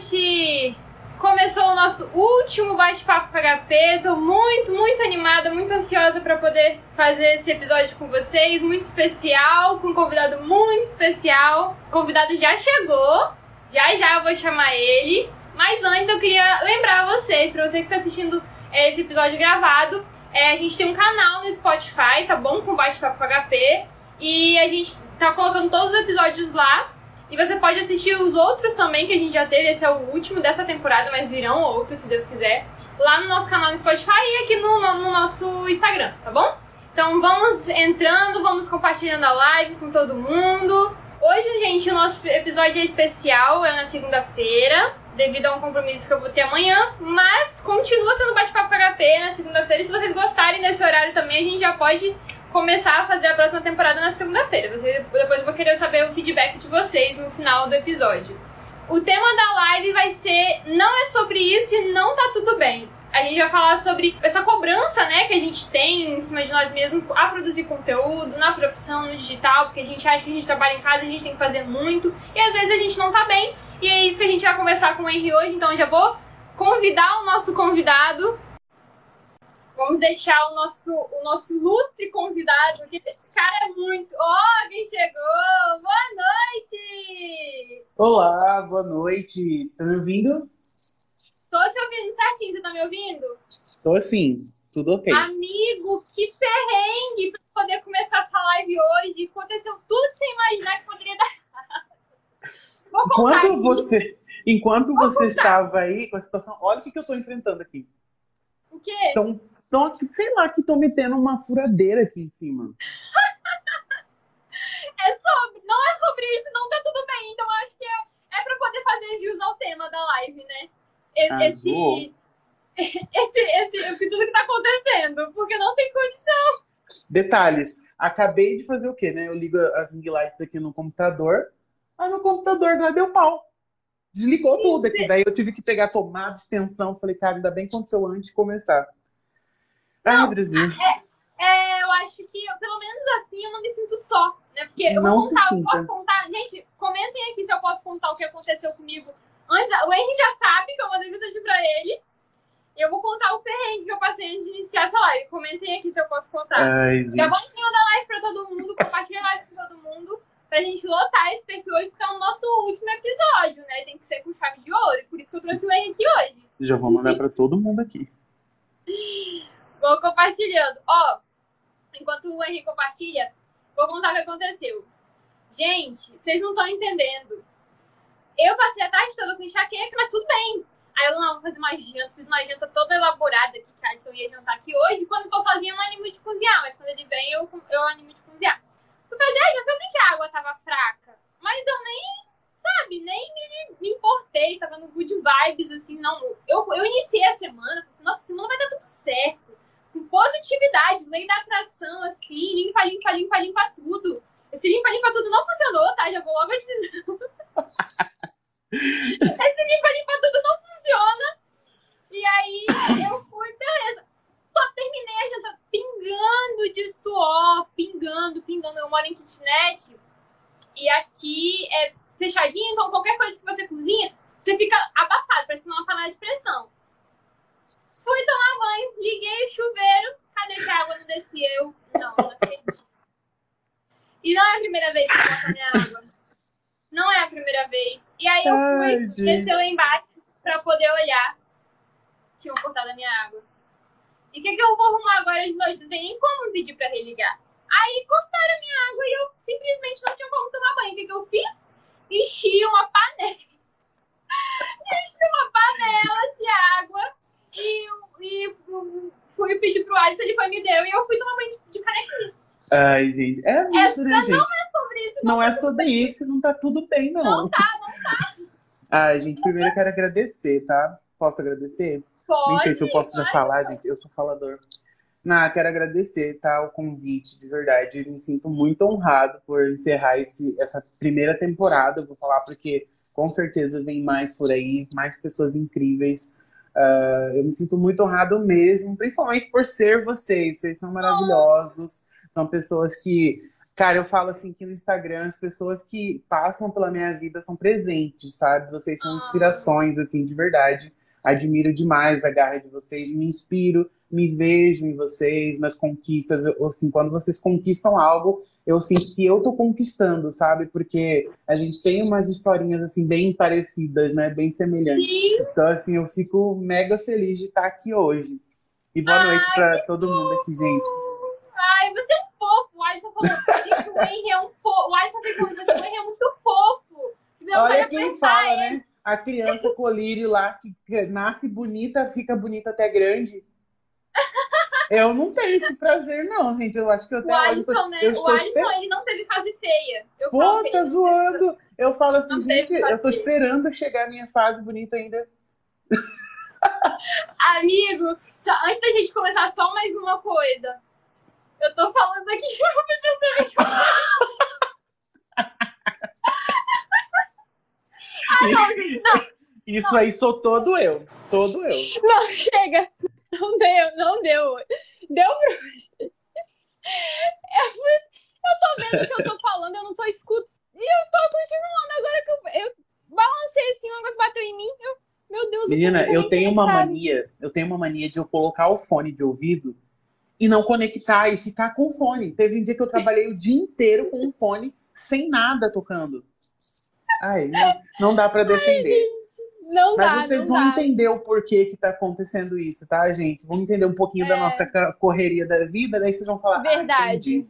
noite! Começou o nosso último bate-papo com HP. Estou muito, muito animada, muito ansiosa para poder fazer esse episódio com vocês. Muito especial, com um convidado muito especial. O convidado já chegou, já já eu vou chamar ele. Mas antes eu queria lembrar vocês, para você que está assistindo é, esse episódio gravado, é, a gente tem um canal no Spotify, tá bom? Com bate-papo HP. E a gente tá colocando todos os episódios lá. E você pode assistir os outros também que a gente já teve. Esse é o último dessa temporada, mas virão outros, se Deus quiser. Lá no nosso canal no Spotify e aqui no, no nosso Instagram, tá bom? Então vamos entrando, vamos compartilhando a live com todo mundo. Hoje, gente, o nosso episódio é especial, é na segunda-feira, devido a um compromisso que eu vou ter amanhã, mas continua sendo bate-papo HP na segunda-feira. Se vocês gostarem desse horário também, a gente já pode começar a fazer a próxima temporada na segunda-feira. Depois eu vou querer saber o feedback de vocês no final do episódio. O tema da live vai ser Não é sobre isso e não tá tudo bem. A gente vai falar sobre essa cobrança, né, que a gente tem em cima de nós mesmos a produzir conteúdo na profissão, no digital, porque a gente acha que a gente trabalha em casa a gente tem que fazer muito, e às vezes a gente não tá bem, e é isso que a gente vai conversar com o Henry hoje, então eu já vou convidar o nosso convidado Vamos deixar o nosso, o nosso lustre convidado, que esse cara é muito. Oh, quem chegou! Boa noite! Olá, boa noite. Tá me ouvindo? Tô te ouvindo certinho, você tá me ouvindo? Tô sim, tudo ok. Amigo, que perrengue pra poder começar essa live hoje. Aconteceu tudo que você imaginar que poderia dar. Vou contar enquanto aqui. você, enquanto Vou você contar. estava aí com a situação, olha o que, que eu tô enfrentando aqui. O quê? Então, então, sei lá, que estão metendo uma furadeira aqui em cima. é sobre, não é sobre isso, não tá tudo bem. Então, acho que é, é pra poder fazer jus ao tema da live, né? Esse, esse, esse, esse, tudo que tá acontecendo, porque não tem condição. Detalhes. Acabei de fazer o quê, né? Eu ligo as ring lights aqui no computador. Aí no computador lá deu pau. Desligou Sim, tudo aqui. Daí eu tive que pegar tomada de tensão. Falei, cara, ainda bem que aconteceu antes de começar. Não, Brasil. É, é, eu acho que, pelo menos assim, eu não me sinto só. Né? Porque eu não vou contar, eu posso contar. Gente, comentem aqui se eu posso contar o que aconteceu comigo. Antes, o Henry já sabe que eu mandei mensagem pra ele. Eu vou contar o perrengue que eu passei antes de iniciar essa live. Comentem aqui se eu posso contar. Ai, Já vamos mandar live pra todo mundo, compartilha a live pra todo mundo, pra gente lotar esse perfil hoje, porque é o nosso último episódio, né? Tem que ser com chave de ouro. Por isso que eu trouxe o Henry aqui hoje. Já vou mandar pra todo mundo aqui. Vou compartilhando. Ó, enquanto o Henrique compartilha, vou contar o que aconteceu. Gente, vocês não estão entendendo. Eu passei a tarde toda com enxaqueca, mas tudo bem. Aí eu não vou fazer uma janta, fiz uma janta toda elaborada que a Alisson ia jantar aqui hoje. Quando eu tô sozinha, eu não animo de cozinhar, mas quando ele vem, eu, eu animo de cozinhar. Fui fazer a janta, eu vi que a água tava fraca, mas eu nem, sabe, nem me, me importei, tava no good vibes, assim, não. Eu, eu iniciei a semana, falei assim, nossa, semana vai dar tudo certo positividade, lei da atração, assim, limpa, limpa, limpa, limpa tudo. Esse limpa, limpa tudo não funcionou, tá? Já vou logo avisando. Esse limpa, limpa tudo não funciona. E aí eu fui, beleza. Tô, terminei a janta pingando de suor, pingando, pingando. Eu moro em kitnet e aqui é fechadinho, então qualquer coisa que você cozinha, você fica abafado, parece uma panela de pressão. Fui tomar banho, liguei o chuveiro. Cadê que a água não descia? Eu, não, não acredito. E não é a primeira vez que eu minha água. Não é a primeira vez. E aí eu fui, Ai, descer lá embaixo pra poder olhar. Tinham cortado a minha água. E o que, que eu vou arrumar agora de noite? Não tem nem como pedir pra religar. Aí cortaram a minha água e eu simplesmente não tinha como tomar banho. O que, que eu fiz? Enchi uma panela. Enchi uma panela de água e, e fui pedir pro Alisson, ele foi me deu e eu fui tomar banho de, canequinha. Ai, gente. É isso, Essa né, gente? não é sobre isso. Não, não é sobre bem. isso, não tá tudo bem, não. Não tá, não tá. Ai, gente, primeiro eu quero agradecer, tá? Posso agradecer? Pode, Nem sei se eu posso já falar, gente. Eu sou falador. Não, quero agradecer, tá? O convite, de verdade. Eu me sinto muito honrado por encerrar esse, essa primeira temporada. vou falar porque com certeza vem mais por aí, mais pessoas incríveis. Uh, eu me sinto muito honrado mesmo, principalmente por ser vocês. Vocês são maravilhosos, são pessoas que Cara, eu falo assim que no Instagram as pessoas que passam pela minha vida são presentes, sabe? Vocês são inspirações, assim, de verdade. Admiro demais a garra de vocês, me inspiro, me vejo em vocês, nas conquistas. Eu, assim, quando vocês conquistam algo, eu sinto que eu tô conquistando, sabe? Porque a gente tem umas historinhas, assim, bem parecidas, né? Bem semelhantes. Sim. Então, assim, eu fico mega feliz de estar aqui hoje. E boa Ai, noite para todo mundo aqui, gente. Ai, você é um fofo. O Alisson falou que o Henry é um fofo. O Alisson coisa que o Henry é muito fofo. Deu Olha de quem apertar fala, né? A criança colírio lá que nasce bonita, fica bonita até grande. Eu não tenho esse prazer, não, gente. Eu acho que eu O até tô- Alisson, né? eu O Alisson, esperando. ele não teve fase feia. Eu Pô, tá zoando. Eu falo assim, Não gente, eu tô esperando chegar a minha fase bonita ainda. Amigo, só, antes da gente começar, só mais uma coisa. Eu tô falando aqui, eu me percebi que Ah, não, não, Isso aí sou todo eu. Todo eu. não, chega. Não deu, não deu. Deu pra. Eu, fui- eu tô vendo o que eu tô falando, eu não tô escutando. E eu tô continuando. Agora que eu, eu balancei assim, o negócio bateu em mim. Eu, meu Deus, Menina, tá eu tenho uma mania, eu tenho uma mania de eu colocar o fone de ouvido e não conectar e ficar com o fone. Teve um dia que eu trabalhei o dia inteiro com o fone sem nada tocando. Ai, não, não dá pra defender. Não Mas dá, vocês não vão dá. entender o porquê que tá acontecendo isso, tá, gente? Vamos entender um pouquinho da É. nossa ca- correria da vida, daí vocês vão falar. ah, Verdade. entendi.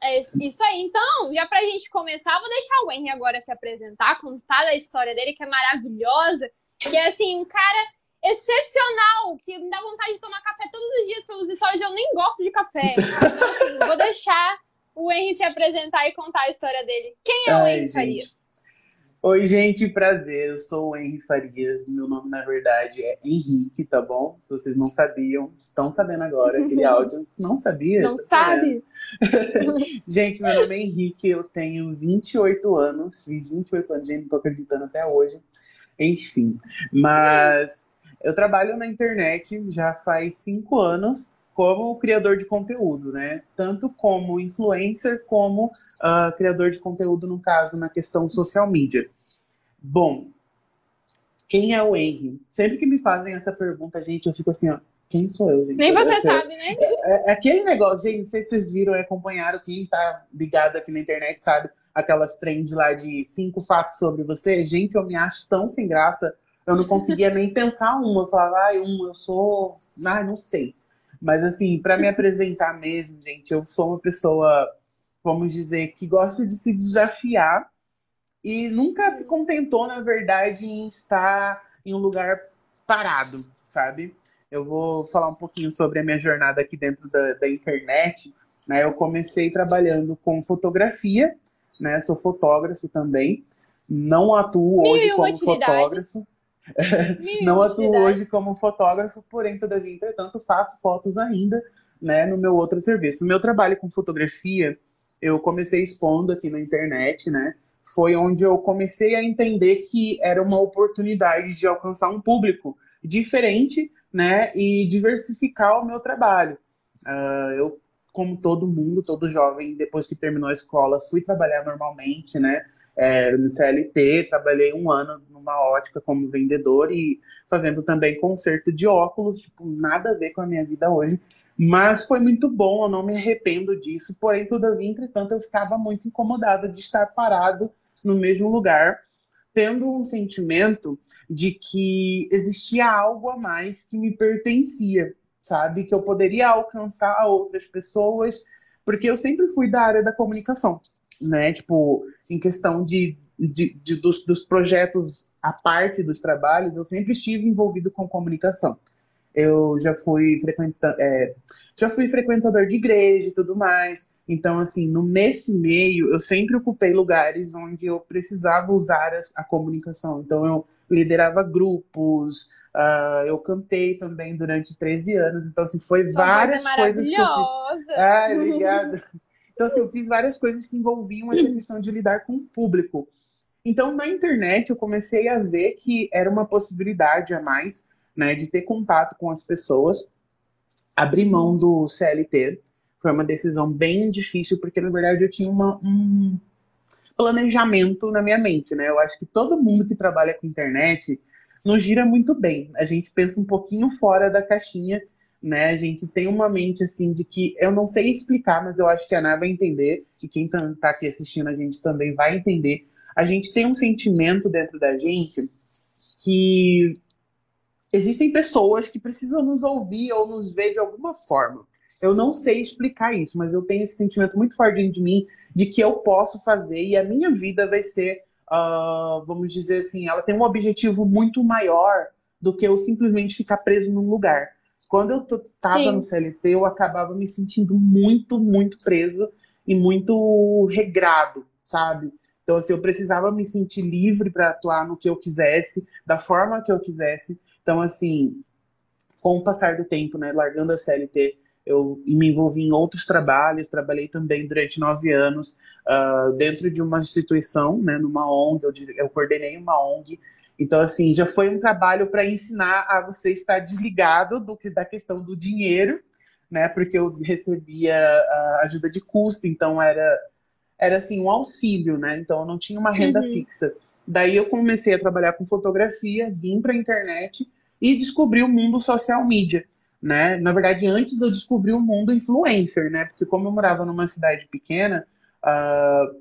É isso aí. Então, já pra gente começar, vou deixar o Henry agora se apresentar, contar da história dele, que é maravilhosa. Que é, assim, um cara excepcional, que me dá vontade de tomar café todos os dias pelos stories. Eu nem gosto de café. Então, assim, vou deixar o Henry se apresentar e contar a história dele. Quem é o Ai, Henry gente. Farias? Oi, gente, prazer. Eu sou o Henry Farias. Meu nome, na verdade, é Henrique, tá bom? Se vocês não sabiam, estão sabendo agora. Aquele áudio não sabia. Não sabe? Gente, meu nome é Henrique, eu tenho 28 anos. Fiz 28 anos, gente, não tô acreditando até hoje. Enfim, mas eu trabalho na internet já faz cinco anos como criador de conteúdo, né? Tanto como influencer, como ah, criador de conteúdo, no caso, na questão social media. Bom, quem é o Henry? Sempre que me fazem essa pergunta, gente, eu fico assim, ó, quem sou eu, gente? Nem você sabe, né? É, é aquele negócio, gente, não sei se vocês viram e acompanharam, quem tá ligado aqui na internet sabe, aquelas trends lá de cinco fatos sobre você. Gente, eu me acho tão sem graça, eu não conseguia nem pensar uma. Eu falava, ai, uma, eu sou. Ai, não sei. Mas assim, para me apresentar mesmo, gente, eu sou uma pessoa, vamos dizer, que gosta de se desafiar e nunca se contentou, na verdade, em estar em um lugar parado, sabe? Eu vou falar um pouquinho sobre a minha jornada aqui dentro da, da internet. Né? Eu comecei trabalhando com fotografia, né? Sou fotógrafo também. Não atuo Mil hoje como utilidades. fotógrafo. Não atuo hoje como fotógrafo, porém, todavia, entretanto, faço fotos ainda, né, no meu outro serviço. O meu trabalho com fotografia, eu comecei expondo aqui na internet, né? Foi onde eu comecei a entender que era uma oportunidade de alcançar um público diferente, né, e diversificar o meu trabalho. Ah, eu, como todo mundo, todo jovem, depois que terminou a escola, fui trabalhar normalmente, né? É, no CLT, trabalhei um ano numa ótica como vendedor e fazendo também conserto de óculos, tipo, nada a ver com a minha vida hoje. Mas foi muito bom, eu não me arrependo disso. Porém, todavia, entretanto, eu ficava muito incomodada de estar parado no mesmo lugar, tendo um sentimento de que existia algo a mais que me pertencia, sabe? Que eu poderia alcançar outras pessoas, porque eu sempre fui da área da comunicação né? Tipo, em questão de, de, de dos, dos projetos à parte dos trabalhos, eu sempre estive envolvido com comunicação. Eu já fui frequenta, é, já fui frequentador de igreja e tudo mais. Então, assim, no, nesse meio, eu sempre ocupei lugares onde eu precisava usar a, a comunicação. Então, eu liderava grupos, uh, eu cantei também durante 13 anos. Então, assim, foi Sua várias é coisas que eu fiz. maravilhosa. Ai, obrigada. Então, assim, eu fiz várias coisas que envolviam essa questão de lidar com o público. Então, na internet, eu comecei a ver que era uma possibilidade a mais, né, de ter contato com as pessoas, abrir mão do CLT, Foi uma decisão bem difícil, porque na verdade eu tinha uma, um planejamento na minha mente, né? Eu acho que todo mundo que trabalha com internet não gira muito bem. A gente pensa um pouquinho fora da caixinha, né? A gente tem uma mente assim de que eu não sei explicar, mas eu acho que a Ana vai entender, e quem tá, tá aqui assistindo a gente também vai entender. A gente tem um sentimento dentro da gente que existem pessoas que precisam nos ouvir ou nos ver de alguma forma. Eu não sei explicar isso, mas eu tenho esse sentimento muito forte dentro de mim de que eu posso fazer e a minha vida vai ser, uh, vamos dizer assim, ela tem um objetivo muito maior do que eu simplesmente ficar preso num lugar. Quando eu estava no CLT, eu acabava me sentindo muito, muito preso e muito regrado, sabe? Então, assim, eu precisava me sentir livre para atuar no que eu quisesse, da forma que eu quisesse. Então, assim, com o passar do tempo, né, largando a CLT, eu me envolvi em outros trabalhos, trabalhei também durante nove anos uh, dentro de uma instituição, né, numa ONG, eu, eu coordenei uma ONG. Então, assim, já foi um trabalho para ensinar a você estar desligado do que da questão do dinheiro, né, porque eu recebia uh, ajuda de custo, então era era assim um auxílio, né? Então eu não tinha uma renda uhum. fixa. Daí eu comecei a trabalhar com fotografia, vim para a internet e descobri o mundo social media, né? Na verdade, antes eu descobri o mundo influencer, né? Porque como eu morava numa cidade pequena, uh,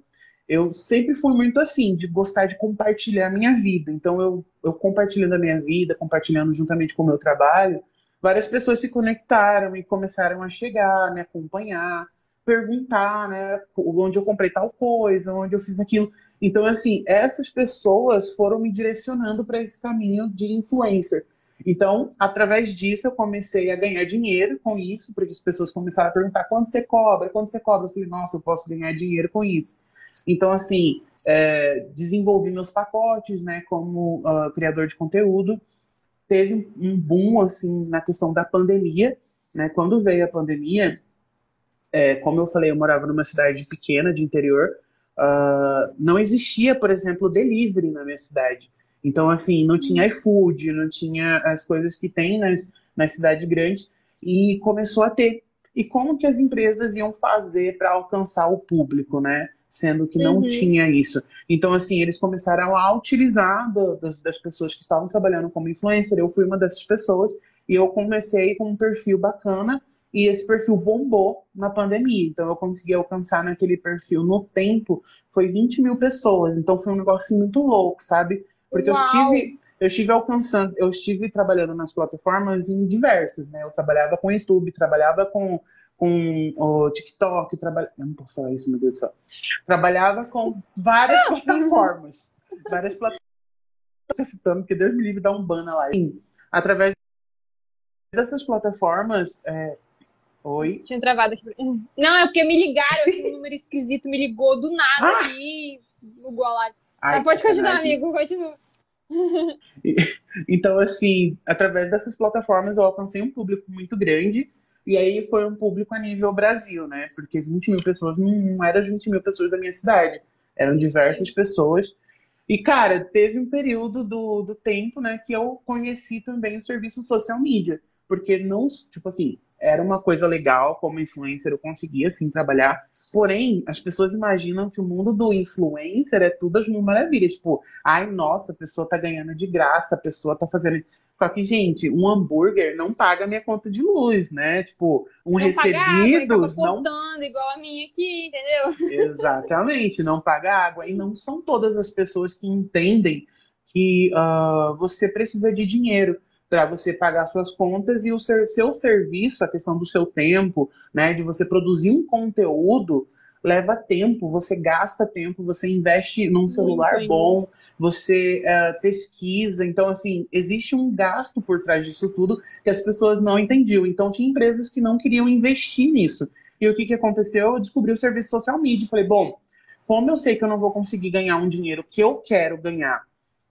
eu sempre fui muito assim, de gostar de compartilhar a minha vida. Então eu, eu compartilhando a minha vida, compartilhando juntamente com o meu trabalho, várias pessoas se conectaram e começaram a chegar, me acompanhar perguntar, né, onde eu comprei tal coisa, onde eu fiz aquilo. Então, assim, essas pessoas foram me direcionando para esse caminho de influencer. Então, através disso, eu comecei a ganhar dinheiro com isso, porque as pessoas começaram a perguntar quanto você cobra, quanto você cobra. Eu falei, nossa, eu posso ganhar dinheiro com isso. Então, assim, é, desenvolvi meus pacotes, né, como uh, criador de conteúdo. Teve um boom, assim, na questão da pandemia, né, quando veio a pandemia, é, como eu falei, eu morava numa cidade pequena de interior, uh, não existia, por exemplo, delivery na minha cidade. Então, assim, não tinha iFood, não tinha as coisas que tem nas, nas cidades grandes, e começou a ter. E como que as empresas iam fazer para alcançar o público, né? Sendo que não uhum. tinha isso. Então, assim, eles começaram a utilizar do, das, das pessoas que estavam trabalhando como influencer. Eu fui uma dessas pessoas, e eu comecei com um perfil bacana, e esse perfil bombou na pandemia. Então eu consegui alcançar naquele perfil no tempo, foi 20 mil pessoas. Então foi um negócio muito louco, sabe? Porque Uau. eu estive, eu estive alcançando, eu estive trabalhando nas plataformas em diversas, né? Eu trabalhava com YouTube, trabalhava com, com o TikTok, trabalha... eu não posso falar isso, meu Deus do céu. Trabalhava com várias plataformas. várias plataformas. citando, porque Deus me livre dar um ban na live. Através dessas plataformas, é, Oi? Tinha travado aqui. Não, é porque me ligaram, aqui, um número esquisito me ligou do nada ah! aqui, bugou a live. Ah, pode continuar, amigo, continua. então, assim, através dessas plataformas eu alcancei um público muito grande. E aí foi um público a nível Brasil, né? Porque 20 mil pessoas não eram 20 mil pessoas da minha cidade. Eram diversas pessoas. E, cara, teve um período do, do tempo, né, que eu conheci também o serviço social media. Porque não, tipo assim, era uma coisa legal, como influencer eu conseguia assim trabalhar. Porém, as pessoas imaginam que o mundo do influencer é tudo as mil maravilhas. Tipo, ai, nossa, a pessoa tá ganhando de graça, a pessoa tá fazendo. Só que, gente, um hambúrguer não paga minha conta de luz, né? Tipo, um não água, não igual a minha aqui, entendeu? Exatamente, não paga água. E não são todas as pessoas que entendem que uh, você precisa de dinheiro para você pagar suas contas e o seu, seu serviço, a questão do seu tempo, né, de você produzir um conteúdo, leva tempo, você gasta tempo, você investe num celular Muito bom, você uh, pesquisa. Então, assim, existe um gasto por trás disso tudo que as pessoas não entendiam. Então, tinha empresas que não queriam investir nisso. E o que, que aconteceu? Eu descobri o serviço social media. Falei, bom, como eu sei que eu não vou conseguir ganhar um dinheiro que eu quero ganhar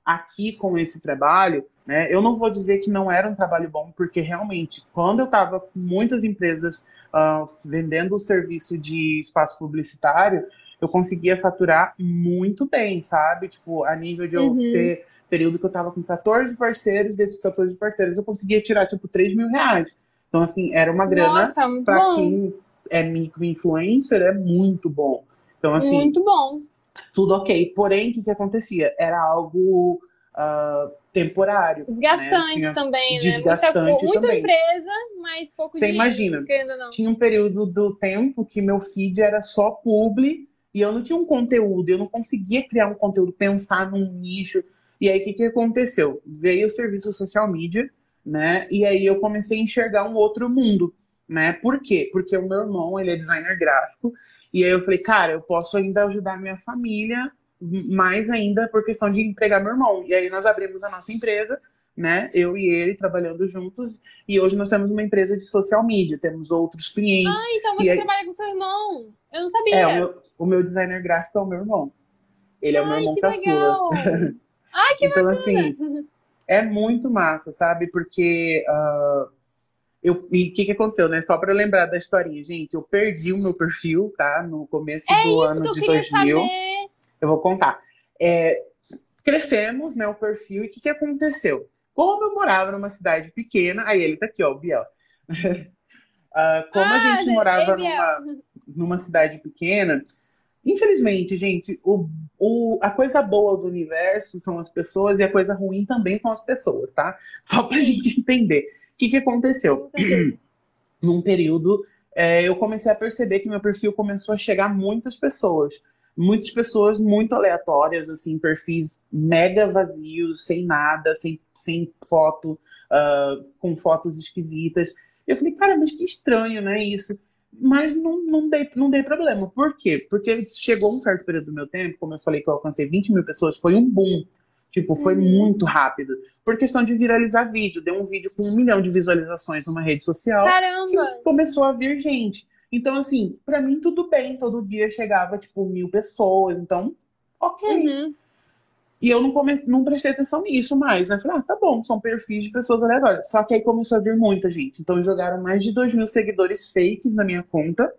aqui com esse trabalho, né, eu não vou dizer que não era um trabalho bom, porque realmente, quando eu estava com muitas empresas uh, vendendo o serviço de espaço publicitário, eu conseguia faturar muito bem, sabe? Tipo, a nível de eu uhum. ter período que eu estava com 14 parceiros, desses 14 parceiros eu conseguia tirar, tipo, 3 mil reais. Então, assim, era uma grana para quem é micro-influencer, é muito bom. Então, assim. Muito bom. Tudo ok. Porém, o que, que acontecia? Era algo uh, temporário. Né? Desgastante né? também, né? Desgastante Muita, muita também. empresa, mas pouco Você imagina. Tinha um período do tempo que meu feed era só publi e eu não tinha um conteúdo, eu não conseguia criar um conteúdo, pensar num nicho. E aí, o que, que aconteceu? Veio o serviço social media, né? E aí eu comecei a enxergar um outro mundo, né? Por quê? Porque o meu irmão, ele é designer gráfico, e aí eu falei, cara, eu posso ainda ajudar minha família, mais ainda por questão de empregar meu irmão. E aí nós abrimos a nossa empresa, né? Eu e ele trabalhando juntos, e hoje nós temos uma empresa de social media, temos outros clientes. Ah, então você aí- trabalha com seu irmão. Eu não sabia. É, o meu, o meu designer gráfico é o meu irmão. Ele é o meu Ai, irmão que caçula. legal. Ai, que Então, bacana. assim, é muito massa, sabe? Porque ah, eu, e o que, que aconteceu, né? Só pra lembrar da historinha, gente, eu perdi o meu perfil, tá? No começo É do ano de queria 2000. saber. Eu vou contar. É, crescemos, né, o perfil, e o que, que aconteceu? Como eu morava numa cidade pequena, aí ele tá aqui, ó, o Biel. Ah, como a Ah, gente morava Biel. numa, numa cidade pequena, infelizmente, gente, o, o, a coisa boa do universo são as pessoas e a coisa ruim também são as pessoas, tá? Só pra gente entender. O que, que aconteceu? Num período, é, eu comecei a perceber que meu perfil começou a chegar a muitas pessoas. Muitas pessoas muito aleatórias, assim, perfis mega vazios, sem nada, sem, sem foto, ah, com fotos esquisitas. Eu falei, cara, mas que estranho, né, isso? Mas não, não, dei, não dei problema. Por quê? Porque chegou um certo período do meu tempo, como eu falei que eu alcancei 20 mil pessoas, foi um boom. Tipo, foi Uhum. muito rápido. Por questão de viralizar vídeo. Deu um vídeo com um milhão de visualizações numa rede social Caramba. começou a vir gente. Então, assim, pra mim tudo bem, todo dia chegava, tipo, mil pessoas, então, ok. Uhum. E eu não, comecei, não prestei atenção nisso mais, né? Falei, ah, tá bom, são perfis de pessoas aleatórias. Só que aí começou a vir muita gente. Então, jogaram mais de 2 mil seguidores fakes na minha conta.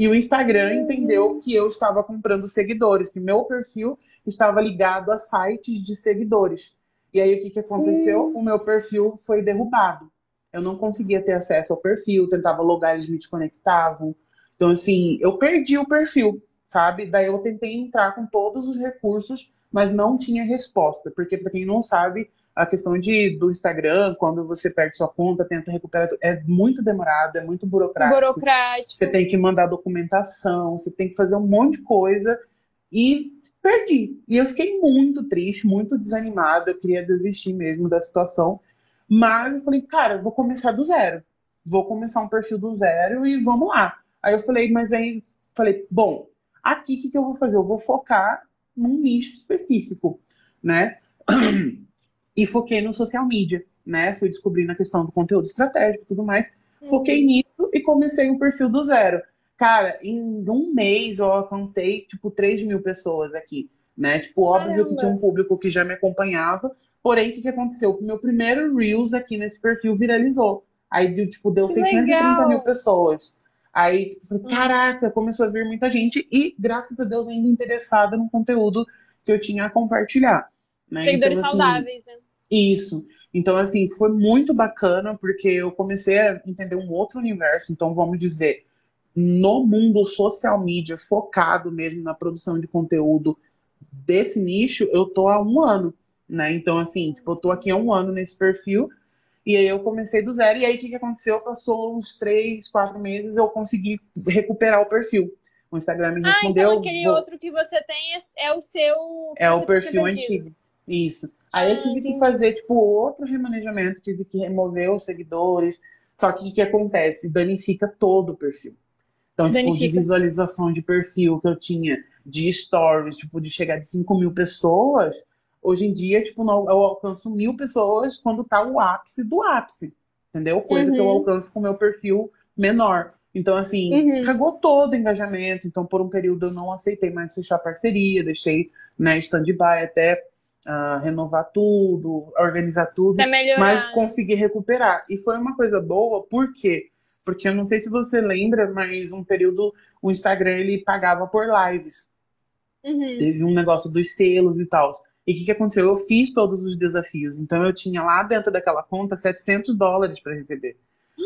E o Instagram Uhum. entendeu que eu estava comprando seguidores, que meu perfil estava ligado a sites de seguidores. E aí, o que, que aconteceu? Hum. O meu perfil foi derrubado. Eu não conseguia ter acesso ao perfil, tentava logar, eles me desconectavam. Então, assim, eu perdi o perfil, sabe? Daí eu tentei entrar com todos os recursos, mas não tinha resposta. Porque, pra quem não sabe, a questão de, do Instagram, quando você perde sua conta, tenta recuperar, é muito demorado, é muito burocrático. Burocrático. Você tem que mandar documentação, você tem que fazer um monte de coisa. E perdi. E eu fiquei muito triste, muito desanimada. Eu queria desistir mesmo da situação. Mas eu falei, cara, eu vou começar do zero. Vou começar um perfil do zero e vamos lá. Aí eu falei, mas aí falei, bom, aqui o que, que eu vou fazer? Eu vou focar num nicho específico, né? E foquei no social media, né? Fui descobrindo a questão do conteúdo estratégico e tudo mais. Foquei nisso e comecei um perfil do zero. Cara, em um mês eu alcancei, tipo, 3 mil pessoas aqui, né? Tipo, óbvio Caramba. que tinha um público que já me acompanhava, porém, o que, que aconteceu? O meu primeiro Reels aqui nesse perfil viralizou. Aí, deu, tipo, deu Que 630 legal. mil pessoas. Aí, falei, Hum. caraca, começou a vir muita gente e, graças a Deus, ainda interessada no conteúdo que eu tinha a compartilhar. Né? Seguidores Então, assim, saudáveis, né? Isso. Então, assim, foi muito bacana porque eu comecei a entender um outro universo. Então, vamos dizer, no mundo social media, focado mesmo na produção de conteúdo desse nicho, eu tô há um ano, né? Então, assim, tipo, eu tô aqui há um ano nesse perfil. E aí eu comecei do zero. E aí, o que, que aconteceu? Passou uns três, quatro meses, eu consegui recuperar o perfil. O Instagram me Ah, respondeu. então aquele vou- outro que você tem é, é o seu. é o perfil perdido. antigo. Isso. Aí eu tive que fazer, tipo, outro remanejamento, tive que remover os seguidores. Só que o que acontece? Danifica todo o perfil. Então, tipo, de Danifica. visualização de perfil que eu tinha, de stories, tipo, de chegar de 5 mil pessoas, hoje em dia, tipo, não- eu alcanço mil pessoas quando tá o ápice do ápice. Entendeu? Coisa que eu Uhum. alcanço com o meu perfil menor. Então, assim, Uhum. cagou todo o engajamento. Então, por um período, eu não aceitei mais fechar parceria, deixei né, stand-by até ah, renovar tudo, organizar tudo, mas consegui recuperar. E foi uma coisa boa, por quê? Porque eu não sei se você lembra, mas um período o Instagram ele pagava por lives. Uhum. Teve um negócio dos selos e tal. E o que, que aconteceu? Eu fiz todos os desafios. Então eu tinha lá dentro daquela conta 700 dólares para receber.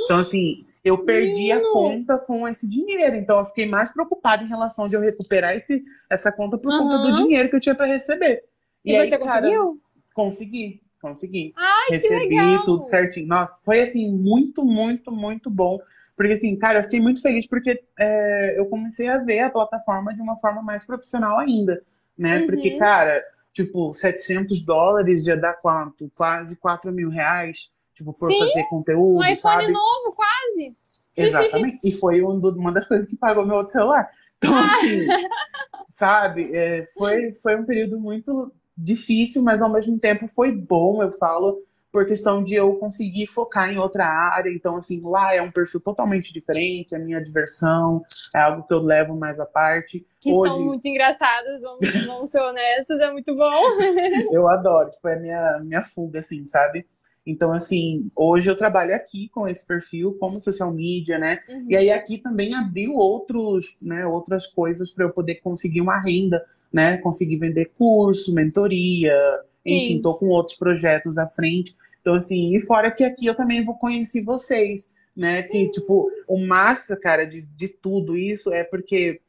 Então, assim, eu perdi a conta com esse dinheiro. Então eu fiquei mais preocupada em relação de eu recuperar esse, essa conta por uhum. conta do dinheiro que eu tinha para receber. E, e aí, você cara, conseguiu? Consegui, consegui. Ai, Recebi tudo certinho. Nossa, foi assim, muito, muito, muito bom. Porque assim, cara, eu fiquei muito feliz porque é, eu comecei a ver a plataforma de uma forma mais profissional ainda, né? Uhum. Porque, cara, tipo, 700 dólares já dá quanto? Quase 4 mil reais tipo, por Sim, fazer conteúdo, um iPhone sabe? novo, quase. Exatamente. e foi um uma das coisas que pagou meu outro celular. Então, ah. assim, sabe? É, foi, foi um período muito difícil, mas ao mesmo tempo foi bom, eu falo, por questão de eu conseguir focar em outra área. Então, assim, lá é um perfil totalmente diferente, a minha diversão é algo que eu levo mais à parte. Que Hoje... são muito engraçadas, vamos, vamos ser honestos, é muito bom. eu adoro, tipo, é minha, minha fuga, assim, sabe? Então, assim, hoje eu trabalho aqui com esse perfil como social media, né? Uhum. E aí aqui também abriu outros, né, outras coisas para eu poder conseguir uma renda, né? Conseguir vender curso, mentoria, enfim, tô com outros projetos à frente. Então, assim, e fora que aqui eu também vou conhecer vocês, né? Que, tipo, o massa, cara, de, de tudo isso é porque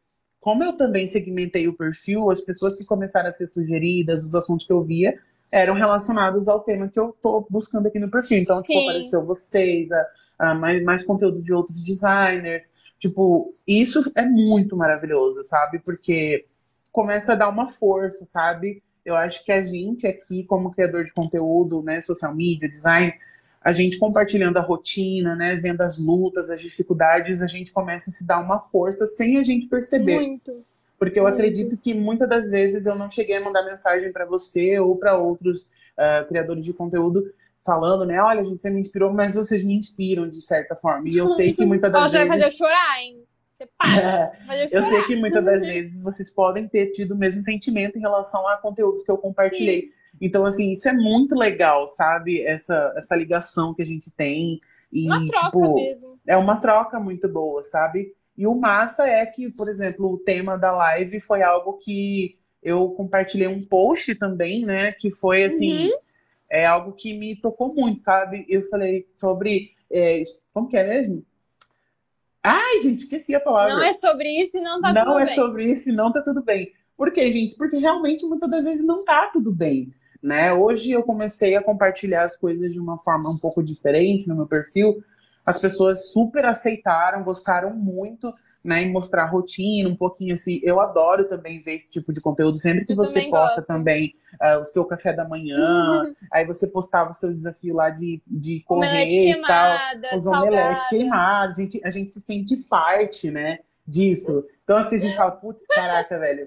como eu também segmentei o perfil, as pessoas que começaram a ser sugeridas, os assuntos que eu via, eram relacionados ao tema que eu tô buscando aqui no perfil. Então, tipo, apareceu vocês, a, a mais, mais conteúdo de outros designers. Tipo, isso é muito maravilhoso, sabe? Porque começa a dar uma força, sabe? Eu acho que a gente aqui, como criador de conteúdo, né, social media, design, a gente compartilhando a rotina, né, vendo as lutas, as dificuldades, a gente começa a se dar uma força sem a gente perceber. Muito. Porque eu Muito. acredito que muitas das vezes eu não cheguei a mandar mensagem para você ou para outros uh, criadores de conteúdo falando, né? Olha, gente, você me inspirou, mas vocês me inspiram de certa forma. E eu sei que muitas das Você vezes. Você vai fazer eu chorar, hein? Você para. eu, eu sei que muitas das vezes vocês podem ter tido o mesmo sentimento em relação a conteúdos que eu compartilhei. Sim. Então, assim, isso é muito legal, sabe? Essa, essa ligação que a gente tem. E, uma troca tipo, mesmo. É uma troca muito boa, sabe? E o massa é que, por exemplo, o tema da live foi algo que eu compartilhei um post também, né? Que foi assim, uhum. é algo que me tocou muito, sabe? Eu falei sobre. É, como que é mesmo? Ai, gente, esqueci a palavra. Não é sobre isso e não tá não tudo é bem. Não é sobre isso e não tá tudo bem. Por quê, gente? Porque realmente muitas das vezes não tá tudo bem. Né? Hoje eu comecei a compartilhar as coisas de uma forma um pouco diferente no meu perfil, as pessoas super aceitaram, gostaram muito, né, em mostrar rotina, um pouquinho assim. Eu adoro também ver esse tipo de conteúdo, sempre que eu você também posta gosto. também uh, o seu café da manhã, aí você postava o seu desafio lá de, de correr e tal, os omeletes queimados, a gente, a gente se sente parte, né, disso. Então, assim, a gente fala, putz, caraca, velho,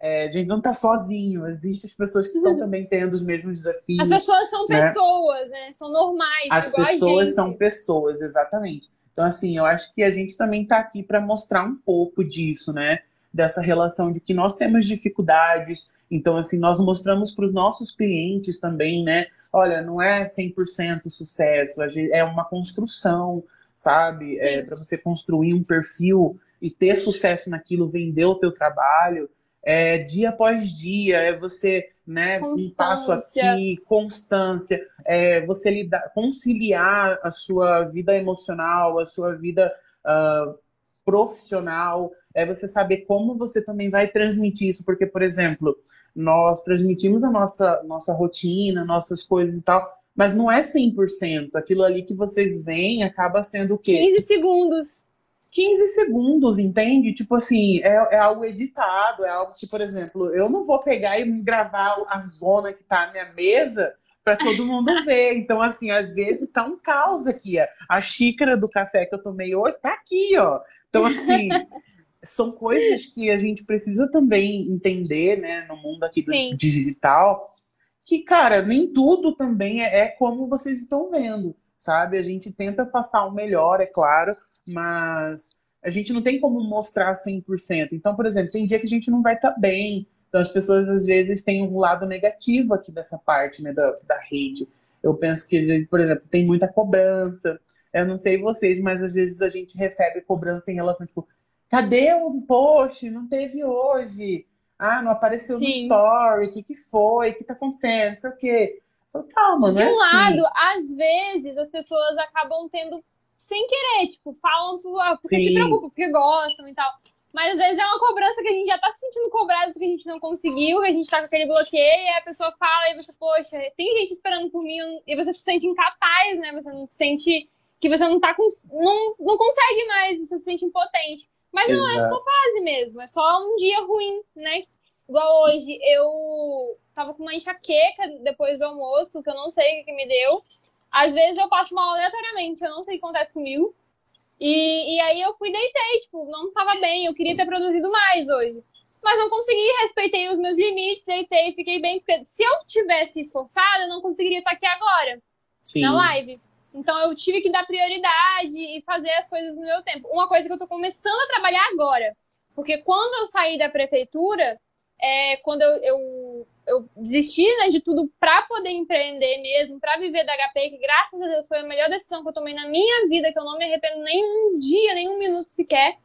é, a gente não tá sozinho, existem as pessoas que estão uhum. também tendo os mesmos desafios. As pessoas são né? pessoas, né? São normais. As pessoas são pessoas, exatamente. Então, assim, eu acho que a gente também tá aqui para mostrar um pouco disso, né? Dessa relação de que nós temos dificuldades. Então, assim, nós mostramos para os nossos clientes também, né? Olha, não é 100% sucesso, é uma construção, sabe? É, para você construir um perfil e ter sucesso naquilo, vender o teu trabalho é, dia após dia, é você, né, um passo aqui, constância, é você lidar, conciliar a sua vida emocional, a sua vida uh, profissional, é você saber como você também vai transmitir isso, porque, por exemplo, nós transmitimos a nossa, nossa rotina, nossas coisas e tal, mas não é 100%. Aquilo ali que vocês veem acaba sendo o quê? 15 segundos. 15 segundos, entende? Tipo assim, é, é algo editado, é algo que, por exemplo, eu não vou pegar e gravar a zona que tá na minha mesa para todo mundo ver. Então, assim, às vezes tá um caos aqui. A xícara do café que eu tomei hoje tá aqui, ó. Então, assim, são coisas que a gente precisa também entender, né, no mundo aqui do Sim. digital, que, cara, nem tudo também é, é como vocês estão vendo, sabe? A gente tenta passar o melhor, é claro, mas a gente não tem como mostrar 100%. Então, por exemplo, tem dia que a gente não vai estar tá bem. Então, as pessoas às vezes têm um lado negativo aqui dessa parte né, da, da rede. Eu penso que, por exemplo, tem muita cobrança. Eu não sei vocês, mas às vezes a gente recebe cobrança em relação, tipo, cadê o post? Não teve hoje. Ah, não apareceu Sim. no story. O que, que foi? O que tá acontecendo? Não sei o quê. Falo, calma, não De é um assim. lado, às vezes as pessoas acabam tendo sem querer, tipo, falam porque Sim. se preocupam, porque gostam e tal. Mas às vezes é uma cobrança que a gente já tá se sentindo cobrado porque a gente não conseguiu, que a gente tá com aquele bloqueio, e a pessoa fala, e você, poxa, tem gente esperando por mim, e você se sente incapaz, né? Você não se sente que você não tá com. não, não consegue mais, você se sente impotente. Mas Exato. não é só fase mesmo, é só um dia ruim, né? Igual hoje, eu tava com uma enxaqueca depois do almoço, que eu não sei o que me deu. Às vezes eu passo mal aleatoriamente, eu não sei o que acontece comigo. E, e aí eu fui deitei, tipo, não tava bem, eu queria ter produzido mais hoje. Mas não consegui, respeitei os meus limites, deitei, fiquei bem, porque se eu tivesse esforçado, eu não conseguiria estar aqui agora, Sim. na live. Então eu tive que dar prioridade e fazer as coisas no meu tempo. Uma coisa que eu tô começando a trabalhar agora. Porque quando eu saí da prefeitura, é, quando eu, eu, eu desisti né, de tudo para poder empreender mesmo, para viver da HP, que graças a Deus foi a melhor decisão que eu tomei na minha vida, que eu não me arrependo nem um dia, nem um minuto sequer.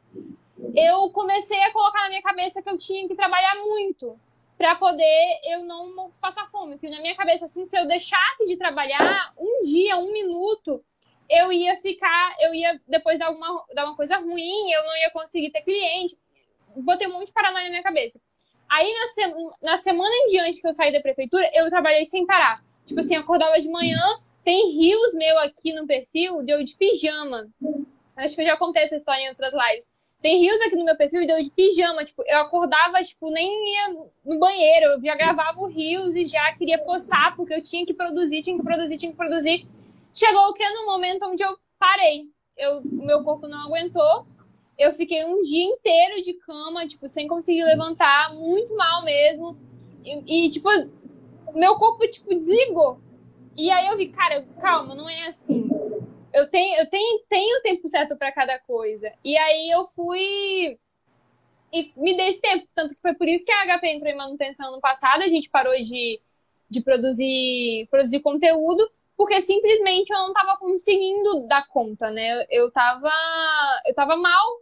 Eu comecei a colocar na minha cabeça que eu tinha que trabalhar muito para poder eu não passar fome. Porque na minha cabeça, assim, se eu deixasse de trabalhar um dia, um minuto, eu ia ficar, eu ia depois dar uma, dar uma coisa ruim, eu não ia conseguir ter cliente. Botei um monte de paranoia na minha cabeça. Aí, na, se na semana em diante que eu saí da prefeitura, eu trabalhei sem parar. Tipo assim, acordava de manhã, tem rios meu aqui no perfil, deu de pijama. Acho que eu já contei essa história em outras lives. Tem rios aqui no meu perfil deu de pijama. Tipo, eu acordava, tipo, nem ia no banheiro. Eu já gravava o rios e já queria postar, porque eu tinha que produzir, tinha que produzir, tinha que produzir. Chegou o que no momento onde eu parei. Eu, meu corpo não aguentou eu fiquei um dia inteiro de cama, tipo, sem conseguir levantar, muito mal mesmo. E, e tipo, meu corpo, tipo, desligou. E aí eu vi, cara, calma, não é assim. Eu tenho, eu tenho, tenho tempo certo para cada coisa. E aí eu fui e me dei esse tempo. Tanto que foi por isso que a HP entrou em manutenção no passado. A gente parou de, de produzir, produzir conteúdo porque simplesmente eu não estava conseguindo dar conta, né? Eu estava eu tava mal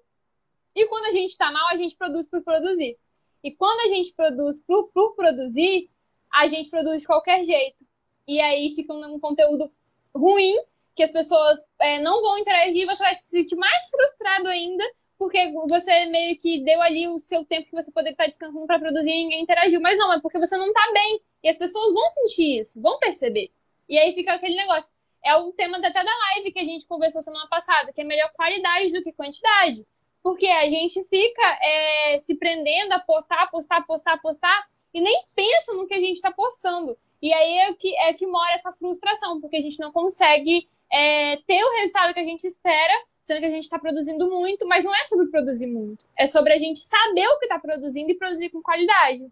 e quando a gente está mal, a gente produz por produzir. E quando a gente produz por, por produzir, a gente produz de qualquer jeito. E aí fica um, um conteúdo ruim, que as pessoas é, não vão interagir, você vai se sentir mais frustrado ainda, porque você meio que deu ali o seu tempo que você poderia estar descansando para produzir e ninguém interagiu. Mas não, é porque você não está bem. E as pessoas vão sentir isso, vão perceber. E aí fica aquele negócio. É o tema até da live que a gente conversou semana passada, que é melhor qualidade do que quantidade. Porque a gente fica é, se prendendo a postar, postar, postar, postar e nem pensa no que a gente está postando. E aí é que, é que mora essa frustração, porque a gente não consegue é, ter o resultado que a gente espera, sendo que a gente está produzindo muito, mas não é sobre produzir muito. É sobre a gente saber o que está produzindo e produzir com qualidade.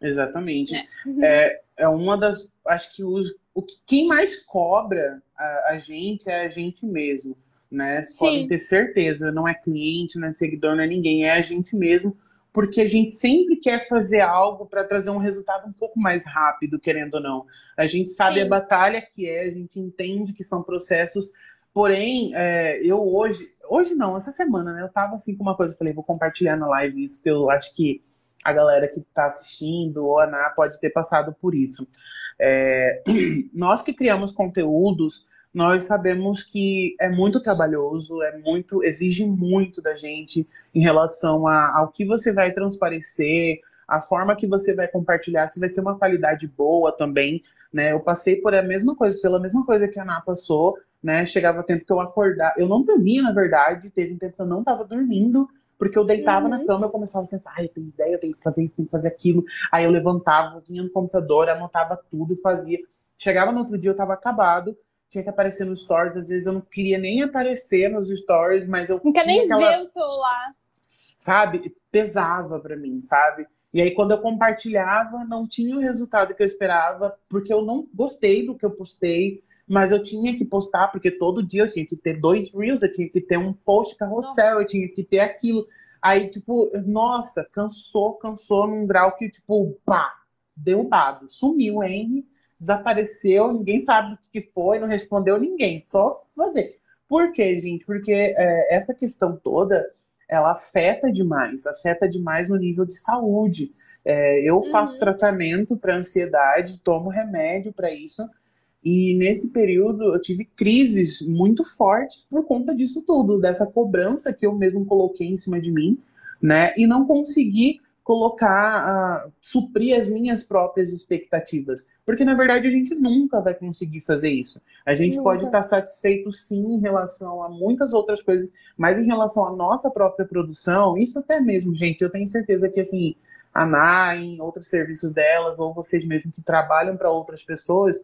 Exatamente. É, é, é uma das. Acho que os, o que, quem mais cobra a, a gente é a gente mesmo né? Vocês podem ter certeza, não é cliente, não é seguidor, não é ninguém, é a gente mesmo, porque a gente sempre quer fazer algo para trazer um resultado um pouco mais rápido, querendo ou não. A gente sabe Sim. a batalha que é, a gente entende que são processos, porém, é, eu hoje, hoje não, essa semana, né? Eu tava assim com uma coisa, eu falei, vou compartilhar na live isso, porque eu acho que a galera que está assistindo ou a Ana pode ter passado por isso. É, nós que criamos conteúdos nós sabemos que é muito trabalhoso, é muito, exige muito da gente em relação a, ao que você vai transparecer, a forma que você vai compartilhar, se vai ser uma qualidade boa também, né? Eu passei por a mesma coisa, pela mesma coisa que a Ana passou, né? Chegava tempo que eu acordar, eu não dormia, na verdade, teve um tempo que eu não estava dormindo, porque eu deitava uhum. na cama, eu começava a pensar, ai, eu tenho ideia, eu tenho que fazer isso, tenho que fazer aquilo. Aí eu levantava, vinha no computador, anotava tudo, fazia. Chegava no outro dia, eu estava acabado, tinha que aparecer nos stories. Às vezes eu não queria nem aparecer nos stories, mas eu não quer nem aquela... ver o celular. Sabe? Pesava para mim, sabe? E aí, quando eu compartilhava, não tinha o resultado que eu esperava, porque eu não gostei do que eu postei, mas eu tinha que postar, porque todo dia eu tinha que ter dois reels, eu tinha que ter um post carrossel, nossa. eu tinha que ter aquilo. Aí, tipo, nossa, cansou, cansou num grau que, tipo, pá, derrubado. Sumiu o Henry desapareceu, ninguém sabe o que foi, não respondeu ninguém, só fazer. Por quê, gente? Porque é, essa questão toda, ela afeta demais, afeta demais no nível de saúde. É, eu faço uhum. tratamento para ansiedade, tomo remédio para isso, E nesse período eu tive crises muito fortes por conta disso tudo, dessa cobrança que eu mesmo coloquei em cima de mim, né? E não consegui colocar, uh, suprir as minhas próprias expectativas. Porque, na verdade, a gente nunca vai conseguir fazer isso. A gente nunca. pode estar satisfeito, sim, em relação a muitas outras coisas, mas em relação à nossa própria produção, isso até mesmo, gente, eu tenho certeza que, assim, a NAI, outros serviços delas, ou vocês mesmos que trabalham para outras pessoas,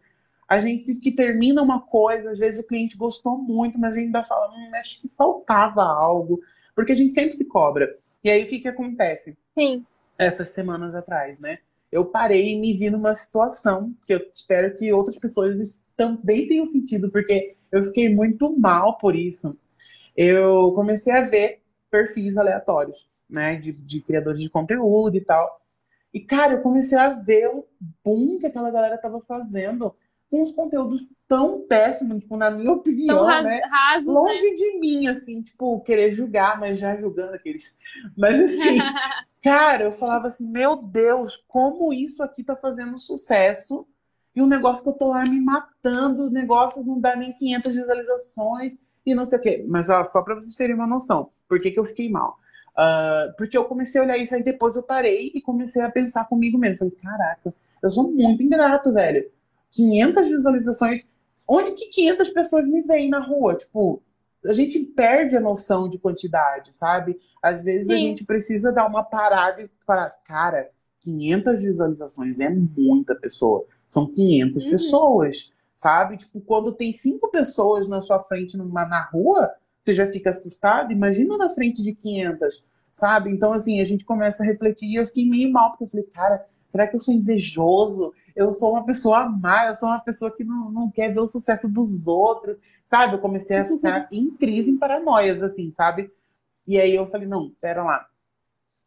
a gente que termina uma coisa, às vezes o cliente gostou muito, mas a gente ainda fala, hum, acho que faltava algo, porque a gente sempre se cobra. E aí o que que acontece? Sim essas semanas atrás, né? Eu parei e me vi numa situação que eu espero que outras pessoas também tenham sentido, porque eu fiquei muito mal por isso. Eu comecei a ver perfis aleatórios, né, de, de criadores de conteúdo e tal. E, cara, eu comecei a ver o boom que aquela galera tava fazendo com uns conteúdos tão péssimos, tipo, na minha opinião, tão ras, né? Longe né? de mim, assim, tipo, querer julgar, mas já julgando aqueles. Mas assim, Cara, eu falava assim, meu Deus, como isso aqui tá fazendo sucesso e um negócio que eu tô lá me matando, o negócio não dá nem 500 visualizações e não sei o quê. Mas ó, só pra vocês terem uma noção, por que, que eu fiquei mal? Uh, porque eu comecei a olhar isso aí, depois eu parei e comecei a pensar comigo mesmo. Falei, caraca, eu sou muito ingrato, velho. 500 visualizações. Onde que 500 pessoas me veem na rua? Tipo, a gente perde a noção de quantidade, sabe? Às vezes Sim. a gente precisa dar uma parada e falar, cara, 500 visualizações é muita pessoa. São 500 uhum. pessoas, sabe? Tipo, quando tem cinco pessoas na sua frente numa, na rua, você já fica assustado. Imagina na frente de 500, sabe? Então, assim, a gente começa a refletir e eu fiquei meio mal, porque eu falei, cara, será que eu sou invejoso? Eu sou uma pessoa má, eu sou uma pessoa que não, não quer ver o sucesso dos outros, sabe? Eu comecei a ficar em crise, em paranoias, assim, sabe? E aí eu falei, não, pera lá.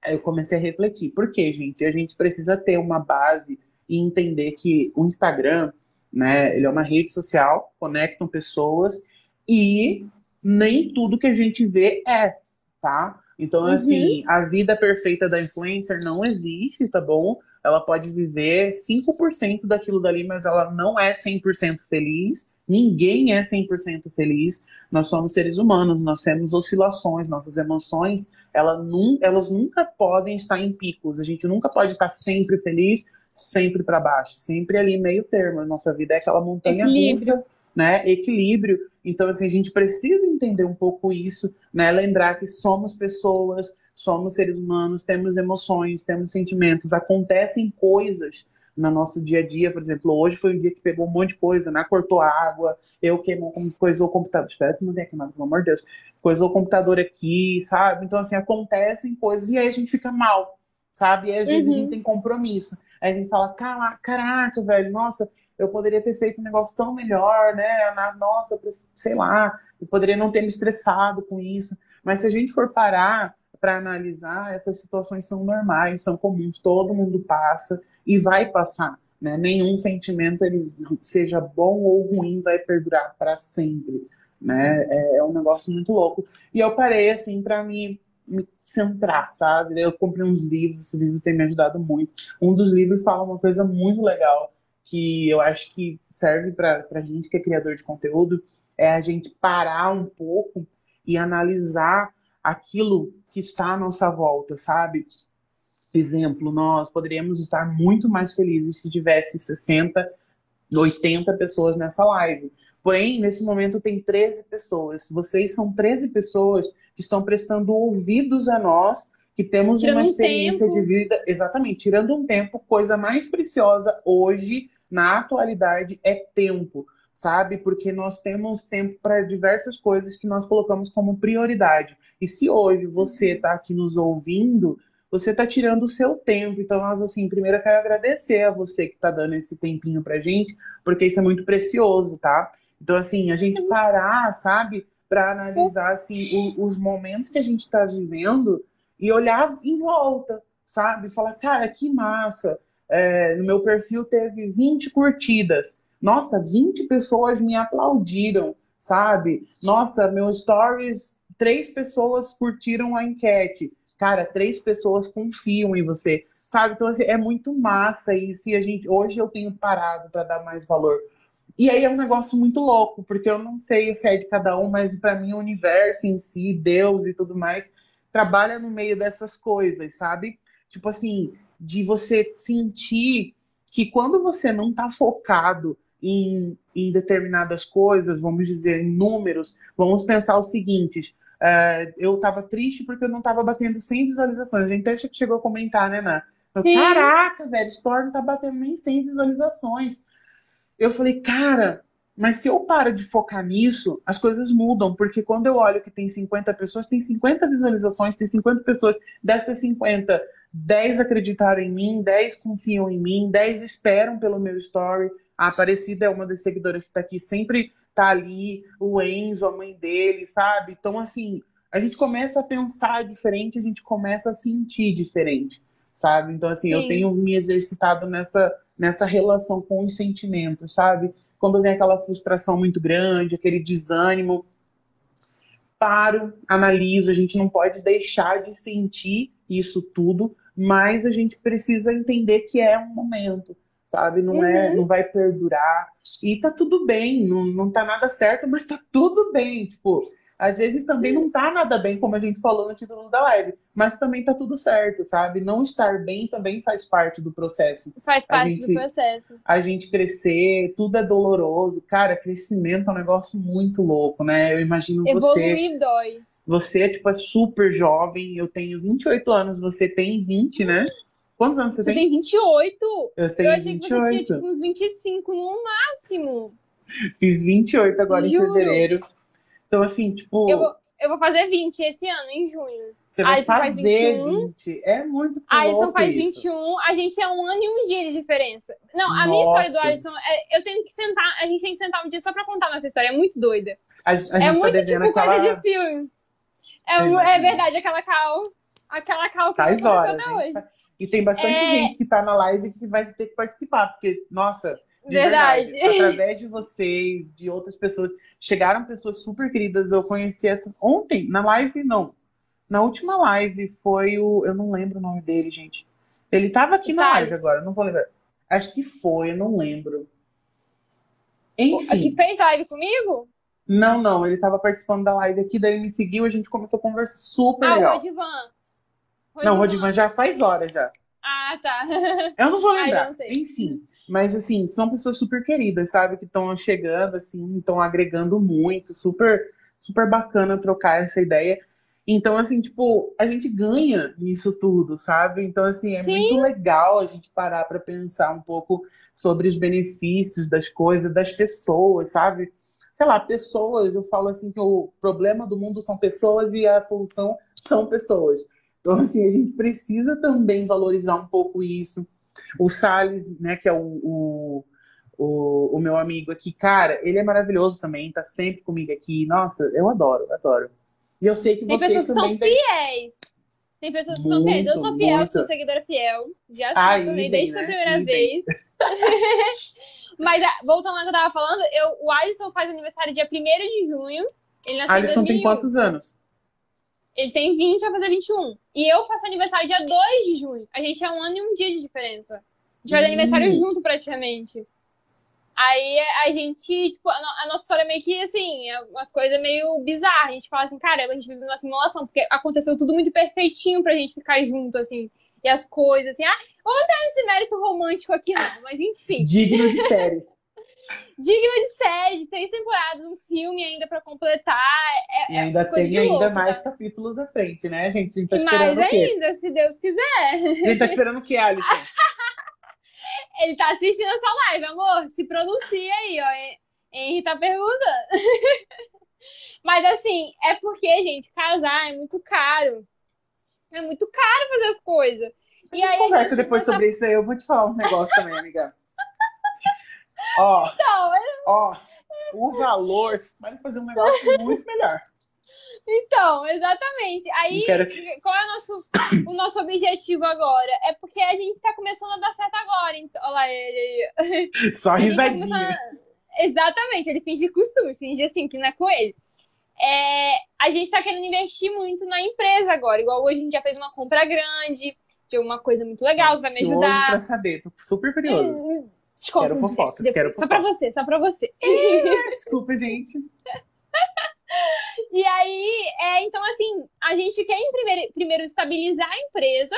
Aí eu comecei a refletir. Por quê, gente? A gente precisa ter uma base e entender que o Instagram, né, ele é uma rede social, conectam pessoas e nem tudo que a gente vê é, tá? Então, uhum. assim, a vida perfeita da influencer não existe, tá bom? Ela pode viver 5% daquilo dali, mas ela não é 100% feliz. Ninguém é 100% feliz. Nós somos seres humanos, nós temos oscilações, nossas emoções, ela num, elas nunca podem estar em picos. A gente nunca pode estar sempre feliz, sempre para baixo, sempre ali meio termo. A nossa vida é aquela montanha russa, né? Equilíbrio. Então, assim, a gente precisa entender um pouco isso, né? Lembrar que somos pessoas, somos seres humanos, temos emoções, temos sentimentos, acontecem coisas no nosso dia a dia, por exemplo, hoje foi um dia que pegou um monte de coisa, né? Cortou água, eu queimou, coisou o computador, espero que não tenha queimado, pelo amor de Deus, coisou o computador aqui, sabe? Então, assim, acontecem coisas e aí a gente fica mal, sabe? E às vezes a gente uhum. tem compromisso. Aí a gente fala, caraca, velho, nossa, eu poderia ter feito um negócio tão melhor, né? Nossa, sei lá, eu poderia não ter me estressado com isso. Mas se a gente for parar para analisar, essas situações são normais, são comuns, todo mundo passa e vai passar. Né? Nenhum sentimento, ele seja bom ou ruim, vai perdurar para sempre. Né? É, é, um negócio muito louco. E eu parei assim para me, me centrar, sabe? Eu comprei uns livros, esse livro tem me ajudado muito. Um dos livros fala uma coisa muito legal que eu acho que serve para gente que é criador de conteúdo, é a gente parar um pouco e analisar aquilo que está à nossa volta, sabe? Exemplo, nós poderíamos estar muito mais felizes se tivesse 60, 80 pessoas nessa live. Porém, nesse momento tem 13 pessoas. Vocês são 13 pessoas que estão prestando ouvidos a nós, que temos tirando uma experiência um de vida, exatamente, tirando um tempo, coisa mais preciosa hoje, na atualidade, é tempo sabe? Porque nós temos tempo para diversas coisas que nós colocamos como prioridade. E se hoje você está aqui nos ouvindo, você está tirando o seu tempo. Então, nós, assim, primeiro eu quero agradecer a você que está dando esse tempinho para gente, porque isso é muito precioso, tá? Então, assim, a gente parar, sabe, para analisar, assim, o, os momentos que a gente está vivendo e olhar em volta, sabe? Falar, cara, que massa. É, no meu perfil teve 20 curtidas nossa, 20 pessoas me aplaudiram, sabe? Nossa, meu stories, três pessoas curtiram a enquete. Cara, três pessoas confiam em você, sabe? Então assim, é muito massa e se a gente hoje eu tenho parado para dar mais valor E aí é um negócio muito louco, porque eu não sei a fé de cada um, mas para mim o universo em si, Deus e tudo mais, trabalha no meio dessas coisas, sabe? Tipo assim, de você sentir que quando você não tá focado em, em determinadas coisas, vamos dizer, em números, vamos pensar os seguintes. Uh, eu tava triste porque eu não tava batendo 100 visualizações. A gente até chegou a comentar, né, Ná? Caraca, velho, Store não tá batendo nem 100 visualizações. Eu falei, cara, mas se eu paro de focar nisso, as coisas mudam, porque quando eu olho que tem 50 pessoas, tem 50 visualizações, tem 50 pessoas, dessas 50, 10 acreditaram em mim, 10 confiam em mim, 10 esperam pelo meu story. A Aparecida é uma das seguidoras que está aqui, sempre tá ali, o Enzo, a mãe dele, sabe? Então, assim, a gente começa a pensar diferente, a gente começa a sentir diferente, sabe? Então, assim, Sim. eu tenho me exercitado nessa nessa relação com os sentimentos, sabe? Quando vem aquela frustração muito grande, aquele desânimo, paro, analiso, a gente não pode deixar de sentir isso tudo, mas a gente precisa entender que é um momento, sabe? Não é, uhum. é, não vai perdurar. E tá tudo bem, não, não tá nada certo, mas tá tudo bem, tipo, às vezes também não tá nada bem, como a gente falou no título da live, mas também tá tudo certo, sabe? Não estar bem também faz parte do processo. Faz parte gente, do processo. A gente crescer, tudo é doloroso. Cara, crescimento é um negócio muito louco, né? Eu imagino Evoluir você. Evoluir dói. Você, tipo, é super jovem. Eu tenho 28 anos, você tem 20, né? Quantos anos você, você tem? Você tem 28? Eu tenho eu achei 28. que você tinha, tipo, uns 25 no máximo. Fiz 28 agora Juro. em fevereiro. Então, assim, tipo. Eu vou, eu vou fazer 20 esse ano, em junho. Você vai Alisson fazer faz 21, 20. É muito A Alisson faz isso. 21. A gente é um ano e um dia de diferença. Não, a Nossa. minha história do Alisson, é, eu tenho que sentar. A gente tem que sentar um dia só pra contar nossa história. É muito doida. A, a gente é tá muito tipo aquela... coisa de filme. É, é, verdade, aquela cal. Aquela cal que Faz horas, hoje. E tem bastante É. gente que tá na live que vai ter que participar, porque, nossa, de Verdade. verdade, através de vocês, de outras pessoas, chegaram pessoas super queridas. Eu conheci essa ontem, na live, não. Na última live foi o. Eu não lembro o nome dele, gente. Ele tava aqui na Thales. live agora, não vou lembrar. Acho que foi, eu não lembro. Enfim. Que fez live comigo? Não, não, ele tava participando da live aqui, daí ele me seguiu, a gente começou a conversar super ah, o legal. Rodivan. Não, o Rodivan já faz horas já. Ah, tá. Eu não vou Ai, lembrar. não sei. Enfim. Mas, assim, são pessoas super queridas, sabe? Que estão chegando, assim, estão agregando muito. Super, super bacana trocar essa ideia. Então, assim, tipo, a gente ganha nisso tudo, sabe? Então, assim, é Sim. muito legal a gente parar para pensar um pouco sobre os benefícios das coisas, das pessoas, sabe? Sei lá, pessoas, eu falo assim que o problema do mundo são pessoas e a solução são pessoas. Então, assim, a gente precisa também valorizar um pouco isso. O Salles, né, que é o, o, o, o meu amigo aqui, cara, ele é maravilhoso também, tá sempre comigo aqui. Nossa, eu adoro, adoro. E eu sei que Tem vocês pessoas que também são fiéis. Tem pessoas que são Muito, fiéis. Eu sou fiel, muito. sou seguidora fiel. Já sou Ah, também, idem, desde né? a primeira Idem. vez. Mas voltando ao que eu tava falando, eu, o Alisson faz aniversário dia 1 de junho. Ele nasceu Alisson em tem 2001. quantos anos? Ele tem 20, vai fazer 21. E eu faço aniversário dia 2 de junho. A gente é um ano e um dia de diferença. A gente faz Hum. aniversário junto, praticamente. Aí a gente, tipo, a, no- a nossa história é meio que assim, é umas coisas meio bizarras. A gente fala assim, caramba, a gente vive numa simulação, porque aconteceu tudo muito perfeitinho pra gente ficar junto, assim. E as coisas, assim, ah, vamos entrar nesse mérito romântico aqui, não, mas enfim. Digno de série. Digno de série, três temporadas, um filme ainda pra completar. É, E ainda coisa tem ainda louco, mais tá? capítulos à frente, né, gente? A gente tá E esperando mais o quê? ainda, se Deus quiser. A gente tá esperando o quê, Alisson? Ele tá assistindo essa live, amor. Se pronuncia aí, ó. Hen- Henry tá perguntando. Mas assim, é porque, gente, casar é muito caro. É muito caro fazer as coisas. A E gente aí, conversa a gente depois começa- sobre isso aí. Eu vou te falar uns negócios também, amiga. Ó, Então, ó, o valor vai fazer um negócio muito melhor. então, exatamente. Aí, qual é o nosso, o nosso objetivo agora? É porque a gente tá começando a dar certo agora. Então, olha lá ele aí. Só tá risadinha. começando- Exatamente, ele finge costume, finge assim, que não é com ele. É, a gente tá querendo investir muito na empresa agora. Igual hoje a gente já fez uma compra grande, de uma coisa muito legal, vai me ajudar. pra saber, tô super curioso. Hum, Quero fofocas, quero Só pra você, só pra você. Desculpa, gente. E aí, é, então assim, a gente quer primeiro, primeiro estabilizar a empresa,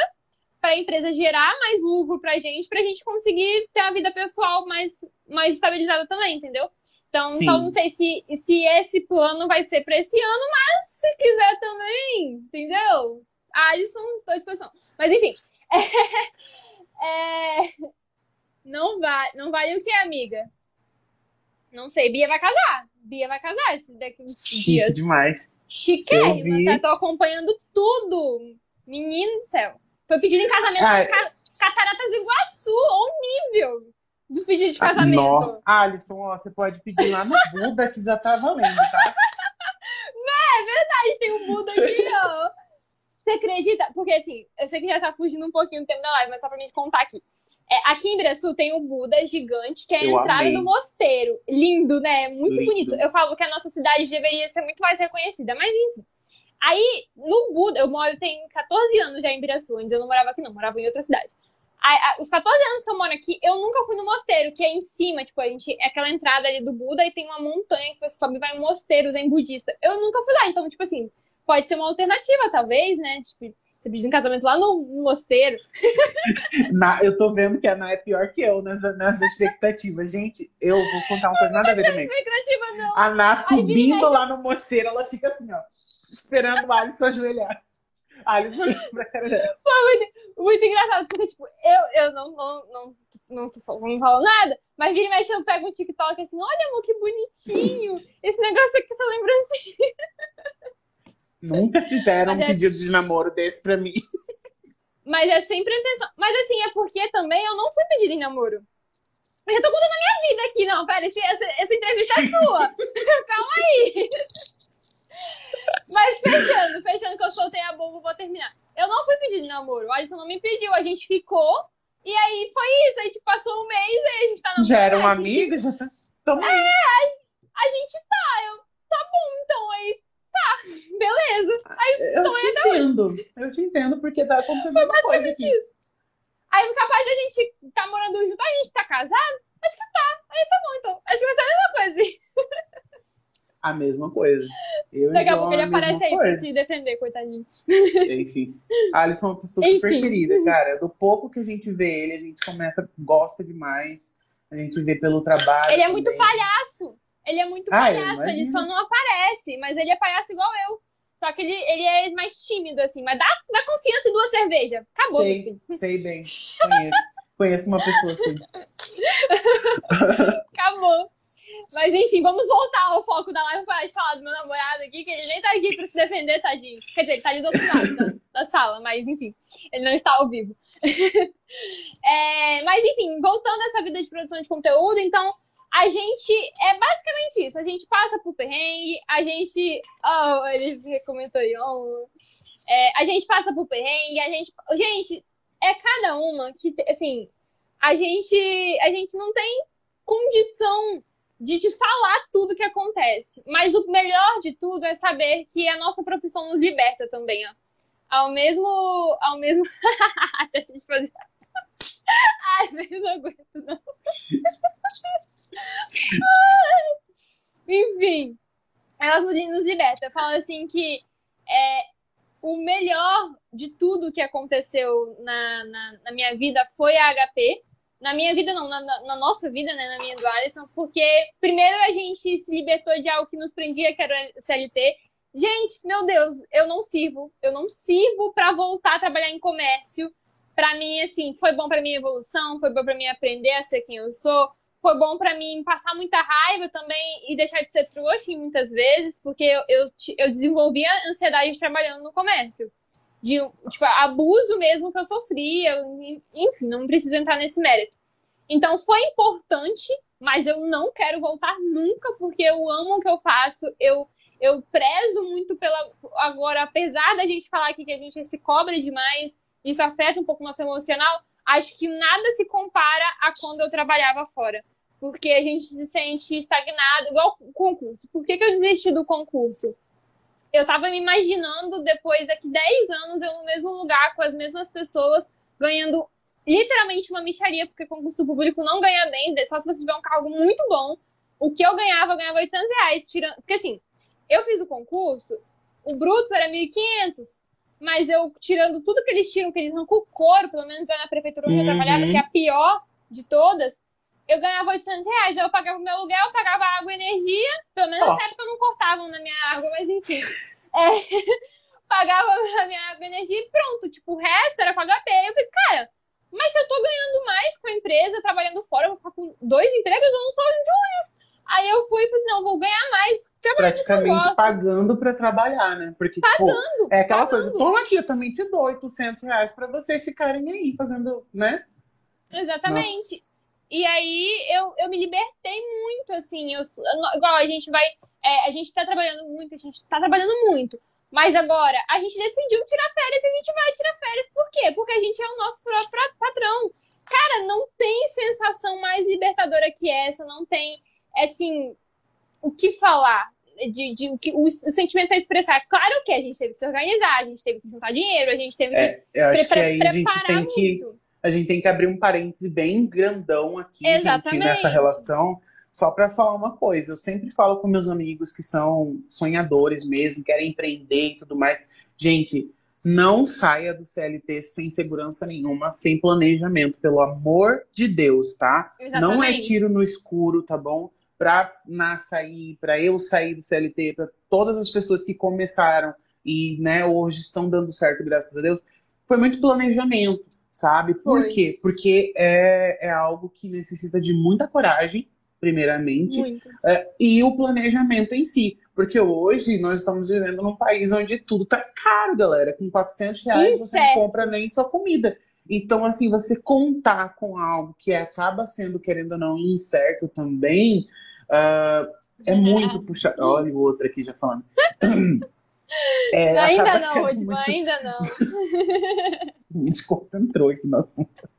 para a empresa gerar mais lucro pra gente, pra gente conseguir ter a vida pessoal mais, mais estabilizada também, entendeu? Então, então não sei se, se esse plano vai ser para esse ano, mas se quiser também, entendeu? Alisson, estou à disposição. Mas enfim. É, é, não, vai, não vale o que, amiga? Não sei, Bia vai casar. Bia vai casar daqui uns Chique dias. demais. Chiquérrima, tá? Tô acompanhando tudo. Menino do céu. Foi pedido em casamento Ah, nas ca- Cataratas do Iguaçu, ou nível do pedido de casamento. Nó. Alisson, ó, você pode pedir lá no Buda que já tá valendo, tá? A gente tem um Buda aqui, ó. Você acredita? Porque assim, eu sei que já tá fugindo um pouquinho do tempo da live, mas só pra me contar aqui. É, aqui em Ibiraçu tem um Buda gigante, que é a Eu entrada amei. do mosteiro. Lindo, né? Muito Lindo. bonito. Eu falo que a nossa cidade deveria ser muito mais reconhecida, mas enfim. Aí, no Buda, eu moro, tem 14 anos já em Ibiraçu, antes eu não morava aqui não, morava em outra cidade. Aí, a- os 14 anos que eu moro aqui, eu nunca fui no mosteiro, que é em cima, tipo, a gente, é aquela entrada ali do Buda e tem uma montanha que você sobe e vai em um mosteiro zen budista. Eu nunca fui lá, então, tipo assim, pode ser uma alternativa, talvez, né? Tipo, você pedir um casamento lá no, no mosteiro. Na- eu tô vendo que a Ana é pior que eu nas, nas expectativas. Gente, eu vou contar uma coisa nada a ver também. Expectativa não. A e subindo mexe. lá no mosteiro, ela fica assim, ó, esperando o Alisson ajoelhar. Alisson pra cara dela. Muito engraçado, porque, tipo, eu, eu não, não, não, não, tô não falo nada, mas vira e mexe, eu pego um TikTok assim, olha, amor, que bonitinho. Esse negócio aqui, essa lembrancinha. Nunca fizeram um Mas é- pedido de namoro desse pra mim. Mas é sempre a intenção. Mas assim, é porque também eu não fui pedir em namoro. Eu já tô contando a minha vida aqui, não. Pera, esse- essa, essa entrevista é sua. Calma aí. Mas fechando, fechando que eu soltei a bomba, vou terminar. Eu não fui pedir de namoro. O Alisson não me pediu. A gente ficou. E aí foi isso. Aí, tipo, passou um mês e a gente tá namorando. Já eram a gente- amigas, já tá. Tamo aí. A gente tá. Eu, tá bom, então. Aí, tá. Beleza. Aí Eu te entendo. Eu te entendo, porque tá acontecendo uma coisa aqui. isso. Aí, capaz da gente tá morando junto, a gente tá casado? Acho que tá. Aí tá bom, então. Acho que vai ser a mesma coisa. A mesma coisa. Eu Daqui a pouco ele a aparece aí pra se defender, coitadinho. Enfim. Alisson é uma pessoa super Enfim. querida, cara. Do pouco que a gente vê ele, a gente começa, gosta demais. A gente vê pelo trabalho. Ele é muito também. palhaço. Ele é muito Ah, palhaço. Ele só não aparece, mas ele é palhaço igual eu. Só que ele, ele é mais tímido, assim. Mas dá, dá confiança em duas cervejas. Acabou, Sei, sei bem. Conheço. Conheço uma pessoa assim. Acabou. Mas enfim, vamos voltar ao foco da live para falar do meu namorado aqui, que ele nem tá aqui pra se defender, tadinho. Quer dizer, ele tá ali do outro lado da, da sala, mas enfim, ele não está ao vivo. É, mas enfim, voltando a essa vida de produção de conteúdo, então a gente é basicamente isso. A gente passa por perrengue, a gente. Oh, ele comentou aí. Oh. É, a gente passa por perrengue, a gente. Gente, é cada uma que, assim, a gente, a gente não tem condição de te falar tudo que acontece. Mas o melhor de tudo é saber que a nossa profissão nos liberta também, ó. Ao mesmo. Ao mesmo. Deixa eu fazer. Ai, eu não aguento, não. Enfim, elas nos libertam. Fala assim que é, o melhor de tudo que aconteceu na, na, na minha vida foi a HP. Na minha vida, não, na, na, nossa vida, né? Na minha do Alisson, porque primeiro a gente se libertou de algo que nos prendia, que era o CLT. Gente, meu Deus, eu não sirvo. Eu não sirvo para voltar a trabalhar em comércio. Para mim, assim, foi bom para minha evolução, foi bom para mim aprender a ser quem eu sou, foi bom para mim passar muita raiva também e deixar de ser trouxa muitas vezes, porque eu, eu, eu desenvolvi a ansiedade trabalhando no comércio. De, tipo, abuso mesmo que eu sofria, enfim, não preciso entrar nesse mérito. Então foi importante, mas eu não quero voltar nunca, porque eu amo o que eu faço, eu, eu prezo muito pela. Agora, apesar da gente falar aqui que a gente se cobra demais, isso afeta um pouco o nosso emocional, acho que nada se compara a quando eu trabalhava fora. Porque a gente se sente estagnado, igual o concurso. Por que, que eu desisti do concurso? Eu tava me imaginando depois, daqui 10 anos, eu no mesmo lugar, com as mesmas pessoas, ganhando literalmente uma micharia, porque concurso público não ganha bem, só se você tiver um cargo muito bom. O que eu ganhava, eu ganhava 800 reais, tirando. Porque assim, eu fiz o concurso, o bruto era 1.500, mas eu, tirando tudo que eles tiram, que eles arrancam o couro, pelo menos é na prefeitura onde uhum. eu trabalhava, que é a pior de todas, eu ganhava 800 reais. Eu pagava o meu aluguel, eu pagava água e energia. Pelo menos oh. nessa época não cortavam na minha água, mas enfim. É, pagava a minha água e energia e pronto. Tipo, o resto era pagar HP. Eu falei, cara, mas se eu tô ganhando mais com a empresa, trabalhando fora, eu vou ficar com dois empregos, eu não sou Julius. Aí eu fui e falei assim, não, vou ganhar mais. Praticamente pagando pra trabalhar, né? Porque, tipo, pagando, tipo, é aquela pagando. coisa, toma aqui, eu também te dou 800 reais pra vocês ficarem aí fazendo, né? Exatamente. Nossa. E aí eu, eu me libertei muito, assim. Eu, igual a gente vai. É, a gente tá trabalhando muito, a gente tá trabalhando muito. Mas agora, a gente decidiu tirar férias e a gente vai tirar férias. Por quê? Porque a gente é o nosso próprio patrão. Cara, não tem sensação mais libertadora que essa, não tem, assim, o que falar. De, de, o, que, o, o sentimento a expressar. Claro que a gente teve que se organizar, a gente teve que juntar dinheiro, a gente teve que. É, eu acho que aí a gente tem muito. que. A gente tem que abrir um parêntese bem grandão aqui, gente, nessa relação só para falar uma coisa, eu sempre falo com meus amigos que são sonhadores mesmo, querem empreender e tudo mais. Gente, não saia do CLT sem segurança nenhuma, sem planejamento, pelo amor de Deus, tá? Exatamente. Não é tiro no escuro, tá bom? Pra na sair, para eu sair do CLT, para todas as pessoas que começaram e, né, hoje estão dando certo, graças a Deus, foi muito planejamento, sabe? Por foi. quê? Porque é, é algo que necessita de muita coragem, primeiramente, é, e o planejamento em si. Porque hoje nós estamos vivendo num país onde tudo tá caro, galera. Com 400 reais você não compra nem sua comida. Então, assim, você contar com algo que acaba sendo, querendo ou não, incerto também, uh, é muito puxado. Olha o outro aqui já falando. É, ainda não, Rodman, muito... ainda não. Me desconcentrou aqui no assunto.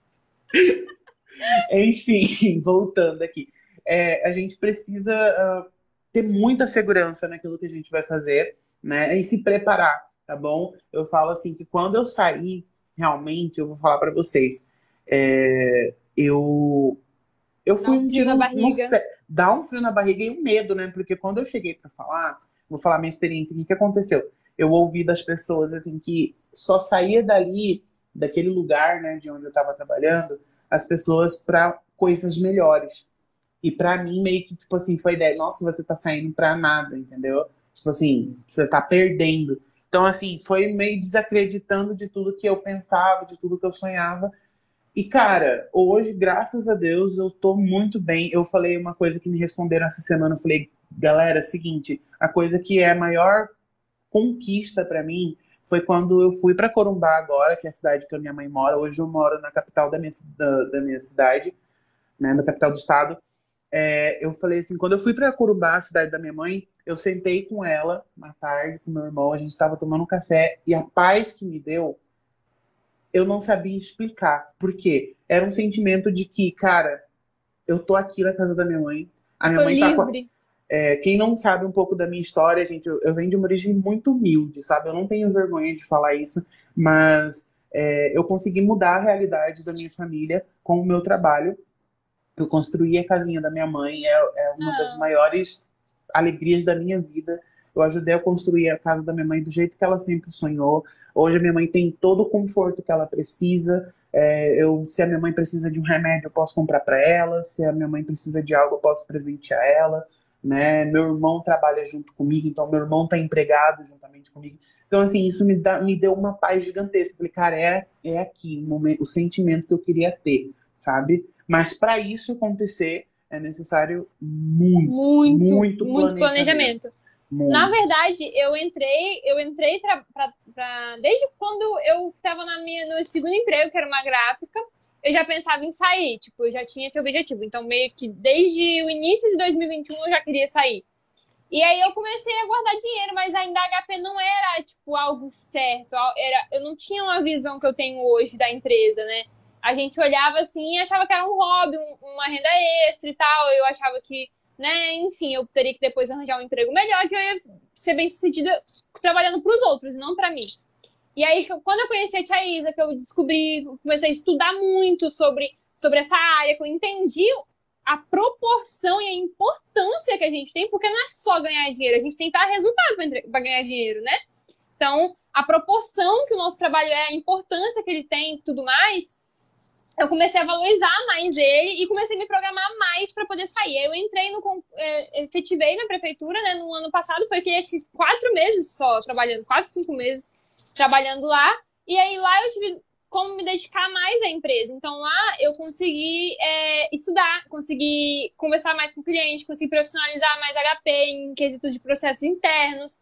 Enfim, voltando aqui é, a gente precisa uh, ter muita segurança naquilo que a gente vai fazer, né? E se preparar, tá bom? Eu falo assim que quando eu sair, realmente, eu vou falar para vocês, é, eu eu fui um frio na barriga. dá um frio na barriga e um medo, né? Porque quando eu cheguei para falar, vou falar minha experiência, o que, aconteceu? Eu ouvi das pessoas assim que só saía dali, daquele lugar, né, de onde eu estava trabalhando, as pessoas para coisas melhores. E para mim, meio que, tipo assim, foi ideia, nossa, você tá saindo pra nada, entendeu? Tipo assim, você tá perdendo. Então, assim, foi meio desacreditando de tudo que eu pensava, de tudo que eu sonhava. E, cara, hoje, graças a Deus, eu tô muito bem. Eu falei uma coisa que me responderam essa semana. Eu falei, galera, é seguinte, a coisa que é a maior conquista para mim foi quando eu fui para Corumbá agora, que é a cidade que a minha mãe mora. Hoje eu moro na capital da minha, da, da minha cidade, né, na capital do estado é, eu falei assim, quando eu fui para Corumbá, a cidade da minha mãe, eu sentei com ela uma tarde, com meu irmão, a gente estava tomando um café e a paz que me deu, eu não sabia explicar. Por quê? Era um sentimento de que, cara, eu tô aqui na casa da minha mãe, a minha tô mãe livre. tá com é, quem não sabe um pouco da minha história, gente, eu, eu, venho de uma origem muito humilde, sabe? Eu não tenho vergonha de falar isso, mas é, eu consegui mudar a realidade da minha família com o meu trabalho eu construí a casinha da minha mãe, é, é uma ah. das maiores alegrias da minha vida. Eu ajudei a construir a casa da minha mãe do jeito que ela sempre sonhou. Hoje a minha mãe tem todo o conforto que ela precisa. É, eu, se a minha mãe precisa de um remédio, eu posso comprar para ela. Se a minha mãe precisa de algo, eu posso presentear ela. Né? Meu irmão trabalha junto comigo, então meu irmão está empregado juntamente comigo. Então, assim, isso me, dá, me deu uma paz gigantesca. Eu falei, cara, é, é aqui o, momento, o sentimento que eu queria ter, sabe? Mas para isso acontecer é necessário muito, muito, muito, muito planejamento. planejamento. Muito. Na verdade, eu entrei, eu entrei pra, pra, pra, desde quando eu estava na minha no segundo emprego, que era uma gráfica, eu já pensava em sair, tipo, eu já tinha esse objetivo. Então, meio que desde o início de 2021 eu já queria sair. E aí eu comecei a guardar dinheiro, mas ainda a HP não era, tipo, algo certo. Era, eu não tinha uma visão que eu tenho hoje da empresa, né? a gente olhava assim e achava que era um hobby, um, uma renda extra e tal. Eu achava que, né, enfim, eu teria que depois arranjar um emprego melhor, que eu ia ser bem sucedida trabalhando para os outros não para mim. E aí, quando eu conheci a Tia Isa, que eu descobri, comecei a estudar muito sobre, sobre essa área, que eu entendi a proporção e a importância que a gente tem, porque não é só ganhar dinheiro, a gente tem que dar resultado para ganhar dinheiro, né? Então, a proporção que o nosso trabalho é, a importância que ele tem e tudo mais, eu comecei a valorizar mais ele e comecei a me programar mais para poder sair. Eu entrei no. É, efetivei na prefeitura, né? No ano passado, foi que acho quatro meses só trabalhando, quatro, cinco meses trabalhando lá. E aí lá eu tive como me dedicar mais à empresa. Então lá eu consegui é, estudar, consegui conversar mais com o cliente, consegui profissionalizar mais HP em quesito de processos internos.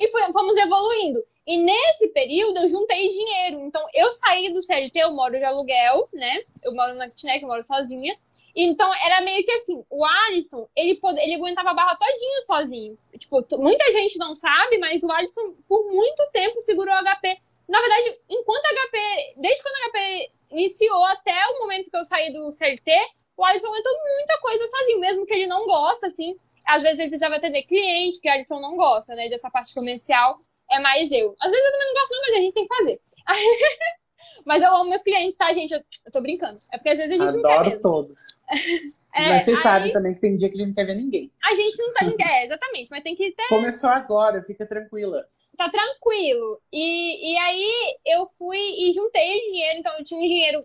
E fomos evoluindo. E nesse período eu juntei dinheiro. Então eu saí do CLT, eu moro de aluguel, né? Eu moro na kitnet, eu moro sozinha. Então era meio que assim, o Alisson, ele, ele aguentava a barra todinho sozinho. Tipo, muita gente não sabe, mas o Alisson por muito tempo segurou o HP. Na verdade, enquanto a HP, desde quando a HP iniciou até o momento que eu saí do CLT, o Alisson aguentou muita coisa sozinho, mesmo que ele não gosta, assim. Às vezes ele precisava atender cliente, que o Alisson não gosta, né, dessa parte comercial é mais eu. Às vezes eu também não gosto, não, mas a gente tem que fazer. mas eu amo meus clientes, tá, gente? Eu, eu tô brincando. É porque às vezes a gente Adoro não quer mesmo. todos. É, mas vocês aí... sabem também que tem dia que a gente não quer ver ninguém. A gente não tá. É, exatamente, mas tem que ter. Começou agora, fica tranquila. Tá tranquilo. E, e aí eu fui e juntei dinheiro, então eu tinha um dinheiro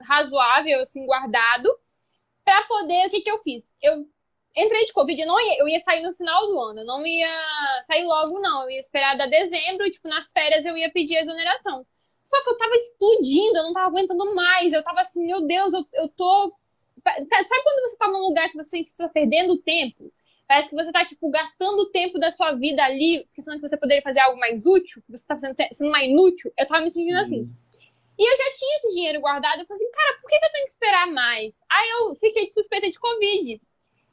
razoável, assim, guardado, pra poder. O que que eu fiz? Eu entrei de Covid, eu, não ia, eu ia sair no final do ano, eu não ia sair logo, não. Eu ia esperar da dezembro, e, tipo, nas férias eu ia pedir exoneração. Só que eu tava explodindo, eu não tava aguentando mais. Eu tava assim, meu Deus, eu, eu tô. Sabe quando você tá num lugar que você sente que você tá perdendo tempo? Parece que você tá, tipo, gastando o tempo da sua vida ali, pensando que você poderia fazer algo mais útil, que você tá fazendo, sendo mais inútil. Eu tava me sentindo Sim. assim. E eu já tinha esse dinheiro guardado. Eu falei assim, cara, por que eu tenho que esperar mais? Aí eu fiquei de suspeita de Covid.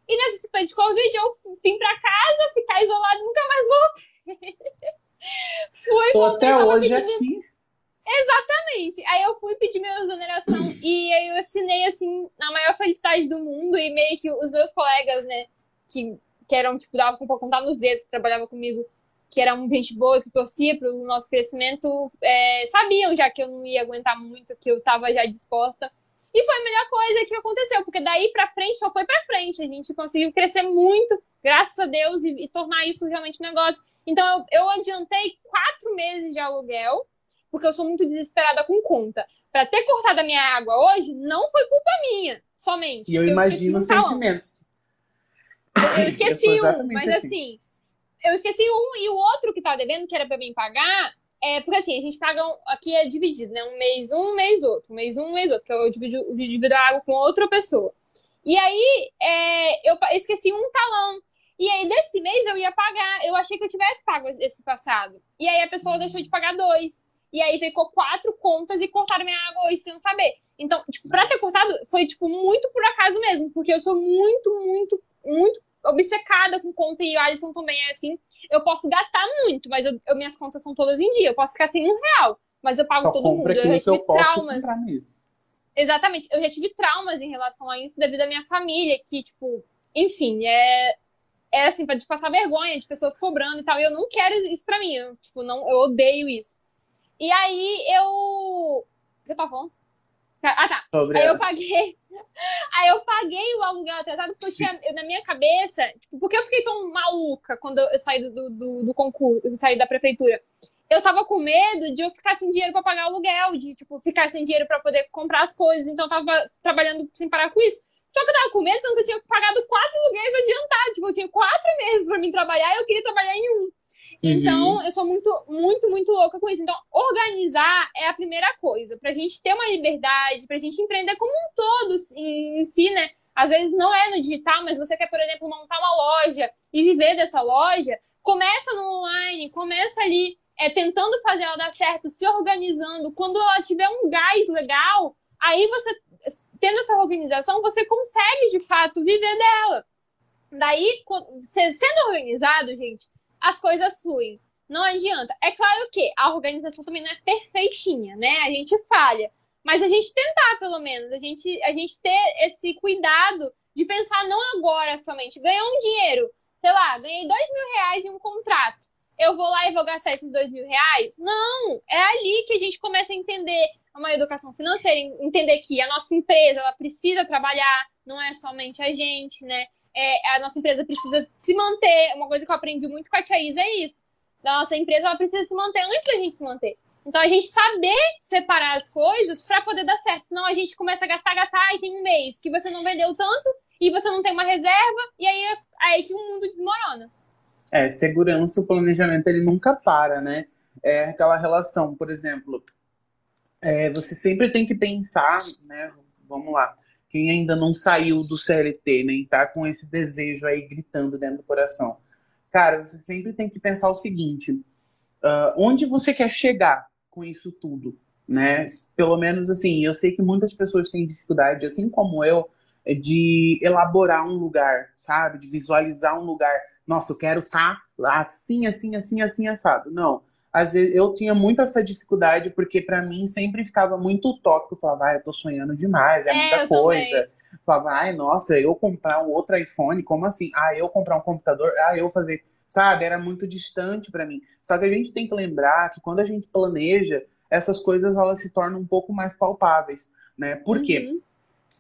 E nesse suspeito de Covid, eu vim pra casa, ficar isolado, nunca mais voltei. fui, Tô até hoje aqui. Exatamente. Aí eu fui pedir minha exoneração e aí eu assinei, assim, na maior felicidade do mundo e meio que os meus colegas, né, que, que eram, tipo, dava pra contar nos dedos, que trabalhava comigo, que era um gente boa, que torcia pro nosso crescimento, é, sabiam já que eu não ia aguentar muito, que eu tava já disposta. E foi a melhor coisa que aconteceu, porque daí pra frente só foi pra frente. A gente conseguiu crescer muito, graças a Deus, e, e tornar isso realmente um negócio. Então eu, eu adiantei quatro meses de aluguel, porque eu sou muito desesperada com conta. Para ter cortado a minha água hoje, não foi culpa minha, somente. E eu imagino o sentimento. Eu, eu esqueci eu um, mas assim. assim. eu esqueci um e o outro que tava devendo, que era para mim pagar, é, porque assim, a gente paga. Um, aqui é dividido, né? Um mês um, um mês outro. Um mês um, um mês outro. Que eu divido, divido a água com outra pessoa. E aí, é, eu esqueci um talão. E aí, desse mês eu ia pagar. Eu achei que eu tivesse pago esse passado. E aí, a pessoa deixou de pagar dois. E aí, ficou quatro contas e cortaram minha água hoje sem eu saber. Então, tipo, pra ter cortado, foi, tipo, muito por acaso mesmo. Porque eu sou muito, muito, muito obcecada com conta e o Alisson também é assim. Eu posso gastar muito, mas eu, eu, minhas contas são todas em dia. Eu posso ficar sem um real, mas eu pago Só todo mundo. Eu já tive traumas. Exatamente. Eu já tive traumas em relação a isso devido à minha família, que, tipo, enfim, é. É assim, pra te passar vergonha de pessoas cobrando e tal. E eu não quero isso pra mim. Eu, tipo, não, eu odeio isso. E aí eu. O que eu tava falando? Ah, tá. Sobre aí ela. eu paguei. Aí eu paguei o aluguel atrasado porque eu tinha, eu, na minha cabeça, tipo, porque eu fiquei tão maluca quando eu saí do, do, do concurso, eu saí da prefeitura. Eu tava com medo de eu ficar sem dinheiro para pagar o aluguel, de, tipo, ficar sem dinheiro para poder comprar as coisas. Então eu tava trabalhando sem parar com isso. Só que eu tava com medo, sendo que eu tinha pagado quatro aluguéis adiantados. Tipo, eu tinha quatro meses para mim trabalhar e eu queria trabalhar em um. Então, uhum. eu sou muito, muito, muito louca com isso. Então, organizar é a primeira coisa. Pra gente ter uma liberdade, pra gente empreender como um todo em, em si, né? Às vezes não é no digital, mas você quer, por exemplo, montar uma loja e viver dessa loja, começa no online, começa ali é, tentando fazer ela dar certo, se organizando. Quando ela tiver um gás legal, aí você, tendo essa organização, você consegue de fato viver dela. Daí, sendo organizado, gente, as coisas fluem. Não adianta. É claro que a organização também não é perfeitinha, né? A gente falha. Mas a gente tentar, pelo menos. A gente, a gente ter esse cuidado de pensar não agora somente. Ganhar um dinheiro. Sei lá, ganhei dois mil reais em um contrato. eu vou lá e vou gastar esses dois mil reais. Não, é ali que a gente começa a entender uma educação financeira, entender que a nossa empresa ela precisa trabalhar, não é somente a gente, né? É, a nossa empresa precisa se manter. Uma coisa que eu aprendi muito com a Tia Isa é isso. A nossa empresa ela precisa se manter antes da gente se manter. Então a gente saber separar as coisas para poder dar certo. Senão a gente começa a gastar, gastar, e tem um mês que você não vendeu tanto e você não tem uma reserva, e aí é aí que o mundo desmorona. É, segurança, o planejamento ele nunca para, né? É aquela relação, por exemplo, é, você sempre tem que pensar, né? Vamos lá, quem ainda não saiu do CLT, nem né, tá com esse desejo aí gritando dentro do coração. Cara, você sempre tem que pensar o seguinte: uh, onde você quer chegar com isso tudo, né? Pelo menos assim, eu sei que muitas pessoas têm dificuldade, assim como eu, de elaborar um lugar, sabe? De visualizar um lugar. Nossa, eu quero estar tá lá assim, assim, assim, assim, assado. Não. Às vezes eu tinha muito essa dificuldade, porque para mim sempre ficava muito utópico. Eu falava, ah, eu tô sonhando demais, é, é muita coisa. Também. Falava, ai, nossa, eu comprar um outro iPhone, como assim? Ah, eu comprar um computador, ah, eu fazer. Sabe? Era muito distante para mim. Só que a gente tem que lembrar que quando a gente planeja, essas coisas elas se tornam um pouco mais palpáveis, né? Por quê? Uhum.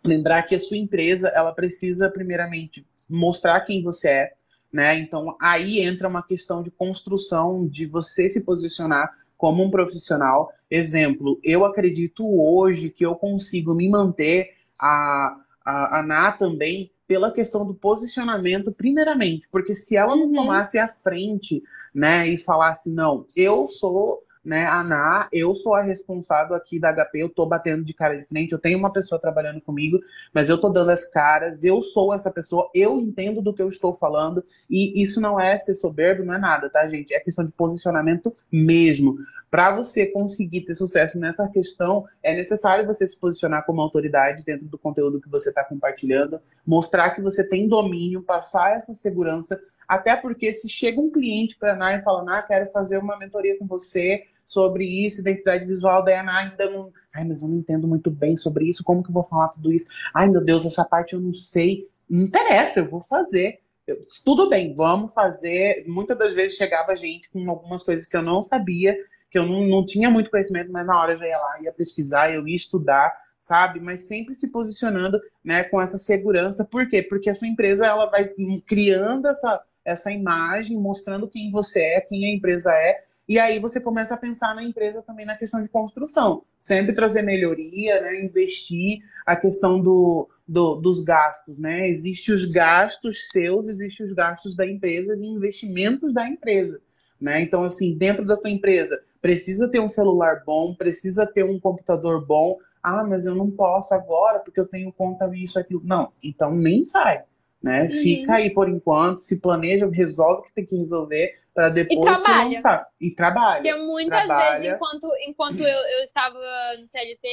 Lembrar que a sua empresa, ela precisa, primeiramente, mostrar quem você é, né? Então, aí entra uma questão de construção, de você se posicionar como um profissional. Exemplo, eu acredito hoje que eu consigo me manter, a, a, a Ná também, pela questão do posicionamento, primeiramente, porque se ela uhum. não tomasse a frente, né, e falasse, não, eu sou né, Ana, eu sou a responsável aqui da HP, eu tô batendo de cara de frente, eu tenho uma pessoa trabalhando comigo, mas eu tô dando as caras, eu sou essa pessoa, eu entendo do que eu estou falando, e isso não é ser soberbo, não é nada, tá, gente? É questão de posicionamento mesmo. Para você conseguir ter sucesso nessa questão, é necessário você se posicionar como autoridade dentro do conteúdo que você está compartilhando, mostrar que você tem domínio, passar essa segurança até porque se chega um cliente para a e fala, ah, quero fazer uma mentoria com você sobre isso, identidade visual, daí ainda não. Ai, mas eu não entendo muito bem sobre isso, como que eu vou falar tudo isso? Ai, meu Deus, essa parte eu não sei. Não interessa, eu vou fazer. Eu, tudo bem, vamos fazer. Muitas das vezes chegava gente com algumas coisas que eu não sabia, que eu não, não tinha muito conhecimento, mas na hora eu já ia lá, ia pesquisar, eu ia estudar, sabe? Mas sempre se posicionando, né, com essa segurança. Por quê? Porque a sua empresa ela vai criando essa essa imagem, mostrando quem você é, quem a empresa é, e aí você começa a pensar na empresa também na questão de construção. Sempre trazer melhoria, né? investir a questão do, do, dos gastos. Né? Existem os gastos seus, existem os gastos da empresa e investimentos da empresa. Né? Então, assim, dentro da tua empresa, precisa ter um celular bom, precisa ter um computador bom. Ah, mas eu não posso agora porque eu tenho conta isso, aquilo. Não, então nem sai né? Uhum. Fica aí por enquanto, se planeja, resolve o que tem que resolver para depois se lançar. E trabalha. Porque muitas trabalha. vezes, enquanto, enquanto eu, eu estava no CLT,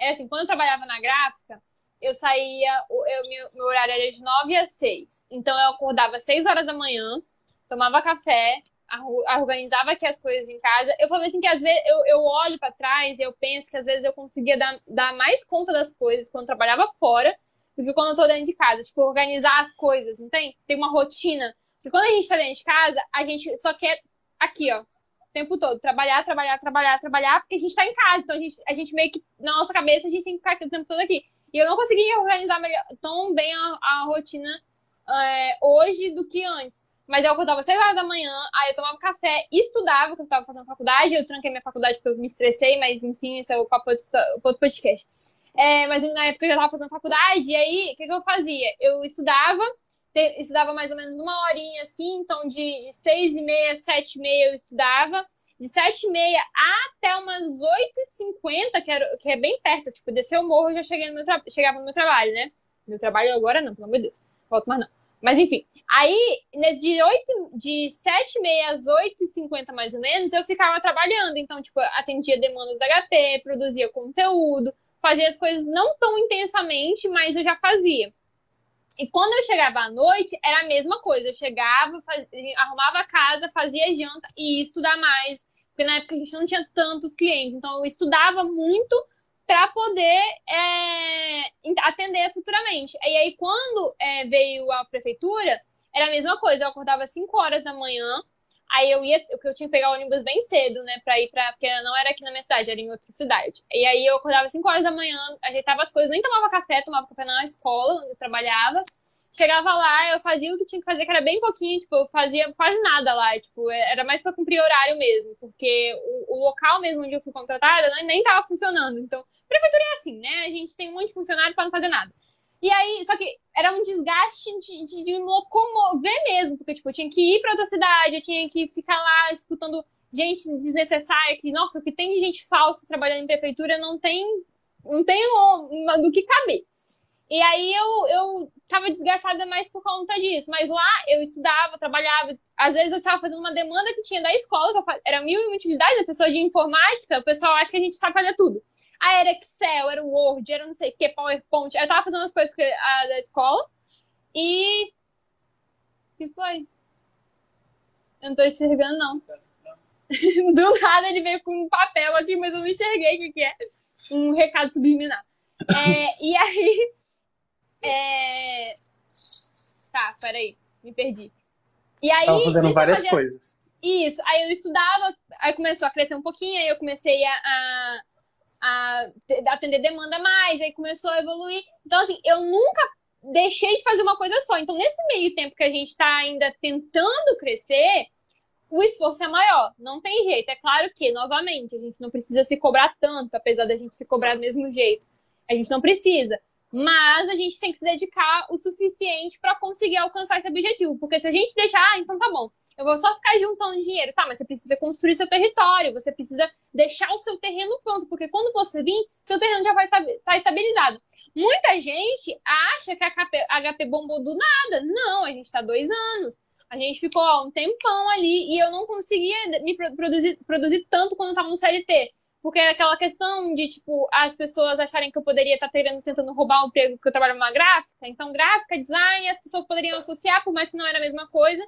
é assim, quando eu trabalhava na gráfica, eu saía, eu, meu, meu horário era de 9 às 6. Então eu acordava às 6 horas da manhã, tomava café, organizava aqui as coisas em casa. Eu falei assim que às vezes eu, eu olho para trás e eu penso que às vezes eu conseguia dar, dar mais conta das coisas quando eu trabalhava fora do que quando eu tô dentro de casa. Tipo, organizar as coisas, não tem? Tem uma rotina. Se quando a gente tá dentro de casa, a gente só quer aqui, ó, o tempo todo. Trabalhar, trabalhar, trabalhar, trabalhar, porque a gente tá em casa. Então a gente, a gente meio que, na nossa cabeça, a gente tem que ficar aqui o tempo todo aqui. E eu não consegui organizar melhor, tão bem a, a rotina é, hoje do que antes. Mas eu acordava 6 horas da manhã, aí eu tomava café, estudava, porque eu tava fazendo faculdade, eu tranquei minha faculdade porque eu me estressei, mas enfim, isso é o do podcast. É, mas na época eu já estava fazendo faculdade, e aí o que, que eu fazia? Eu estudava, estudava mais ou menos uma horinha assim, então de, de seis e meia, sete e meia eu estudava, de sete e meia até umas oito e cinquenta, que, era, que é bem perto, tipo, descer o morro eu já cheguei no meu chegava no meu trabalho, né? Meu trabalho agora não, pelo amor de Deus, volto mais não. Mas enfim, aí de, 8, de 7 e meia às 8 e 50 mais ou menos, eu ficava trabalhando. Então, tipo, atendia demandas da HP, produzia conteúdo, fazia as coisas não tão intensamente, mas eu já fazia. E quando eu chegava à noite, era a mesma coisa. Eu chegava, arrumava a casa, fazia janta e ia estudar mais. Porque na época a gente não tinha tantos clientes. Então eu estudava muito para poder é, atender futuramente. E aí, quando é, veio a prefeitura, era a mesma coisa. Eu acordava às 5 horas da manhã, Aí eu ia, eu tinha que pegar o ônibus bem cedo, né, pra ir pra. Porque não era aqui na minha cidade, era em outra cidade. E aí eu acordava 5 horas da manhã, ajeitava as coisas, nem tomava café, tomava café na escola, onde eu trabalhava. Chegava lá, eu fazia o que tinha que fazer, que era bem pouquinho, tipo, eu fazia quase nada lá, tipo, era mais pra cumprir horário mesmo, porque o, o local mesmo onde eu fui contratada nem tava funcionando. Então, prefeitura é assim, né? A gente tem um monte de funcionário pra não fazer nada. E aí, só que era um desgaste de, de, de me locomover mesmo, porque, tipo, eu tinha que ir pra outra cidade, eu tinha que ficar lá escutando gente desnecessária, que, nossa, que tem gente falsa trabalhando em prefeitura não tem, não tem do que caber. E aí eu, eu tava desgastada mais por conta disso. Mas lá eu estudava, trabalhava. Às vezes eu tava fazendo uma demanda que tinha da escola, que faz... era mil e utilidades, a pessoa de informática, o pessoal acha que a gente sabe fazer tudo. Aí era Excel, era Word, era não sei o que, PowerPoint. Eu tava fazendo as coisas que, a, da escola. E. O que foi? Eu não tô enxergando, não. Do nada ele veio com um papel aqui, mas eu não enxerguei o que é. Um recado subliminar. É, e aí é... Tá, peraí, me perdi. E aí. Tava fazendo várias fazia... coisas. Isso, aí eu estudava, aí começou a crescer um pouquinho, aí eu comecei a, a, a atender demanda mais, aí começou a evoluir. Então, assim, eu nunca deixei de fazer uma coisa só. Então, nesse meio tempo que a gente está ainda tentando crescer, o esforço é maior. Não tem jeito. É claro que, novamente, a gente não precisa se cobrar tanto, apesar da gente se cobrar do mesmo jeito. A gente não precisa. Mas a gente tem que se dedicar o suficiente para conseguir alcançar esse objetivo. Porque se a gente deixar, ah, então tá bom, eu vou só ficar juntando dinheiro. Tá, mas você precisa construir seu território, você precisa deixar o seu terreno pronto, porque quando você vir, seu terreno já vai estar tá estabilizado. Muita gente acha que a HP, a HP bombou do nada. Não, a gente está dois anos. A gente ficou ó, um tempão ali e eu não conseguia me produzir, produzir tanto quando eu estava no CLT. Porque é aquela questão de, tipo, as pessoas acharem que eu poderia estar tentando, tentando roubar um emprego que eu trabalho numa gráfica. Então, gráfica, design, as pessoas poderiam associar, por mais que não era a mesma coisa.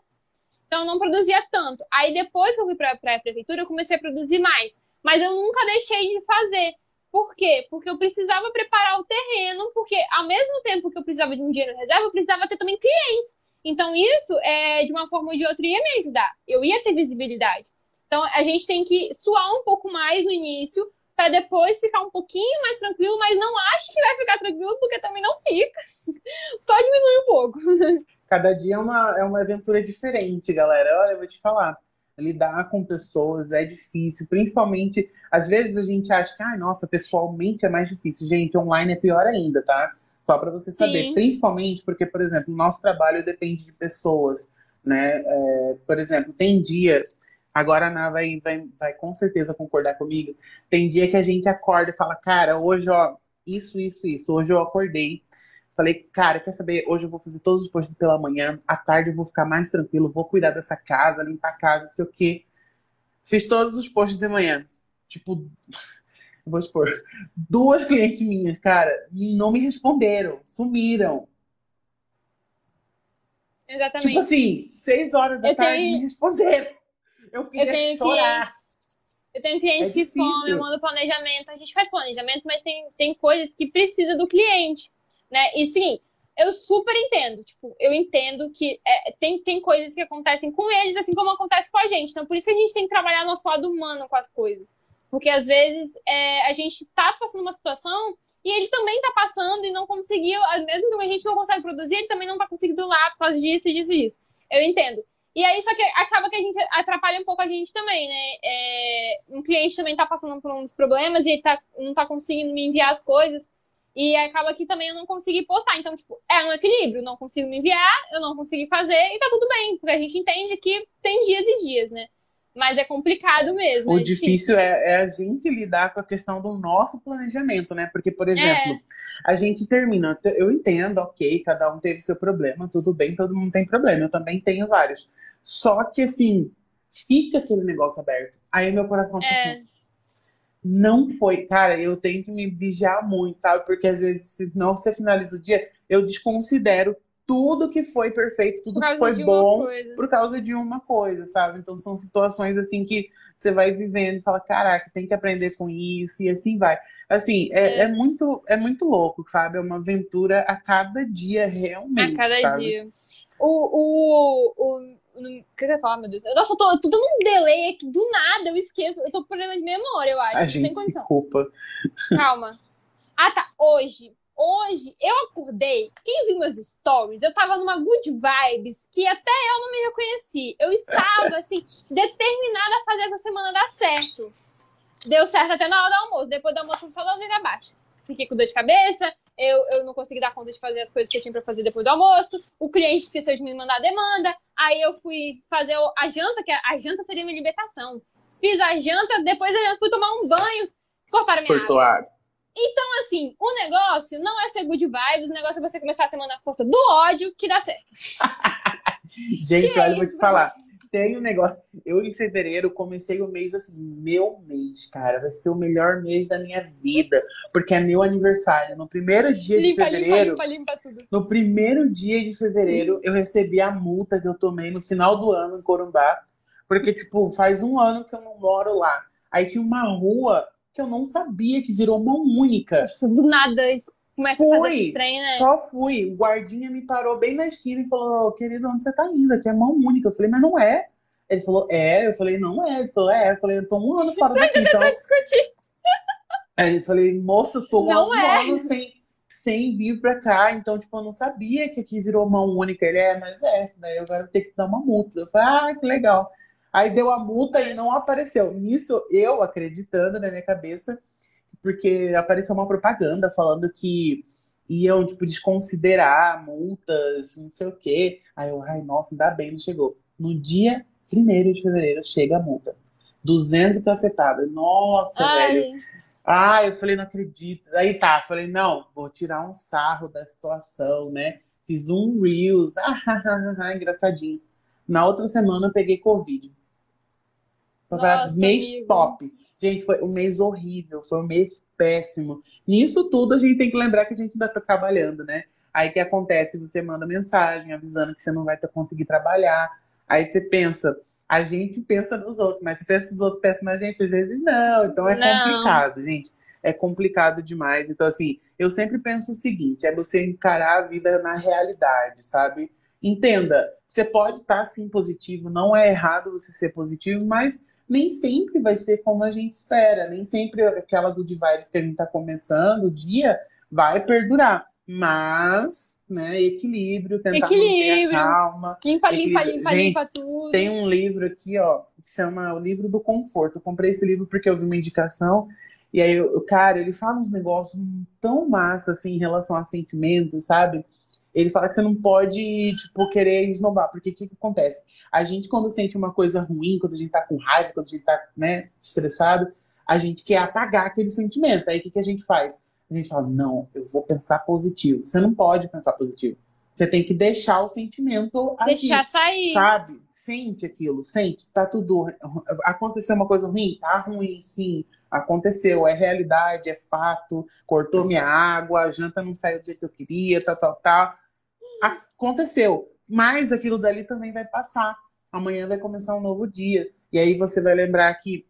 Então, não produzia tanto. Aí, depois que eu fui para a prefeitura, eu comecei a produzir mais. Mas eu nunca deixei de fazer. Por quê? Porque eu precisava preparar o terreno, porque ao mesmo tempo que eu precisava de um dinheiro reserva, eu precisava ter também clientes. Então, isso, é, de uma forma ou de outra, ia me ajudar. Eu ia ter visibilidade. Então, a gente tem que suar um pouco mais no início para depois ficar um pouquinho mais tranquilo, mas não acho que vai ficar tranquilo, porque também não fica. Só diminui um pouco. Cada dia é uma, é uma aventura diferente, galera. Olha, eu vou te falar. Lidar com pessoas é difícil, principalmente, às vezes a gente acha que, ah, nossa, pessoalmente é mais difícil. Gente, online é pior ainda, tá? Só para você saber. Sim. Principalmente porque, por exemplo, o nosso trabalho depende de pessoas, né? É, por exemplo, tem dia Agora a Ana vai, vai, vai com certeza concordar comigo. Tem dia que a gente acorda e fala, cara, hoje, ó, isso, isso, isso. Hoje eu acordei. Falei, cara, quer saber? Hoje eu vou fazer todos os postos pela manhã. À tarde eu vou ficar mais tranquilo, vou cuidar dessa casa, limpar a casa, sei o quê. Fiz todos os postos de manhã. Tipo, vou expor. Duas clientes minhas, cara, não me responderam, sumiram. Exatamente. Tipo assim, seis horas da eu tarde tenho... me responderam. Eu queria eu tenho chorar. eu tenho cliente é que some, eu mando planejamento. A gente faz planejamento, mas tem, tem coisas que precisa do cliente, né? E sim, eu super entendo. Tipo, eu entendo que é, tem, tem coisas que acontecem com eles, assim como acontece com a gente. Então, por isso a gente tem que trabalhar nosso lado humano com as coisas. Porque às vezes é, a gente tá passando uma situação e ele também tá passando e não conseguiu, mesmo que a gente não consegue produzir, ele também não tá conseguindo lá por causa disso, disso e disso. Eu entendo. E aí, só que acaba que a gente atrapalha um pouco a gente também, né? É, um cliente também tá passando por uns problemas e tá, não tá conseguindo me enviar as coisas. E acaba que também eu não consegui postar. Então, tipo, é um equilíbrio. Não consigo me enviar, eu não consegui fazer e tá tudo bem. Porque a gente entende que tem dias e dias, né? Mas é complicado mesmo. O é difícil, difícil é, é, a gente lidar com a questão do nosso planejamento, né? Porque, por exemplo, é. a gente termina. Eu entendo, ok, cada um teve seu problema, tudo bem, todo mundo tem problema. Eu também tenho vários. Só que, assim, fica aquele negócio aberto. Aí meu coração fica é. assim. Não foi. Cara, eu tenho que me vigiar muito, sabe? Porque às vezes, não você finaliza o dia, eu desconsidero tudo que foi perfeito, tudo que foi bom por causa de uma coisa, sabe? Então são situações assim que você vai vivendo e fala, caraca, tem que aprender com isso e assim vai. Assim, é, é. é muito é muito louco, sabe? É uma aventura a cada dia realmente. A cada sabe? dia. O. o, o o que, eu ia falar, meu Deus? Nossa, eu tô, eu tô dando uns delay aqui, do nada eu esqueço. Eu tô com problema de memória, eu acho. A gente se culpa. Calma. Ah, tá. Hoje, hoje eu acordei. Quem viu meus stories, eu tava numa good vibes que até eu não me reconheci. Eu estava, assim, determinada a fazer essa semana dar certo. Deu certo até na hora do almoço. Depois do almoço, só deu vida abaixo. Fiquei com dor de cabeça, eu, eu não consegui dar conta de fazer as coisas que eu tinha pra fazer depois do almoço. O cliente esqueceu de me mandar a demanda. Aí eu fui fazer a janta, que a janta seria minha libertação. Fiz a janta, depois eu fui tomar um banho, cortaram minha água. Então, assim, o negócio não é ser good vibes, o negócio é você começar a semana na força do ódio que dá certo. Gente, que olha, é vou te falar. Tem um negócio. Eu, em fevereiro, comecei o mês assim, meu mês, cara. Vai ser o melhor mês da minha vida. Porque é meu aniversário. No primeiro dia limpa, de fevereiro. Limpa, limpa, limpa tudo. No primeiro dia de fevereiro, eu recebi a multa que eu tomei no final do ano em Corumbá. Porque, tipo, faz um ano que eu não moro lá. Aí tinha uma rua que eu não sabia que virou mão única. Isso, do nada, começa fui, estranho, né? Só fui. O guardinha me parou bem na esquina e falou: Querido, onde você tá indo? Aqui é mão única. Eu falei, mas não é. Ele falou, é. Eu falei, não é. Ele falou, é. Eu falei, eu tô um ano fora daqui, então. discutir. Aí eu falei, moça, eu tô não um é. ano sem, sem vir pra cá. Então, tipo, eu não sabia que aqui virou mão única. Ele é, mas é. Daí eu agora vou ter que dar uma multa. Eu falei, ah, que legal. Aí deu a multa e não apareceu. Nisso, eu acreditando na minha cabeça, porque apareceu uma propaganda falando que iam, tipo, desconsiderar multas, não sei o quê. Aí eu, ai, nossa, ainda bem, não chegou. No dia 1 de fevereiro chega a multa. 200 e cacetada. Nossa, ai. velho. Ah, eu falei, não acredito. Aí tá, falei, não, vou tirar um sarro da situação, né? Fiz um Reels, ah, engraçadinho. Na outra semana eu peguei Covid. Nossa, mês amigo. top. Gente, foi um mês horrível, foi um mês péssimo. Nisso tudo a gente tem que lembrar que a gente ainda tá trabalhando, né? Aí que acontece? Você manda mensagem avisando que você não vai conseguir trabalhar. Aí você pensa, a gente pensa nos outros, mas se pensa nos outros, pensa na gente, às vezes não. Então é não. complicado, gente. É complicado demais. Então, assim, eu sempre penso o seguinte: é você encarar a vida na realidade, sabe? Entenda, você pode estar tá, sim positivo, não é errado você ser positivo, mas nem sempre vai ser como a gente espera, nem sempre aquela good vibes que a gente está começando o dia vai perdurar. Mas, né, equilíbrio, tentar equilíbrio. calma. Limpa, limpa, limpa, gente, limpa tudo. Tem um livro aqui, ó, que chama O Livro do Conforto. Eu comprei esse livro porque eu vi uma indicação. E aí, o cara, ele fala uns negócios tão massa, assim, em relação a sentimentos, sabe? Ele fala que você não pode, tipo, querer esnobar, porque o que, que, acontece? A gente, quando sente uma coisa ruim, quando a gente tá com raiva, quando a gente tá, né, estressado, a gente quer apagar aquele sentimento. Aí o que, que a gente faz? A gente fala, não, eu vou pensar positivo. Você não pode pensar positivo. Você tem que deixar o sentimento Deixar aqui, sair. Sabe? Sente aquilo, sente. Tá tudo. Aconteceu uma coisa ruim? Tá ruim, sim. Aconteceu. É realidade, é fato. Cortou minha água, a janta não saiu do jeito que eu queria, tal, tal, tal aconteceu. Mas aquilo dali também vai passar. Amanhã vai começar um novo dia. E aí você vai lembrar que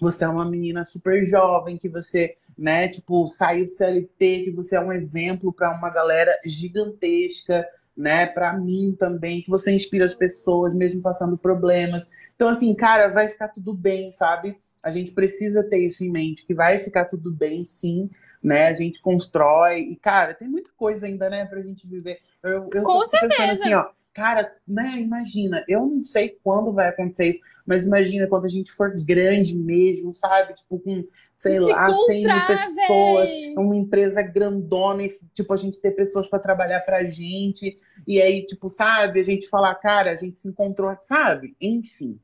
você é uma menina super jovem, que você, né, tipo, saiu do CLT, que você é um exemplo para uma galera gigantesca, né, para mim também, que você inspira as pessoas mesmo passando problemas. Então assim, cara, vai ficar tudo bem, sabe? A gente precisa ter isso em mente, que vai ficar tudo bem, sim, né? A gente constrói e cara, tem muita coisa ainda, né, pra gente viver. Eu, eu Com só pensando assim, ó, cara, né, imagina, eu não sei quando vai acontecer isso, mas imagina quando a gente for grande mesmo, sabe? Tipo, com, sei lá, 100 mil pessoas, véi. uma empresa grandona, e, tipo, a gente ter pessoas para trabalhar pra gente, e aí, tipo, sabe, a gente falar, cara, a gente se encontrou, sabe? Enfim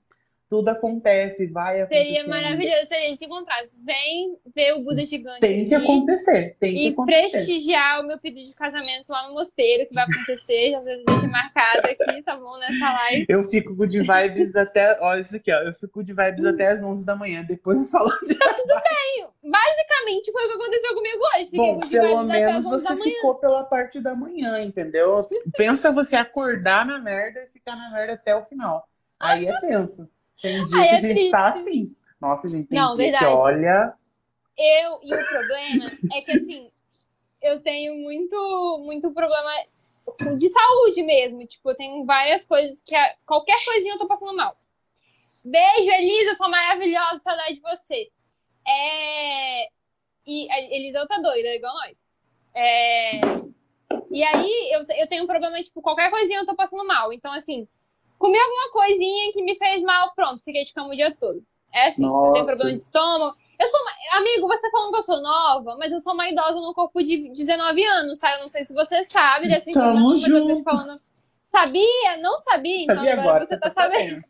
tudo acontece, vai acontecer. Seria maravilhoso se a gente se encontrasse. Vem ver o Buda gigante. Tem que acontecer, tem que acontecer. E prestigiar o meu pedido de casamento lá no mosteiro, que vai acontecer. Já deixa marcado aqui, tá bom, nessa live. Eu fico de vibes até. Olha isso aqui, ó. Eu fico de vibes até as 11 da manhã. Depois eu falo. Tá tudo bem. Basicamente foi o que aconteceu comigo hoje. Fiquei bom, pelo menos você ficou pela parte da manhã, entendeu? Pensa você acordar na merda e ficar na merda até o final. Aí é tenso. Tem dia Ai, que é a gente triste. tá assim. Nossa, gente, tem Não, dia verdade. que olha. Eu, e o problema é que assim, eu tenho muito, muito problema. de saúde mesmo. Tipo, eu tenho várias coisas que. A, qualquer coisinha eu tô passando mal. Beijo, Elisa, sua maravilhosa, saudade de você. É. E a Elisa outra doida, igual nós. É. E aí, eu, eu tenho um problema, tipo, qualquer coisinha eu tô passando mal. Então, assim, comi alguma coisinha que me fez mal, pronto, fiquei de cama o dia todo. É assim, Nossa. eu tenho problema de estômago. Eu sou uma... Amigo, você tá falando que eu sou nova, mas eu sou uma idosa no corpo de 19 anos, tá? Eu não sei se você sabe dessa informação, mas eu tô falando. Sabia? Não sabia? Então sabia agora, agora, você tá, tá sabendo.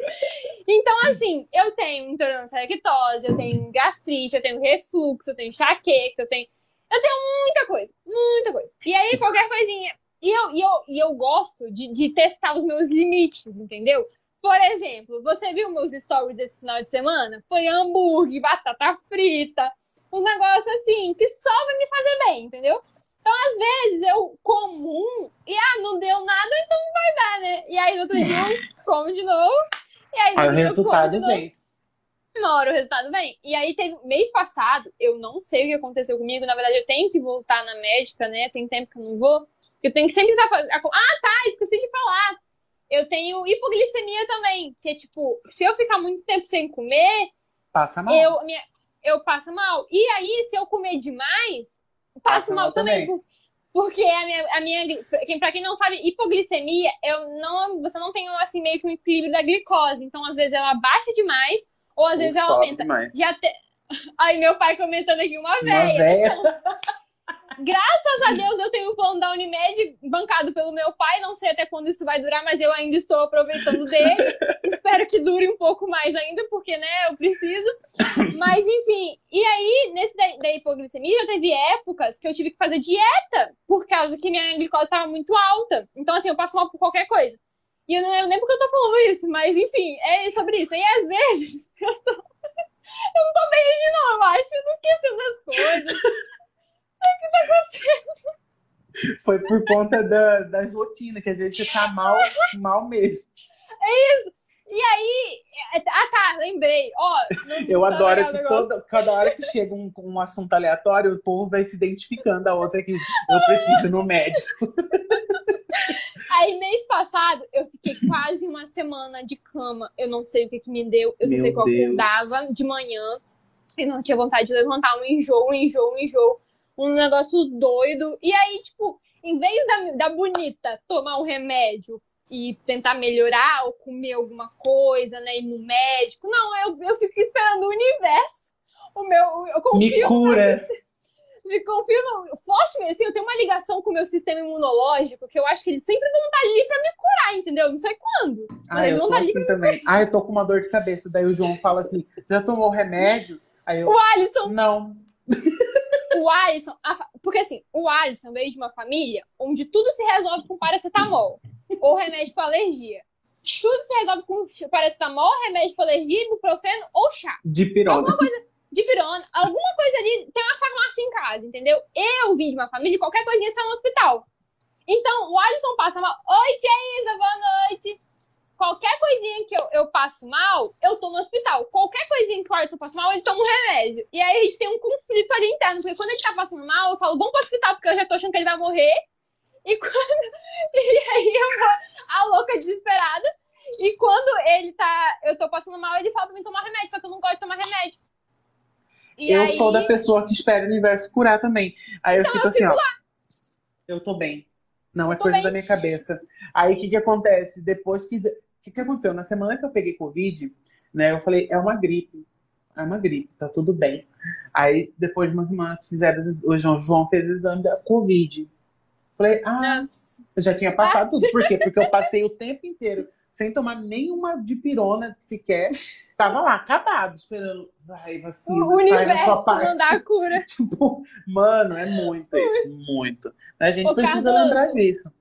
então, assim, eu tenho intolerância à lactose, eu tenho gastrite, eu tenho refluxo, eu tenho enxaqueca, eu tenho. Eu tenho muita coisa, muita coisa. E aí, qualquer coisinha. E eu, e eu, e eu gosto de, de testar os meus limites, entendeu? Por exemplo, você viu meus stories desse final de semana? Foi hambúrguer, batata frita, uns negócios assim, que só vai me fazer bem, entendeu? Então, às vezes, eu como um e, ah, não deu nada, então não vai dar, né? E aí, no outro dia, eu como de novo. E aí, aí o resultado vem. Na hora o resultado vem. E aí, teve, mês passado, eu não sei o que aconteceu comigo. Na verdade, eu tenho que voltar na médica, né? Tem tempo que eu não vou. Eu tenho que sempre. Ah, tá, esqueci de falar eu tenho hipoglicemia também, que é tipo, se eu ficar muito tempo sem comer, passa mal. Eu, minha, eu passo mal. E aí, se eu comer demais, passo passa mal, mal também. também. Porque a minha, a minha pra quem não sabe, hipoglicemia, eu não, você não tem assim meio que um equilíbrio da glicose. Então, às vezes ela baixa demais, ou às ou vezes ela aumenta. Demais. Já te... Aí meu pai comentando aqui uma velha. Uma véia. Graças a Deus eu tenho o plano da Unimed bancado pelo meu pai. Não sei até quando isso vai durar, mas eu ainda estou aproveitando dele. Espero que dure um pouco mais ainda, porque, né, eu preciso. Mas, enfim. E aí, nesse da, da hipoglicemia, já teve épocas que eu tive que fazer dieta por causa que minha glicose estava muito alta. Então, assim, eu passo mal por qualquer coisa. E eu não lembro nem porque eu tô falando isso, mas enfim, é sobre isso. E às vezes eu tô. Eu não tô bem hoje, não, eu acho. Eu tô esquecendo das coisas sei o que tá acontecendo. Foi por conta da, da rotina, que às vezes você tá mal, mal mesmo. É isso. E aí. Ah, tá, lembrei. Ó, eu adoro que toda, cada hora que chega um, um assunto aleatório, o povo vai se identificando a outra que eu preciso no médico. Aí, mês passado, eu fiquei quase uma semana de cama. Eu não sei o que, que me deu. Eu só sei que eu acordava de manhã e não tinha vontade de levantar. Um enjoo, um enjoo, um enjoo um negócio doido. E aí, tipo, em vez da, da bonita tomar um remédio e tentar melhorar ou comer alguma coisa, né, ir no médico, não, eu, eu fico esperando o universo. O meu, eu confio Me cura. me confio no, forte, assim, eu tenho uma ligação com o meu sistema imunológico que eu acho que eles sempre vão estar ali pra me curar, entendeu? Não sei quando. Ah, eu sou assim também. Ah, eu tô com uma dor de cabeça. Daí o João fala assim: já tomou o remédio? Aí eu, o Alisson. Não. O Alisson, porque assim, o Alisson veio de uma família onde tudo se resolve com paracetamol ou remédio para alergia. Tudo se resolve com paracetamol, remédio para alergia, ibuprofeno ou chá. De pirona. Alguma coisa, de pirona. Alguma coisa ali, tem uma farmácia em casa, entendeu? Eu vim de uma família e qualquer coisinha está no hospital. Então, o Alisson passa mal. Oi, tia Isa, boa noite qualquer coisinha que eu, eu passo mal, eu tô no hospital. Qualquer coisinha que o Alisson passa mal, ele toma um remédio. E aí a gente tem um conflito ali interno, porque quando ele tá passando mal, eu falo, vamos pro hospital, porque eu já tô achando que ele vai morrer. E quando. E aí eu vou a louca desesperada. E quando ele tá. Eu tô passando mal, ele fala pra mim tomar remédio, só que eu não gosto de tomar remédio. E eu aí... sou da pessoa que espera o universo curar também. Aí eu então fico eu assim, ó. Lá. Eu tô bem. Não é coisa bem. da minha cabeça. Aí o que que acontece? Depois que o que, que aconteceu? Na semana que eu peguei Covid, né, eu falei, é uma gripe. É uma gripe, tá tudo bem. Aí, depois de uma semana que fizeram, o João, João fez o exame da Covid. Falei, ah, Nossa. já tinha passado tudo. Por quê? Porque eu passei o tempo inteiro sem tomar nenhuma dipirona sequer. Tava lá, acabado, esperando. Vai, vacina, o universo não dá cura. tipo, mano, é muito isso, muito. A gente Ô, precisa Cardoso, lembrar disso.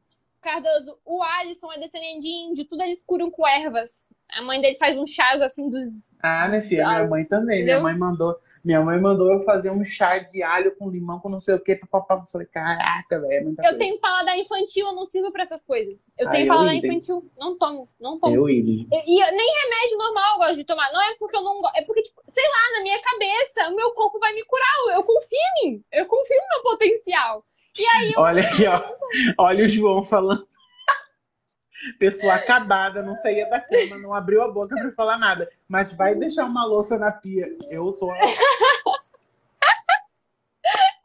Cardoso, o Alisson é descendente de índio, tudo eles curam com ervas. A mãe dele faz um chás assim dos. Ah, minha filha, minha mãe também. Entendeu? Minha mãe mandou. Minha mãe mandou eu fazer um chá de alho com limão, com não sei o que, papapá. Eu falei, caraca, velho, é Eu tenho paladar infantil, eu não sirvo pra essas coisas. Eu ah, tenho eu paladar idem. infantil, não tomo, não tomo. Eu idem. E, e, nem remédio normal eu gosto de tomar. Não é porque eu não gosto, é porque, tipo, sei lá, na minha cabeça, o meu corpo vai me curar. Eu confio em mim, eu confio no meu potencial. E aí eu... Olha aqui, ó. Olha o João falando. Pessoa acabada, não saía da cama, não abriu a boca pra falar nada. Mas vai deixar uma louça na pia. Eu sou a...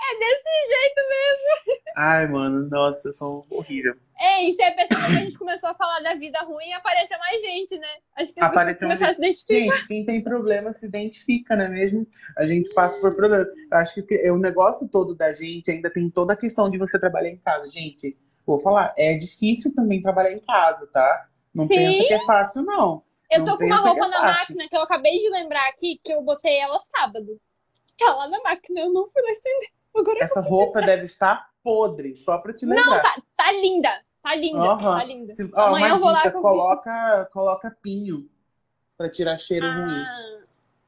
É desse jeito mesmo. Ai, mano, nossa, eu sou horrível. Ei, você percebeu que a gente começou a falar da vida ruim e apareceu mais gente, né? Acho que as Apareceu pessoas começaram a se identificar. Gente, quem tem problema se identifica, não é mesmo? A gente passa por problema. Eu acho que o negócio todo da gente ainda tem toda a questão de você trabalhar em casa. Gente, vou falar, é difícil também trabalhar em casa, tá? Não Sim. pensa que é fácil, não. Eu Não tô com uma roupa é na máquina que eu acabei de lembrar aqui, que eu botei ela sábado. Tá lá na máquina, eu não fui lá estender. Agora Essa roupa deve estar podre, só pra te lembrar. Não, tá, tá linda. Tá linda, Aham. tá linda. Se- ó, Amanhã eu vou lá dica, com- coloca, coloca pinho pra tirar cheiro ruim, Ah,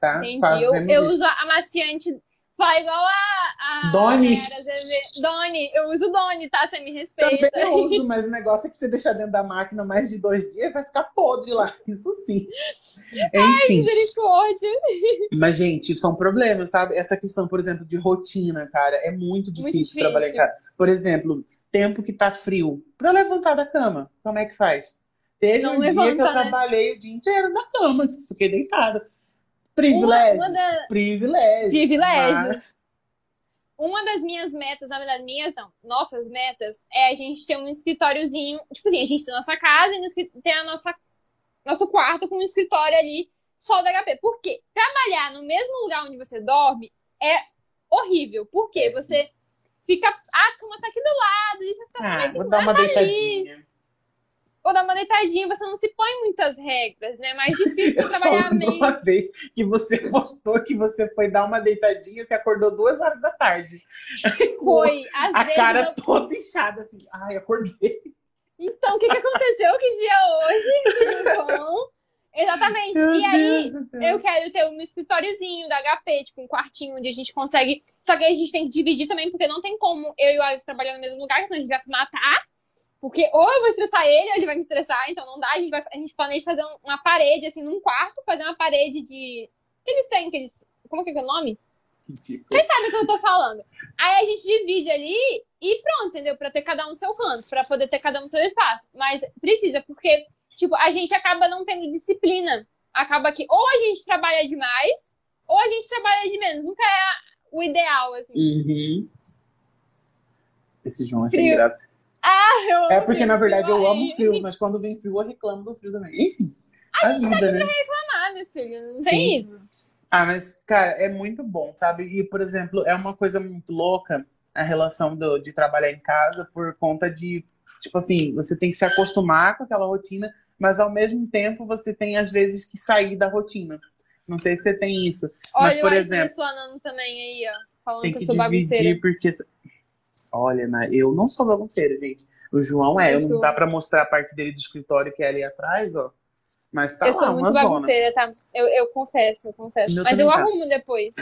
tá? entendi. Eu, Fazemos eu uso amaciante. Fala igual a. a Doni. Doni, eu uso Doni, tá? Você me respeita. Também eu uso, mas o negócio é que você deixar dentro da máquina mais de dois dias, vai ficar podre lá. Isso sim. Enfim. Misericórdia. Mas, gente, são problemas, sabe? Essa questão, por exemplo, de rotina, cara, é muito difícil, difícil. trabalhar em casa. Por exemplo, tempo que tá frio. Pra levantar da cama, como é que faz? Teve Não um dia que eu levanta, né? trabalhei o dia inteiro na cama, fiquei deitada. Privilégios. Uma- uma da- Privilégios. Privilégios. mas- Uma das minhas metas, na verdade, minhas não, nossas metas, é a gente ter um escritóriozinho. Tipo assim, a gente tem a nossa casa e tem a nossa, nosso quarto com um escritório ali só da HP. Por quê? Trabalhar no mesmo lugar onde você dorme é horrível. Por quê? É, você fica. A cama tá aqui do lado, deixa eu ficar Ah, mais vou dar uma ali. deitadinha. Ou dar uma deitadinha, você não se põe muitas regras, né? É mais difícil Eu trabalhar meio. uma vez que você postou que você foi dar uma deitadinha, você acordou duas horas da tarde. Foi. Às A vezes cara eu toda inchada, assim. Ai, acordei. Então, o que, que aconteceu? Que dia hoje? Exatamente. Meu e aí, eu quero ter um escritóriozinho da HP, tipo, um quartinho onde a gente consegue. Só que aí a gente tem que dividir também, porque não tem como eu e o Alisson trabalhar no mesmo lugar, senão a gente vai se matar. Porque ou eu vou estressar ele, ou ele vai me estressar, então não dá. A gente, vai, a gente planeja fazer um- uma parede, assim, num quarto, fazer uma parede de. que eles têm, que eles. Como que é que é o nome? Ridículo. Vocês sabem o que eu tô falando. Aí a gente divide ali e pronto, entendeu? Pra ter cada um seu canto, pra poder ter cada um seu espaço. Mas precisa, porque, tipo, a gente acaba não tendo disciplina. Acaba que ou a gente trabalha demais, ou a gente trabalha de menos. Nunca é o ideal, assim. Uhum. Esse João é sem Frio. Graça. Eu É porque, na verdade, eu amo frio, mas quando vem frio, eu reclamo do frio também. Enfim, a vida, né? Ah, meu filho, não Sim. tem isso. Ah, mas, cara, é muito bom, sabe? E, por exemplo, é uma coisa muito louca a relação do- de trabalhar em casa por conta de, tipo assim, você tem que se acostumar com aquela rotina, mas ao mesmo tempo você tem, às vezes, que sair da rotina. Não sei se você tem isso. Olha Mas, por o Alisson exemplo, explanando também aí, ó. Falando tem que que eu sou bagunceira. dividir, porque. Olha, eu não sou bagunceira, gente. O João é, Eu não sou. dá pra mostrar a parte dele do escritório que é ali atrás, ó. Mas tá eu lá, sou muito zona. bagunceira, tá? Eu, eu confesso, eu confesso. Mas eu tá. arrumo depois.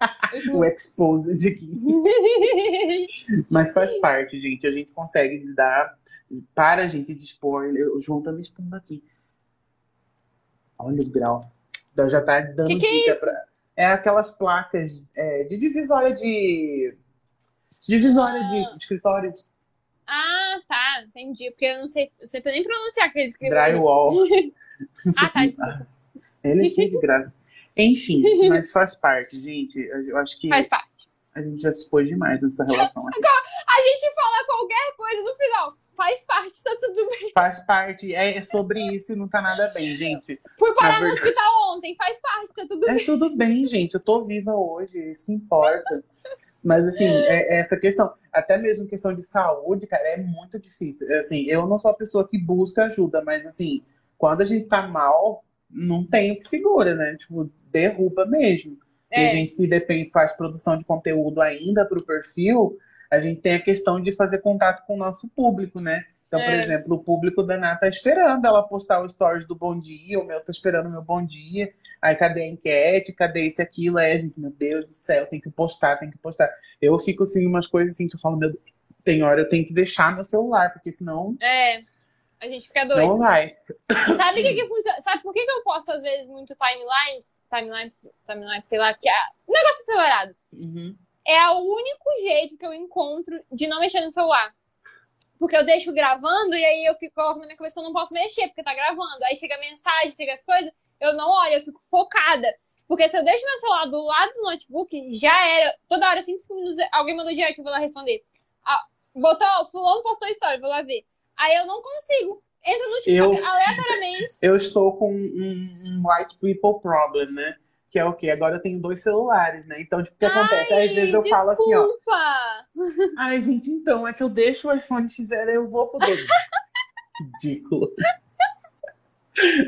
O exposed aqui. Mas faz parte, gente. A gente consegue lidar. Para a gente dispor. O João tá me expondo aqui. Olha o grau. Então já tá dando Que que é dica isso? pra. É aquelas placas é, de divisória de. Divisória de escritório. Ah, tá, entendi. Porque eu não sei, eu sei nem pronunciar aquele escritor. Drywall. Ah, tá, desculpa. Ele é cheio de graça. Enfim, mas faz parte, gente. Eu acho que Faz parte. a gente já se expôs demais nessa relação aqui. A gente fala qualquer coisa no final. Faz parte, tá tudo bem. Faz parte, é é sobre isso e não tá nada bem, gente. Fui parar Na no verdade- hospital ontem, faz parte, tá tudo bem. É tudo bem, gente. Eu tô viva hoje, isso que importa. Mas, assim, é, é essa questão, até mesmo questão de saúde, cara, é muito difícil. Assim, eu não sou a pessoa que busca ajuda, mas, assim, quando a gente tá mal, não tem o que segura, né? Tipo, derruba mesmo. E a É, gente que depende, faz produção de conteúdo ainda pro perfil, a gente tem a questão de fazer contato com o nosso público, né? Então, por É. exemplo, o público da Nath tá esperando ela postar o stories do bom dia, o meu tá esperando o meu bom dia. Aí, cadê a enquete? Cadê isso aquilo? A gente, meu Deus do céu, tem que postar, tem que postar. Eu fico, assim, umas coisas assim que eu falo, meu Deus, tem hora eu tenho que deixar meu celular, porque senão é. A gente fica doido. não vai. Sabe o que, que funciona? Sabe por que, que eu posto, às vezes, muito timelines? Timelines, timelines, sei lá, que é um negócio acelerado. Uhum. é o único jeito que eu encontro de não mexer no celular. Porque eu deixo gravando e aí eu fico coloco na minha cabeça que eu não posso mexer, porque tá gravando. Aí chega mensagem, chega as coisas, eu não olho, eu fico focada. Porque se eu deixo meu celular do lado do notebook, já era. Toda hora, 5 minutos, alguém mandou direct, eu vou lá responder. Ah, botou, fulano postou história, vou lá ver. Aí eu não consigo. Entra no TikTok eu, aleatoriamente. Eu estou com um, um white people problem, né? Que é o quê? Agora eu tenho dois celulares, né? Então, tipo, o que Ai, acontece? Às vezes eu desculpa. falo assim, ó. Ai, gente, então, é que eu deixo o iPhone XR eu vou poder. Ridículo.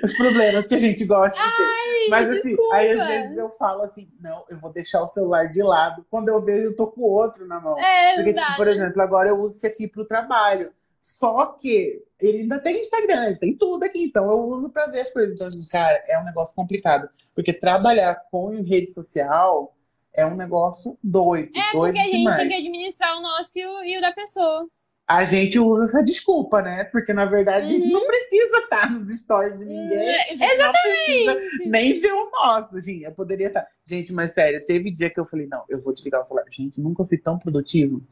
Os problemas que a gente gosta de ter. Ai, Mas assim, desculpa. aí às vezes eu falo assim, não, eu vou deixar o celular de lado. Quando eu vejo, eu tô com o outro na mão. É, Porque, dá, tipo, por exemplo, agora eu uso esse aqui pro trabalho. Só que ele ainda tem Instagram, ele tem tudo aqui, então eu uso pra ver as coisas. Então, cara, é um negócio complicado. Porque trabalhar com rede social é um negócio doido, É, doido porque a gente demais. tem que administrar o nosso e o, da pessoa. A gente usa essa desculpa, né? Porque na verdade Uhum. não precisa estar nos stories de ninguém. É, precisa nem ver o nosso, gente. Eu poderia estar. Gente, mas sério, teve dia que eu falei, não, eu vou desligar o celular. Gente, nunca fui tão produtivo.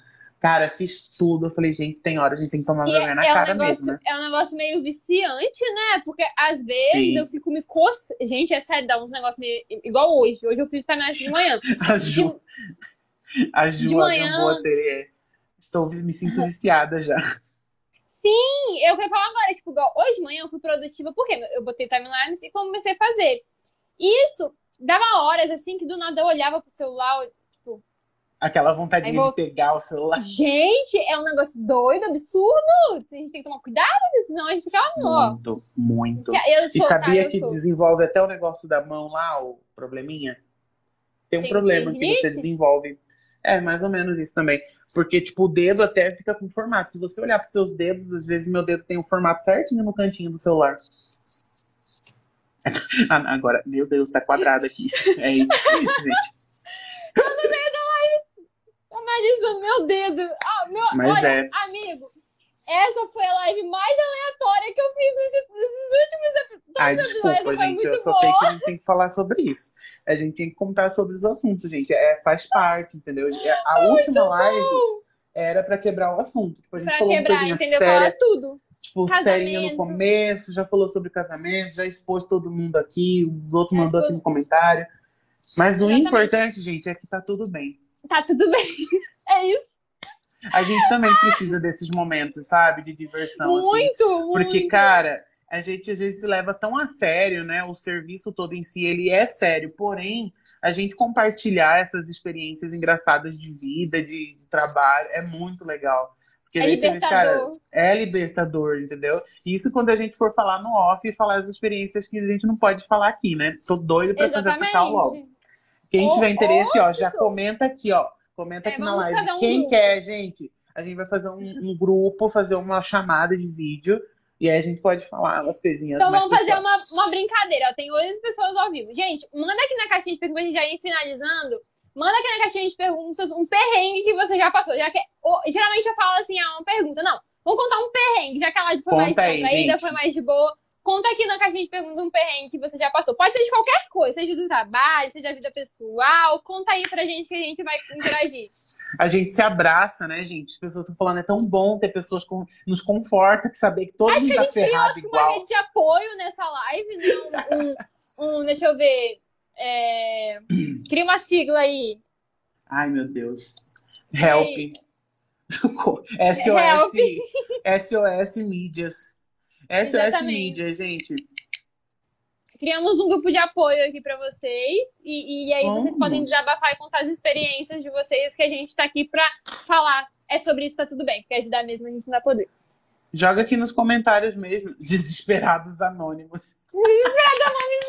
Cara, fiz tudo. Eu falei, gente, tem hora, a gente tem que tomar E vergonha na é, um cara negócio, mesmo, né? é um negócio meio viciante, né? Porque às vezes Sim. eu fico me coçando. Gente, é sério, dá uns negócios meio. Igual hoje. Hoje eu fiz timeline de manhã. A Ju, a Ju, de manhã- boa é, Estou me sinto viciada já. Sim, eu queria falar agora, tipo, igual hoje de manhã eu fui produtiva, porque eu botei timelines e comecei a fazer. Isso dava horas, assim, que do nada eu olhava pro celular, Aquela vontade Aí de vou- pegar o celular. gente, é um negócio doido, absurdo. A gente tem que tomar cuidado, senão a gente fica, ó. Muito, muito. Eu E sou, sabia tá, que sou. desenvolve até o negócio da mão lá, o probleminha? Tem um Tem- problema tem que você desenvolve. É, mais ou menos isso também. Porque, tipo, o dedo até fica com formato. Se você olhar pros seus dedos, às vezes meu dedo tem um formato certinho no cantinho do celular. Ah, Agora, meu Deus, tá quadrado aqui. É isso, gente. Analisando meu dedo. Ah, meu, Mas olha, é. amigo, essa foi a live mais aleatória que eu fiz nesse- nesses últimos episódios. Ai, desculpa, gente. Eu muito só boa. sei que a gente tem que falar sobre isso. A gente tem que contar sobre os assuntos, gente. É, faz parte, entendeu? A última live era pra quebrar o assunto. Tipo, a gente Pra falou uma quebrar, coisinha entendeu? séria. Fala tudo. tipo, Casamento. no começo, já falou sobre casamento, já expôs todo mundo aqui, os outros Já mandou expôs- aqui no comentário. Mas o Exatamente. importante, gente, é que tá tudo bem. Tá tudo bem. É isso. A gente também precisa desses momentos, sabe? De diversão, assim. muito, muito. Porque, cara, a gente às vezes se leva tão a sério, né? O serviço todo em si, ele é sério. Porém, a gente compartilhar essas experiências engraçadas de vida, de, de trabalho, é muito legal. Porque É você vê, cara, libertador. é libertador, entendeu? Isso quando a gente for falar no off e falar as experiências que a gente não pode falar aqui, né? Tô doido pra fazer essa call logo. Quem tiver interesse, ó, já comenta aqui, ó. Comenta É, aqui na live. um Quem grupo. quer, gente? A gente vai fazer um, um grupo, fazer uma chamada de vídeo. E aí a gente pode falar umas coisinhas Então mais vamos fazer uma, uma brincadeira. Ó, tem oito pessoas ao vivo. Gente, manda aqui na caixinha de perguntas, a gente já ir finalizando. Manda aqui na caixinha de perguntas um perrengue que você já passou. Já que, ó, geralmente eu falo assim, ah, uma pergunta. Não, vamos contar um perrengue, já que a live foi mais Conta aí, descontraída, gente. foi mais de boa. Conta aqui na caixinha de perguntas um perrengue que você já passou. Pode ser de qualquer coisa, seja do trabalho, seja da vida pessoal. Conta aí pra gente que a gente vai interagir. A gente se abraça, né, gente? As pessoas estão falando, é tão bom ter pessoas que nos conforta que saber que todo Acho mundo que a tá gente criou ferrado uma igual. rede de apoio nessa live, né? Um, um- um- deixa eu ver. É, cria uma sigla aí. Ai, meu Deus. Help. Socorro. SOS. SOS Mídias. SOS Exatamente. Mídias, gente. Criamos um grupo de apoio aqui pra vocês. E, e aí vocês Vamos. podem desabafar e contar as experiências de vocês, que a gente tá aqui pra falar. É sobre isso, tá tudo bem. Porque ajudar mesmo a gente não vai poder. Joga aqui nos comentários mesmo. Desesperados Anônimos.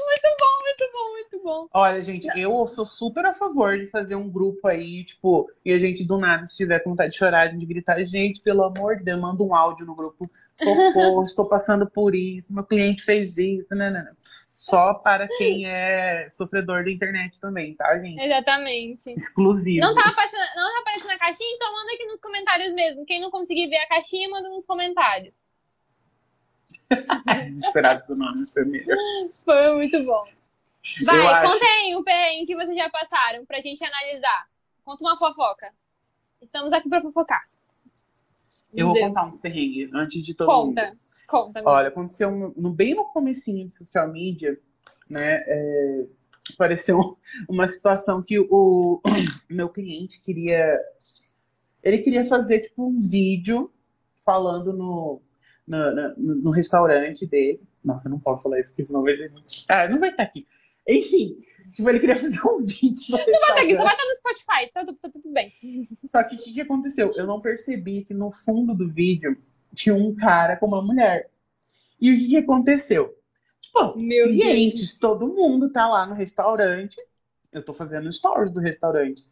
Muito bom, muito bom, muito bom. Olha, gente, eu sou super a favor de fazer um grupo aí, tipo, e a gente do nada, se tiver com vontade de chorar, a gente gritar, gente, pelo amor de Deus, manda um áudio no grupo. Socorro, estou passando por isso, meu cliente fez isso, né, né, né. Só para quem é sofredor da internet também, tá, gente? Exatamente. Exclusivo. Não tá, aparecendo, não tá aparecendo na caixinha, então manda aqui nos comentários mesmo. Quem não conseguir ver a caixinha, manda nos comentários. Desesperados Anônimos primeiro. Foi muito bom. Vai, eu acho. contem o perrengue que vocês já passaram pra gente analisar. Conta uma fofoca. Estamos aqui pra fofocar. Eu vou Deus. contar um perrengue antes de todo Conta. mundo. Conta. amiga. Olha, aconteceu no, no- bem no comecinho de social media, né? é, apareceu uma situação que o meu cliente queria. Ele queria fazer tipo um vídeo falando no, na- na- no, restaurante dele. Nossa, eu não posso falar isso, porque senão vai ser muito. Ah, não vai estar aqui. Enfim, tipo, ele queria fazer um vídeo no Vai estar aqui, restaurante. só vai estar no Spotify. Tá, tá- tá tudo bem. Só que o que, que aconteceu? Eu não percebi que no fundo do vídeo tinha um cara com uma mulher. E o que, que aconteceu? Tipo, Meu clientes, todo mundo tá lá no restaurante. Eu tô fazendo stories do restaurante.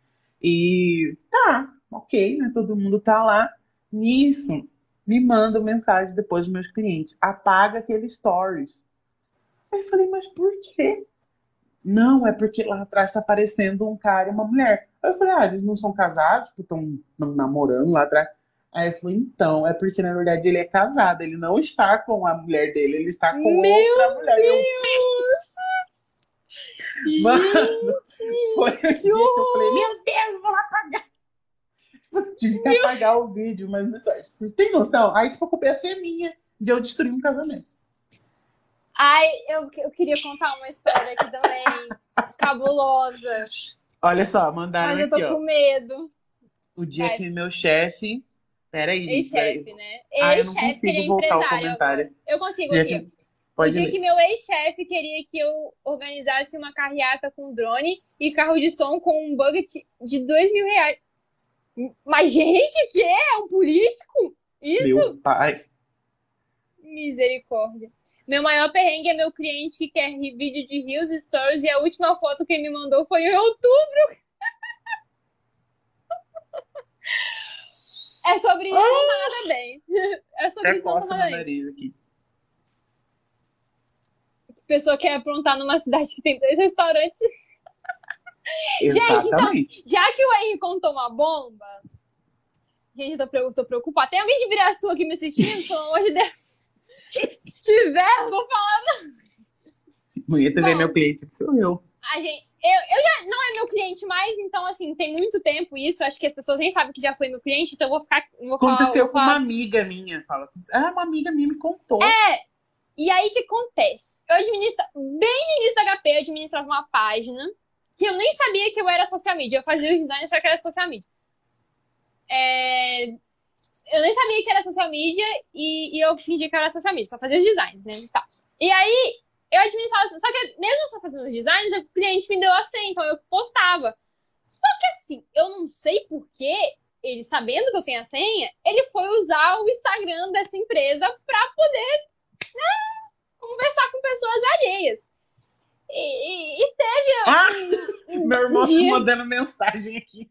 E tá, ok, né? Todo mundo tá lá. Nisso, me mandam mensagem depois dos meus clientes. Apaga aquele stories. Aí eu falei, mas por quê? Não, é porque lá atrás tá aparecendo um cara e uma mulher. Aí eu falei, ah, eles não são casados, tipo, estão namorando lá atrás. Aí eu falei, então, é porque na verdade ele é casado, ele não está com a mulher dele, ele está com Meu outra mulher. Eu, Mano, foi o dia que eu falei, meu Deus, vou lá apagar. Você que apagar o vídeo, mas não sei. vocês têm noção? Aí ficou com a ser minha de eu destruir um casamento. Ai, eu, eu queria contar uma história aqui também. cabulosa. Olha só, mandaram Mas eu tô aqui, ó. com medo. O dia Vai. que meu chefe. Peraí, gente. Ex-chefe, né? Ex-chefe, ele consigo é empresário. Eu consigo aqui. que- O dia ler. que meu ex-chefe queria que eu organizasse uma carreata com drone e carro de som com um budget de dois mil reais. Mas, gente, que é? É um político? Isso? Meu pai. Misericórdia. Meu maior perrengue é meu cliente que quer vídeo de Reels Stories e a última foto que ele me mandou foi em outubro. É sobre isso, tá nada bem. É sobre Até isso, coça nada bem. nariz aqui. Pessoa quer aprontar numa cidade que tem dois restaurantes. então, Exatamente. Já que o Henry contou uma bomba. Gente, eu tô, tô preocupada. Tem alguém de Viraçu aqui me assistindo? Pelo amor de Deus. Se tiver, eu vou falar. Bonita ver Bom. meu cliente, que sou eu. A gente, eu, eu já não é meu cliente mais, então assim, tem muito tempo isso. Acho que as pessoas nem sabem que já foi meu cliente, então eu vou ficar. Vou falar- Aconteceu vou com falar- uma amiga minha. Fala, ah, uma amiga minha me contou. E aí o que acontece? Eu administro, bem no início da HP, eu administrava uma página que eu nem sabia que eu era social media. Eu fazia os designs pra que era social media. É, Eu nem sabia que era social media e, e eu fingia que eu era social media, só fazia os designs, né? E, tal. e aí eu administrava, só que mesmo só fazendo os designs, o cliente me deu a senha, então eu postava. Só que assim, eu não sei porquê, ele sabendo que eu tenho a senha, ele foi usar o Instagram dessa empresa pra poder né, conversar com pessoas alheias. E, e- e Ah, meu irmão dia- mandando mensagem aqui.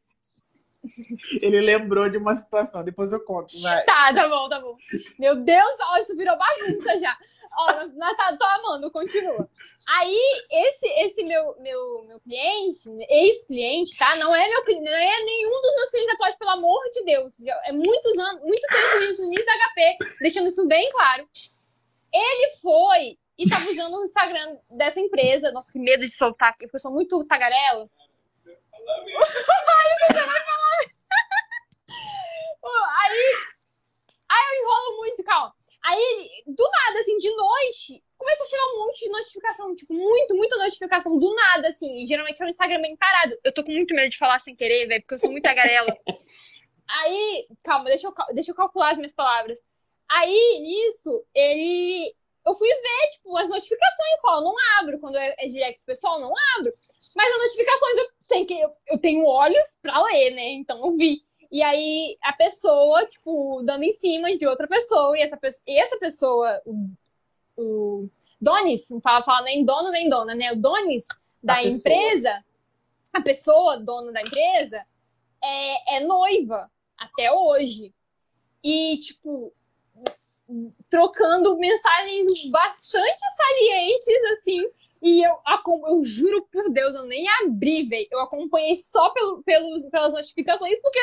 Ele lembrou de uma situação, depois eu conto. Vai. Tá, tá bom, tá bom. Meu Deus, ó, isso virou bagunça já. Ó, mas tá, tô amando, continua. Aí, esse, esse meu, meu, meu cliente, ex-cliente, tá? Não é meu não é nenhum dos meus clientes atuais, pelo amor de Deus. Já É muitos anos, muito tempo isso, no início da HP, deixando isso bem claro. Ele foi e tava usando o Instagram dessa empresa. Nossa, que medo de soltar aqui, porque eu sou muito tagarela. Aí, aí eu enrolo muito, calma. Aí, do nada, assim, de noite, começou a chegar um monte de notificação, tipo, muito, muita notificação, do nada, assim. E geralmente é um Instagram bem parado. Eu tô com muito medo de falar sem querer, velho, porque eu sou muito tagarela. Aí, calma, deixa eu, deixa eu calcular as minhas palavras. Aí, nisso, ele. Eu fui ver, tipo, as notificações só. Eu não abro. Quando é, é direct pessoal, eu não abro. Mas as notificações, eu, sem que eu, eu tenho olhos pra ler, né? Então eu vi. E aí a pessoa, tipo, dando em cima de outra pessoa, e essa, pe- e essa pessoa, o, o Donis, não fala, fala nem dono nem dona, né? O Donis da A pessoa. empresa, a pessoa, dona da empresa, é, é noiva até hoje. E, tipo, trocando mensagens bastante salientes, assim. E eu, eu juro por Deus, eu nem abri, velho. Eu acompanhei só pelo, pelos, pelas notificações, porque,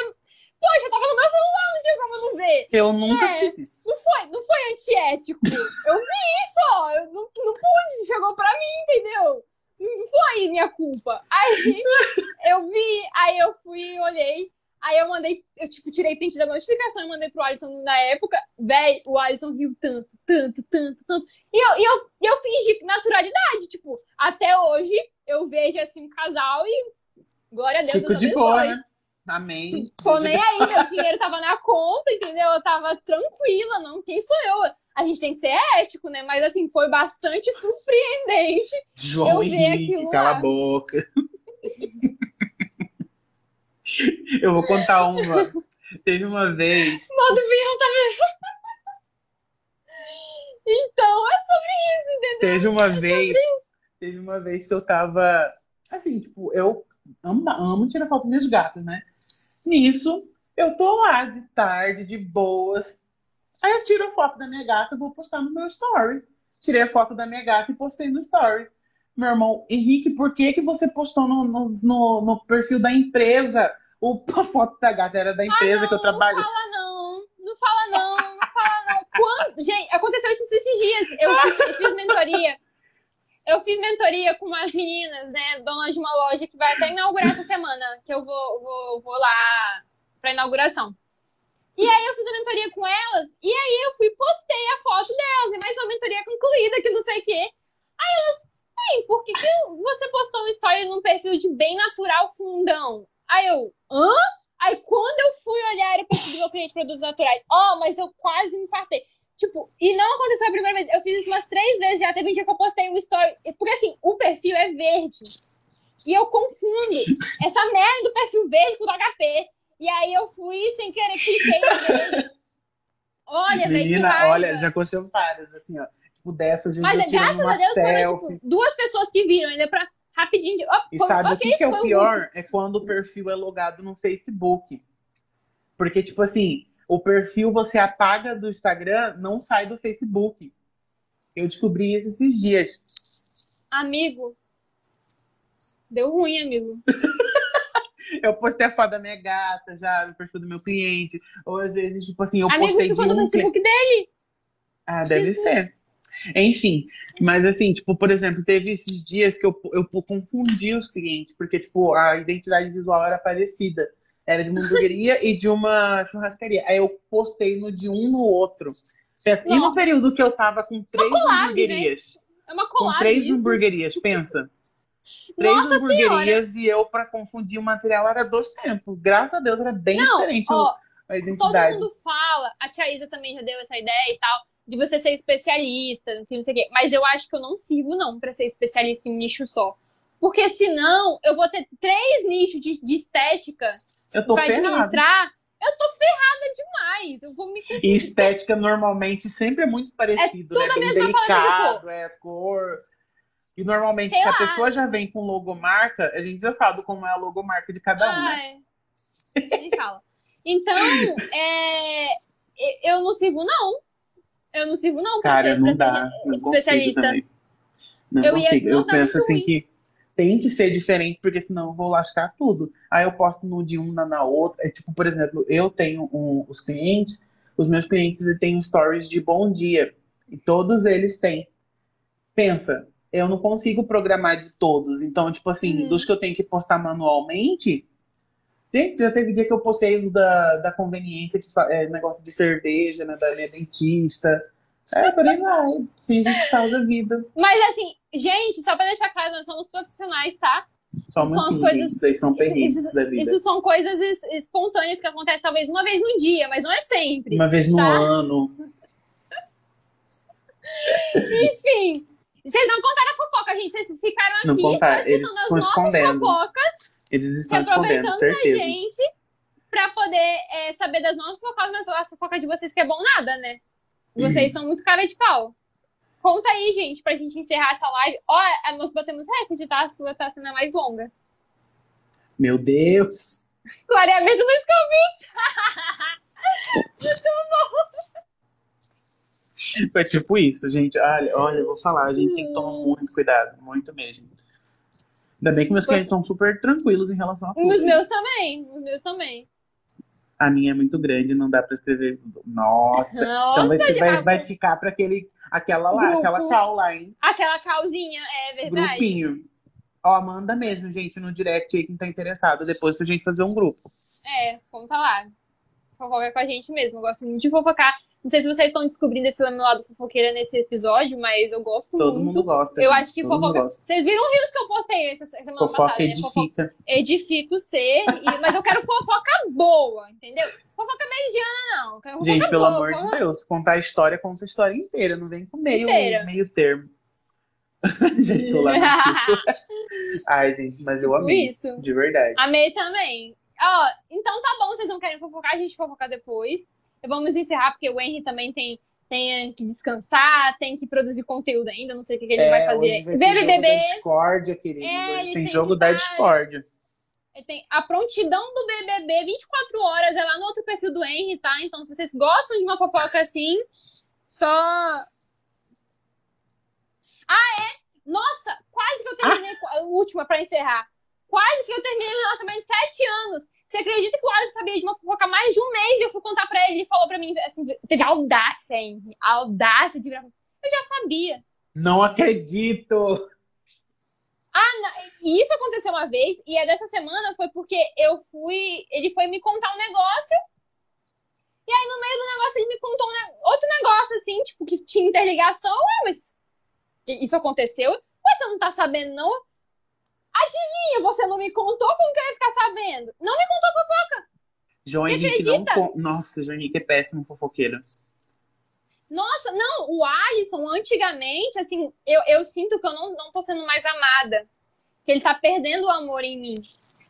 poxa, eu tava no meu celular, não tinha como não ver. Eu nunca É. fiz isso. Não foi, não foi antiético. Eu vi isso, ó. Eu não, não pude, chegou pra mim, entendeu? Não foi minha culpa. Aí eu vi, aí eu fui olhei. Aí eu mandei, eu tipo, tirei print da notificação e mandei pro Alisson na época. Véi, o Alisson riu tanto, tanto, tanto, tanto. E eu, e eu, eu fingi naturalidade, tipo, até hoje eu vejo assim um casal e glória a Deus. Fico de boa, né? Amém. Tô nem aí, meu dinheiro tava na conta, entendeu? Eu tava tranquila, não. Quem sou eu? A gente tem que ser ético, né? Mas assim, foi bastante surpreendente. João Eu vi Henrique, aquilo cala lá. a boca. Eu vou contar uma. Teve uma vez. Modo vinho tá vendo? Então, é sobre isso, entendeu? Teve uma vez. Teve uma vez que eu tava. Assim, tipo, eu amo, amo tirar foto dos meus gatos, né? Nisso, eu tô lá de tarde, de boas. Aí eu tiro a foto da minha gata e vou postar no meu story. Tirei a foto da minha gata e postei no story. Meu irmão, Henrique, por que, que você postou no, no, no, no perfil da empresa? O, a foto da gata era da empresa não, que eu trabalho. Não fala não, não fala não, não fala não. Quando... Gente, aconteceu isso esses dias. Eu, fiz- eu fiz mentoria. Eu fiz mentoria com umas meninas, né, donas de uma loja que vai até inaugurar essa semana, que eu vou, vou, vou lá pra inauguração. E aí eu fiz a mentoria com elas, e aí eu fui postei a foto delas, e mais uma mentoria concluída, que não sei o quê. Aí elas, ei, por que, que você postou um story num perfil de bem natural fundão? Aí eu, hã? Aí quando eu fui olhar o perfil do meu cliente de produtos naturais, ó, mas eu quase me infartei. Tipo, e não aconteceu a primeira vez. Eu fiz isso umas três vezes já. Teve um dia que eu postei um story. Porque assim, o perfil é verde. E eu confundo essa merda do perfil verde com o do HP. E aí eu fui sem querer, cliquei verde. Olha, velho, Menina, olha, já aconteceu várias, assim, ó. Tipo, dessas, gente, Mas graças a Deus foram, selfie. tipo, duas pessoas que viram ainda pra rapidinho. Ó, E sabe o ok, que, que é o pior? É quando o perfil é logado no Facebook. Porque, tipo assim, o perfil você apaga do Instagram, não sai do Facebook. Eu descobri isso esses dias. Amigo. Deu ruim, amigo. Eu postei a foto da minha gata já no perfil do meu cliente. Ou às vezes, tipo assim, eu amigo postei de ficou no um cliente. Facebook dele. Ah, deve Jesus. ser. Enfim, mas assim, tipo, por exemplo, teve esses dias que eu, eu confundi os clientes, porque, tipo, a identidade visual era parecida. Era de uma hamburgueria e de uma churrascaria. Aí eu postei no de um no outro. Pensa, e no período que eu tava com três collab, né? hamburguerias? É uma Com collab três isso. hamburguerias, pensa. Três Nossa hamburguerias e eu, pra confundir o material, era dois tempos. Graças a Deus, era bem Não, diferente ó, a todo identidade. mundo fala, a tia Isa também já deu essa ideia e tal, de você ser especialista, que não sei o quê. Mas eu acho que eu não sirvo, não, pra ser especialista em um nicho só. Porque senão eu vou ter três nichos de, de estética Eu tô pra ferrada. administrar. Eu tô ferrada demais. Eu vou me. E estética normalmente sempre é muito parecido, tudo né? a Bem mesma delicado, é cor. E normalmente, Sei se a lá. pessoa já vem com logomarca, a gente já sabe como é a logomarca de cada um, né? Nem fala. Então, é, eu não sirvo, não. Eu não sirvo, não, pra Cara, ser, não pra dá. ser especialista. Não Eu consigo. eu penso assim ruim. que tem que ser diferente, porque senão eu vou lascar tudo. Aí eu posto no de uma na outra. É tipo, por exemplo, eu tenho um- os clientes, os meus clientes têm stories de bom dia. E todos eles têm. Pensa, eu não consigo programar de todos. Então, tipo assim, Uhum. dos que eu tenho que postar manualmente. Gente, já teve dia que eu postei da, da conveniência, que é negócio de cerveja, né? Da minha dentista. É, por aí vai. Sim, a gente faz a vida. Mas assim, gente, só pra deixar claro, nós somos profissionais, tá? Somos São assim, coisas- gente. Aí são perrengues Isso, da vida. isso são coisas es- espontâneas que acontecem talvez uma vez no dia, mas não é sempre. Uma vez no tá? ano. Enfim. Vocês não contaram a fofoca, gente. Vocês ficaram aqui Não contaram, eles estão nossas escondendo. fofocas, Eles estão escondendo, aproveitando da certeza. gente pra poder é, saber das nossas fofocas, mas as fofocas de vocês que é bom nada, né? Vocês Uhum. são muito cara de pau. Conta aí, gente, pra gente encerrar essa live. Ó, a- nós batemos recorde, tá? A sua tá sendo a mais longa. Meu Deus! Clareamento no É tipo isso, gente. Olha, olha, eu vou falar, a gente tem que tomar muito cuidado, muito mesmo. Ainda bem que meus clientes são super tranquilos em relação a tudo. Os meus também. Os meus também. A minha é muito grande, não dá pra escrever. Nossa! Nossa, então vai, ah, vai ficar pra aquele, aquela lá, Grupo. aquela cal lá, hein? Aquela calzinha, é verdade. Grupinho. Ó, manda mesmo, gente, no direct aí quem tá interessado, depois pra gente fazer um grupo. É, conta lá. Fofoca com a gente mesmo. Eu gosto muito de fofocar. Não sei se vocês estão descobrindo esse meu lado fofoqueira nesse episódio, mas eu gosto Todo muito. mundo gosta. Eu gente, acho que todo fofoca. Vocês viram o rios que eu postei essa semana Fofoca passada, né? Fofoca edifica. edifica o ser, e- mas eu quero fofoca boa, entendeu? Fofoca mediana, não. Eu quero Gente, pelo boa, amor de fofoca- Deus, contar a história, conta a história inteira, não vem com meio, Inteira. meio termo. Já estou lá Ai, gente, mas eu Tipo amei. isso. De verdade. Amei também. Ó, então tá bom, vocês não querem fofocar, a gente fofocar depois. Vamos encerrar, porque o Henry também tem, tem que descansar, tem que produzir conteúdo ainda, não sei o que, que ele vai É, fazer. vai jogo BBB, discórdia, queridos. É, hoje tem jogo da discórdia. ele tem a prontidão do BBB, 24 horas, é lá no outro perfil do Henry, tá? Então, se vocês gostam de uma fofoca assim, só... Ah, é? Nossa, quase que eu terminei, a última pra encerrar. Quase que eu terminei meu relacionamento de 7 anos. Você acredita que o Alisson sabia de uma fofoca mais de um mês e eu fui contar pra ele? Ele falou pra mim, assim, teve audácia, a audácia de virar. Eu já sabia. Não acredito! E isso aconteceu uma vez, e é dessa semana foi porque eu fui. Ele foi me contar um negócio. E aí, no meio do negócio, ele me contou um outro negócio, assim, tipo, que tinha interligação. Ué, mas isso aconteceu? Ué, você não tá sabendo, não? Adivinha, você não me contou como que eu ia ficar sabendo? Não me contou fofoca. João Henrique não. acredita? con- Nossa, João Henrique é péssimo fofoqueiro. Nossa, não, o Alisson, antigamente, assim, eu, eu sinto que eu não, não tô sendo mais amada. Que ele tá perdendo o amor em mim.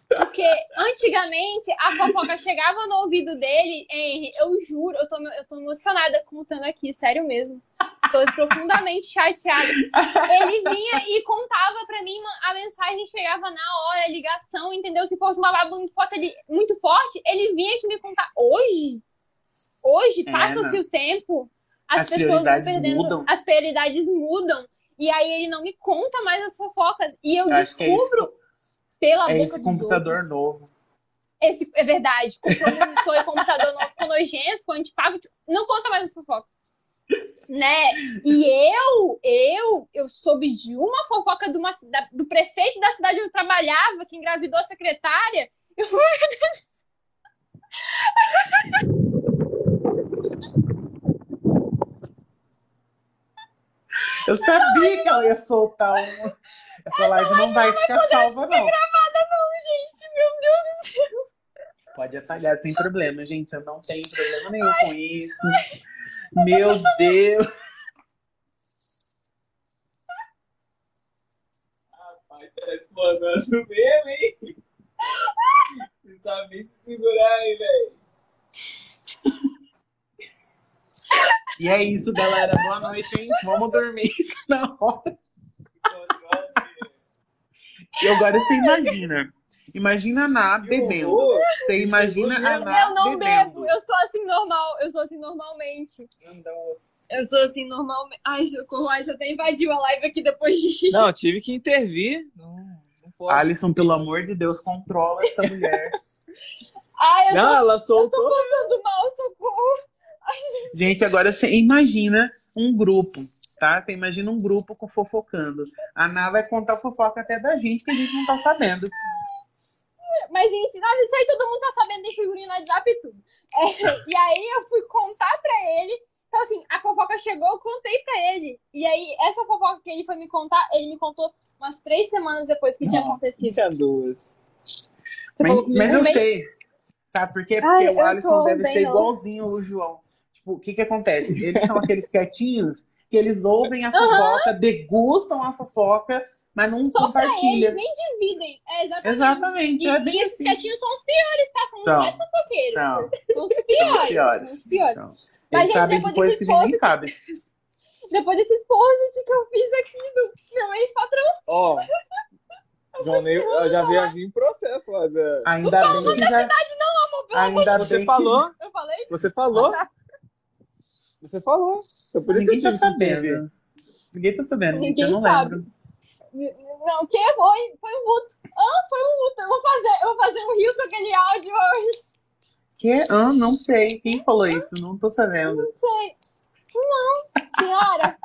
Porque antigamente a fofoca chegava no ouvido dele, Henry, eu juro, eu tô, eu tô emocionada contando aqui, sério mesmo. Tô profundamente chateada. Ele vinha e contava pra mim, a mensagem chegava na hora, a ligação, entendeu? Se fosse uma babá muito forte, ele, muito forte, ele vinha aqui me contar. Hoje? Hoje, É, passa-se o tempo, as, As pessoas vão perdendo, mudam. as prioridades mudam. E aí ele não me conta mais as fofocas. E eu, Eu é descubro esse, pela é boca esse computador outros. novo. Esse é verdade. Comprou um computador novo, ficou nojento, ficou antipago. tipo, Não conta mais as fofocas. Né? E eu, eu, eu soube de uma fofoca de uma, da- do prefeito da cidade onde eu trabalhava, que engravidou a secretária. Eu Eu sabia que ela ia soltar uma. Essa live não vai ficar salva, não. gente, meu Deus do céu. Pode apagar sem problema, gente. Eu não tenho problema nenhum com isso. Meu Deus. Rapaz, você tá explorando mesmo, hein? Você sabe se segurar aí, velho. E é isso, galera. Boa noite, hein? Vamos dormir na hora. E agora você imagina. Imagina a Ná bebendo. Você imagina a Ná Eu não bebendo. bebo, eu sou assim normal, eu sou assim normalmente. Eu sou assim normalmente. Ai, socorro, ai, você até invadiu a live aqui depois de. Não, tive que intervir. Não, não pode. Alisson, pelo amor de Deus, controla essa mulher. Ai, eu Não, ela tô soltou. passando mal, socorro. Gente, agora você imagina um grupo, tá? Você imagina um grupo com fofocando. A Ná vai contar fofoca até da gente que a gente não tá sabendo. Mas enfim, isso aí todo mundo tá sabendo de figurinha no WhatsApp e tudo. É, e aí eu fui contar pra ele. Então, assim, a fofoca chegou, eu contei pra ele. E aí, essa fofoca que ele foi me contar, ele me contou umas três semanas depois que tinha acontecido. Tinha duas. Você Mas, mas eu mês? sei. Sabe por quê? Porque Ai, o Alisson deve ser não. igualzinho o João. Tipo, o que que acontece? Eles são aqueles quietinhos que eles ouvem a fofoca, degustam a fofoca, mas não Só pra compartilham. eles, nem dividem. É, exatamente. Exatamente, E, é bem e esses assim. quietinhos são os piores, tá? São os São. mais fofoqueiros. São. São os piores. São os piores. São os piores. Então, Mas, eles gente, sabem depois de coisas que desse a gente nem post- sabe. Depois desses posts que eu fiz aqui do meu ex-patrão. Ó, João Ney, Você eu já vi vir em processo lá. Da... Ainda bem que já. Não, pelo amor Ainda Você bem falou, Eu falei? você falou, Ah, tá. Você falou. Por isso ninguém tá sabendo. Ninguém tá sabendo, gente. Ninguém Eu não sabe. lembro. Não, o que foi? Foi um luto. Ah, foi um luto. Eu vou fazer, eu vou fazer um rios com aquele áudio hoje. Que? Ah, não sei. Quem falou isso? Não tô sabendo. Não sei. Não, senhora.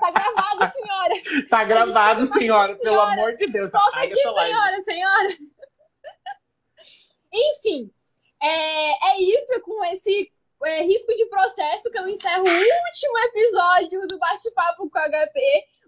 Tá gravado, senhora. Tá gravado, Gente, senhora, pelo senhora. amor de Deus. Volta aqui, senhora, senhora. Enfim, é, é isso com esse é, risco de processo que eu encerro o último episódio do Bate-Papo com a HP.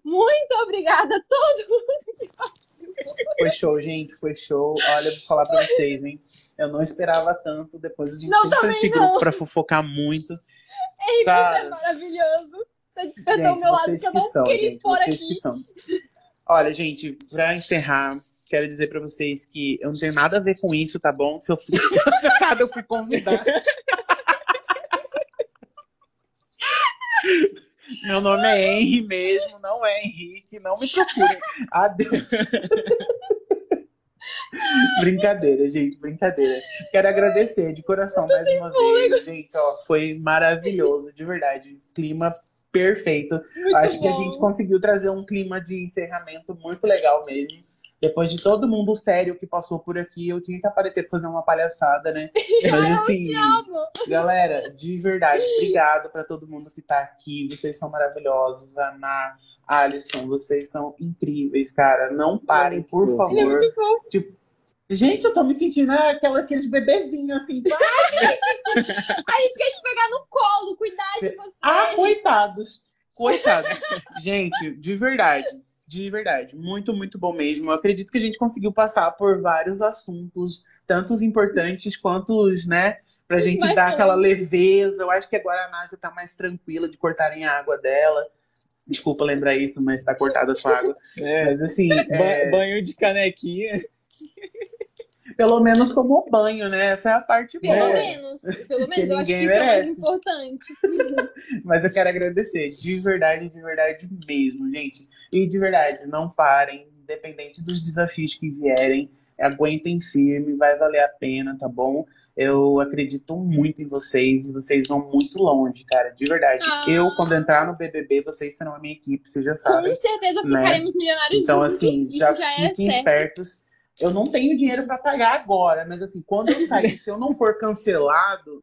Muito obrigada a todo mundo que participou. Foi show, gente, foi show. Olha, vou falar pra vocês, hein? Eu não esperava tanto. Depois a gente Não, também esse não. grupo pra fofocar muito. Ei, você é maravilhoso. Você despertou o meu lado que eu não são, queria gente, expor vocês aqui. que são. Olha, gente, pra encerrar, quero dizer pra vocês que eu não tenho nada a ver com isso, tá bom? Se eu fui processada, eu fui convidada. Meu nome é Henry mesmo, não é Henrique, não me procurem. Adeus. brincadeira, gente, brincadeira. Quero agradecer de coração mais uma vez, gente, ó, foi maravilhoso, de verdade. Clima perfeito. Muito Acho bom. que a gente conseguiu trazer um clima de encerramento muito legal mesmo. Depois de todo mundo sério que passou por aqui, eu tinha que aparecer pra fazer uma palhaçada, né? Mas assim, Amo. galera, de verdade, obrigado pra todo mundo que tá aqui. Vocês são maravilhosos. Ana, Alisson, vocês são incríveis, cara. Não parem, por fofo. Ele é favor. muito fofo. Gente, eu tô me sentindo ah, aquela, aqueles bebezinhos assim. A gente quer te pegar no colo, cuidar de você. Ah, coitados. Coitados. gente, de verdade. De verdade. Muito, muito bom mesmo. Eu acredito que a gente conseguiu passar por vários assuntos, tantos importantes quanto os, né? Pra Os gente dar aquela leveza. Eu acho que agora a já tá mais tranquila de cortarem a água dela. Desculpa lembrar isso, mas tá cortada a sua água. É, Mas assim, ba- é, banho de canequinha. pelo menos tomou banho, né? Essa é a parte boa. Pelo É. menos. Pelo Que menos. Eu acho que isso é mais importante. Mas eu quero agradecer, de verdade, de verdade mesmo, gente. E de verdade, não parem, independente dos desafios que vierem, aguentem firme, vai valer a pena, tá bom? Eu acredito muito em vocês e vocês vão muito longe, cara, de verdade. Ah. Eu, quando entrar no BBB, vocês serão a minha equipe, vocês já sabem. Com certeza né? ficaremos milionários Então, juntos. assim, já, já, é fiquem certo. espertos. Eu não tenho dinheiro pra pagar agora, mas assim, quando eu sair, se eu não for cancelado,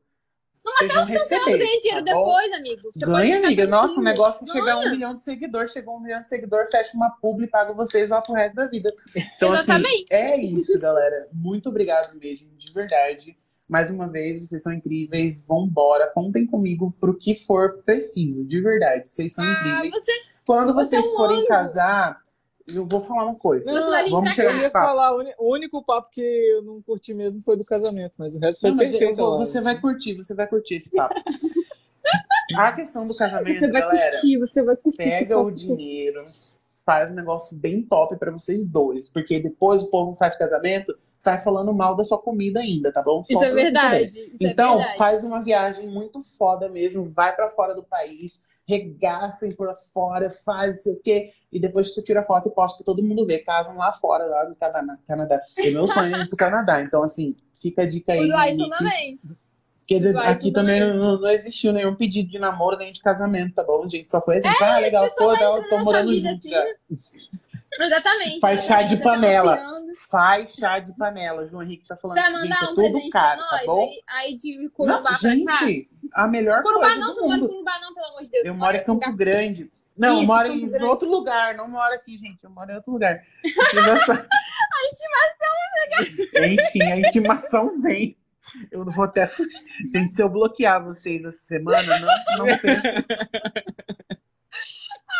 vocês vão receber. Ganha dinheiro tá depois, amigo. Você Ganha, amiga. Nossa, o negócio é chegar a um milhão de seguidores. Chegou um milhão de seguidores, fecha uma publi e pago vocês lá pro resto da vida. Então, assim, Exatamente. é isso, galera. Muito obrigado mesmo, de verdade. Mais uma vez, vocês são incríveis. Vambora, contem comigo pro que for preciso, de verdade. Vocês são Ah, incríveis. você, Quando você vocês é um forem anjo. casar, eu vou falar uma coisa. Vai vir Vamos chegar Eu ia papo. falar, o único papo que eu não curti mesmo foi do casamento, mas o resto foi Não, perfeito. vou- você vai curtir, você vai curtir esse papo. A questão do casamento, você vai galera. curtir, você vai curtir. esse pega o dinheiro, faz um negócio bem top pra vocês dois. Porque depois o povo faz casamento, sai falando mal da sua comida ainda, tá bom? Só Isso é verdade. Isso Então, é verdade. faz uma viagem muito foda mesmo, vai pra fora do país, regaçem por fora, faz sei o quê. E depois você tira foto e posta pra todo mundo ver. Casam lá fora, lá no Canadá. É meu sonho é ir pro Canadá. Então, assim, fica a dica aí. O Alisson também. Porque aqui também não, não existiu nenhum pedido de namoro nem de casamento, tá bom, gente? Só foi assim, ah, a legal, pô, eu tô morando junto assim, né? Exatamente. Faz chá de tá panela. Faz chá de panela. João Henrique tá falando Pra que gente, mandar é um tudo presente caro, tá nós. bom? aí, aí de Corumbá Não, pra cá. gente, a melhor Corumbá coisa não, do você não mora em mundo. Corumbá não, pelo amor de Deus. Eu moro em Campo Grande. Não, eu Isso, moro Campo em Grande. outro lugar. Não moro aqui, gente. Eu moro em outro lugar. A intimação. Enfim, a intimação vem. Eu não vou até. Gente, se eu bloquear vocês essa semana, não, não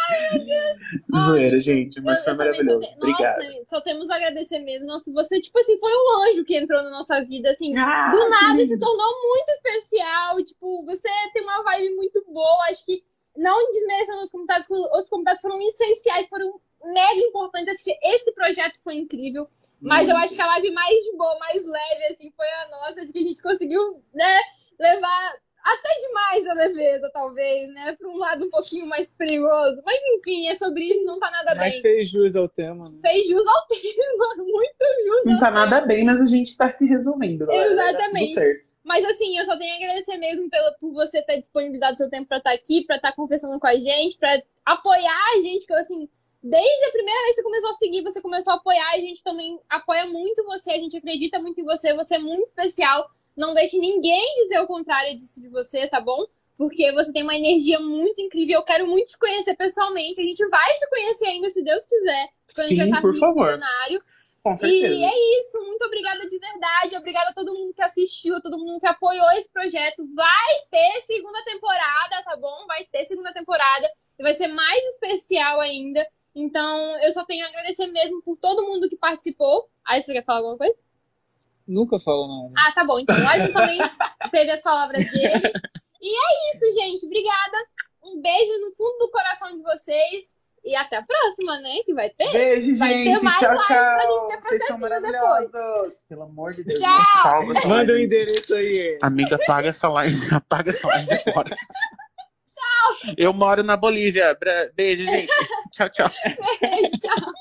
pense. Zoeira, gente, mas Eu- foi eu também só maravilhoso. te- Obrigado. Nossa, só temos a agradecer mesmo. Nossa, você, tipo assim, foi um anjo que entrou na nossa vida, assim. Ah, do nada se tornou muito especial. Tipo, você tem uma vibe muito boa. Acho que não desmerecendo os porque os comentários foram essenciais, foram mega importantes. Acho que esse projeto foi incrível. Mas eu acho que a live mais de boa, mais leve, assim, foi a nossa. Acho que a gente conseguiu, né, levar até demais a leveza, talvez, né, pra um lado um pouquinho mais perigoso. Mas enfim, é sobre isso, não tá nada Mas bem. fez jus ao tema, né? Fez jus ao tema, muito jus Não ao tá tema. nada bem, mas a gente tá se resolvendo. dar Exatamente. Tudo certo. Mas assim, eu só tenho a agradecer mesmo pelo, por você ter disponibilizado seu tempo pra estar aqui, pra estar conversando com a gente, pra apoiar a gente, que eu assim, desde a primeira vez que você começou a seguir, você começou a apoiar, e a gente também apoia muito você, a gente acredita muito em você, você é muito especial. Não deixe ninguém dizer o contrário disso de você, tá bom? porque você tem uma energia muito incrível. Eu quero muito te conhecer pessoalmente. A gente vai se conhecer ainda, se Deus quiser. Quando a gente vai Sim, por rico, favor. milionário. Com certeza. E é isso, muito obrigada de verdade. Obrigada a todo mundo que assistiu, a todo mundo que apoiou esse projeto. Vai ter segunda temporada, tá bom? Vai ter segunda temporada e vai ser mais especial ainda. Então, eu só tenho a agradecer mesmo por todo mundo que participou. Aí você quer falar alguma coisa? Nunca falou nada. Ah, tá bom. Então, o também teve as palavras dele. E é isso, gente. Obrigada. Um beijo no fundo do coração de vocês. E até a próxima, né? Que vai ter. Beijo, Vai ter gente. mais tchau, live tchau. pra gente ter Vocês são processinho maravilhosos. Pelo amor de Deus, Tchau. salva. essa Manda o live. endereço aí. Amiga, apaga essa live. Apaga essa live agora. Tchau. Eu moro na Bolívia. Beijo, gente. tchau, tchau. Beijo, tchau.